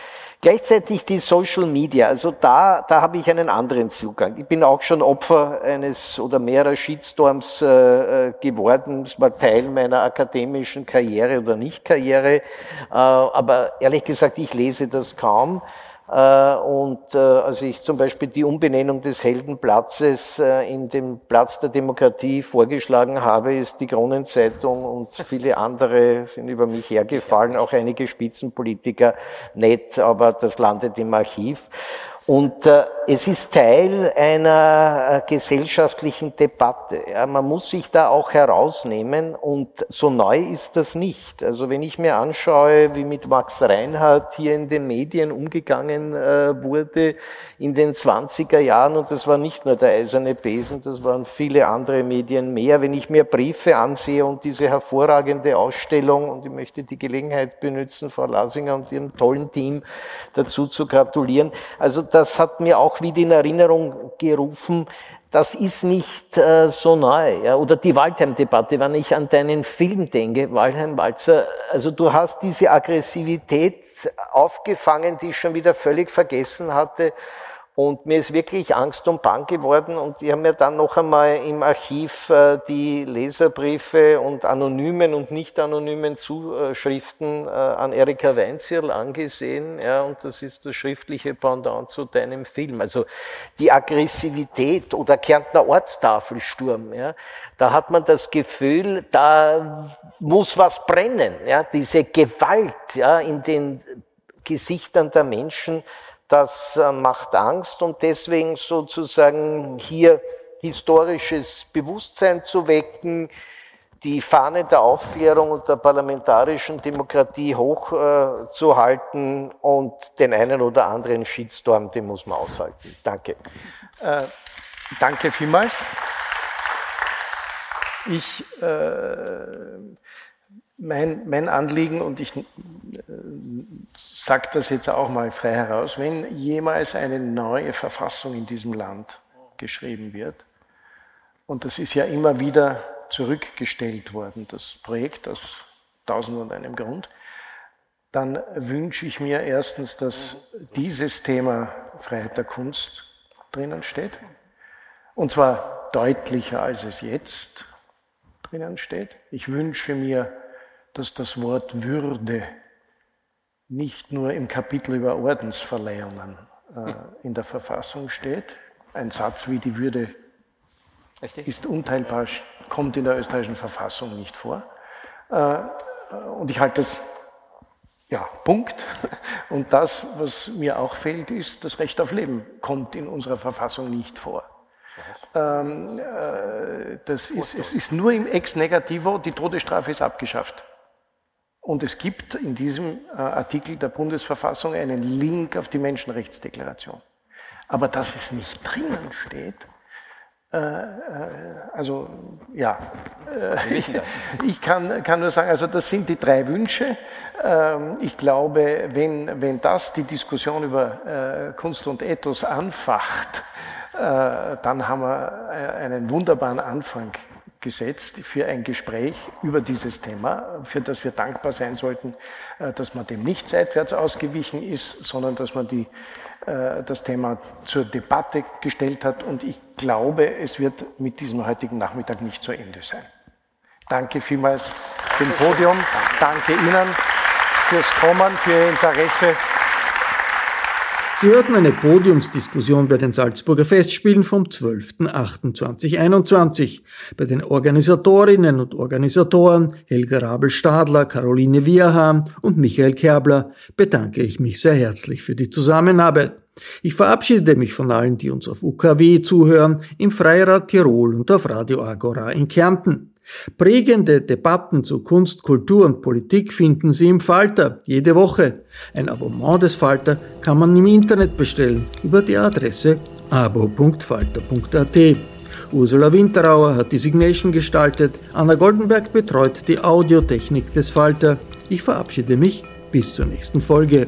Gleichzeitig die Social Media, also da, da habe ich einen anderen Zugang. Ich bin auch schon Opfer eines oder mehrerer Shitstorms äh, äh geworden. Das war Teil meiner akademischen Karriere oder Nicht-Karriere. Äh, aber ehrlich gesagt, ich lese das kaum. Äh, und äh, als ich zum Beispiel die Umbenennung des Heldenplatzes äh, in den Platz der Demokratie vorgeschlagen habe, ist die Kronenzeitung und viele andere sind über mich hergefallen, auch einige Spitzenpolitiker nett, aber das landet im Archiv. Und äh, es ist Teil einer äh, gesellschaftlichen Debatte. Ja, man muss sich da auch herausnehmen und so neu ist das nicht. Also wenn ich mir anschaue, wie mit Max Reinhardt hier in den Medien umgegangen äh, wurde in den 20er Jahren, und das war nicht nur der eiserne Besen, das waren viele andere Medien mehr. Wenn ich mir Briefe ansehe und diese hervorragende Ausstellung, und ich möchte die Gelegenheit benutzen, Frau Lasinger und ihrem tollen Team dazu zu gratulieren. Also das hat mir auch wieder in Erinnerung gerufen, das ist nicht äh, so neu. Ja? Oder die Waldheim-Debatte, wenn ich an deinen Film denke, Waldheim-Walzer, also du hast diese Aggressivität aufgefangen, die ich schon wieder völlig vergessen hatte. Und mir ist wirklich Angst und Bang geworden und ich habe mir dann noch einmal im Archiv äh, die Leserbriefe und anonymen und nicht anonymen Zuschriften äh, an Erika Weinzierl angesehen. Ja, und das ist das schriftliche Pendant zu deinem Film. Also die Aggressivität oder Kärntner Ortstafelsturm, ja, da hat man das Gefühl, da muss was brennen. Ja, diese Gewalt ja, in den Gesichtern der Menschen, das äh, macht Angst und deswegen sozusagen hier historisches Bewusstsein zu wecken, die Fahne der Aufklärung und der parlamentarischen Demokratie hochzuhalten äh, und den einen oder anderen Shitstorm, den muss man aushalten. Danke. Äh, danke vielmals. Ich äh, mein, mein Anliegen, und ich äh, sage das jetzt auch mal frei heraus, wenn jemals eine neue Verfassung in diesem Land geschrieben wird, und das ist ja immer wieder zurückgestellt worden, das Projekt aus Tausend und einem Grund, dann wünsche ich mir erstens, dass dieses Thema Freiheit der Kunst drinnen steht, und zwar deutlicher, als es jetzt drinnen steht. Ich wünsche mir, dass das Wort Würde nicht nur im Kapitel über Ordensverleihungen äh, in der Verfassung steht. Ein Satz wie die Würde Richtig? ist unteilbar, kommt in der österreichischen Verfassung nicht vor. Äh, und ich halte das, ja, Punkt. Und das, was mir auch fehlt, ist, das Recht auf Leben kommt in unserer Verfassung nicht vor. Ähm, äh, das ist, es ist nur im Ex Negativo, die Todesstrafe ist abgeschafft. Und es gibt in diesem äh, Artikel der Bundesverfassung einen Link auf die Menschenrechtsdeklaration. Aber dass es nicht drinnen steht, äh, äh, also ja, ich kann, kann nur sagen, also das sind die drei Wünsche. Ähm, ich glaube, wenn, wenn das die Diskussion über Kunst und Ethos anfacht, dann haben wir einen wunderbaren Anfang gesetzt für ein Gespräch über dieses Thema, für das wir dankbar sein sollten, äh, dass man dem nicht seitwärts ausgewichen ist, sondern dass man die, äh, das Thema zur Debatte gestellt hat. Und ich glaube, es wird mit diesem heutigen Nachmittag nicht zu Ende sein. Danke vielmals dem Podium. Danke Ihnen fürs Kommen, für Ihr Interesse. Sie hörten eine Podiumsdiskussion bei den Salzburger Festspielen vom 12.08.2021. Bei den Organisatorinnen und Organisatoren Helga Rabel-Stadler, Caroline Wierhahn und Michael Kerbler bedanke ich mich sehr herzlich für die Zusammenarbeit. Ich verabschiede mich von allen, die uns auf UKW zuhören, im Freirad Tirol und auf Radio Agora in Kärnten. Prägende Debatten zu Kunst, Kultur und Politik finden Sie im Falter jede Woche. Ein Abonnement des Falter kann man im Internet bestellen über die Adresse abo.falter.at. Ursula Winterauer hat die Signation gestaltet, Anna Goldenberg betreut die Audiotechnik des Falter. Ich verabschiede mich bis zur nächsten Folge.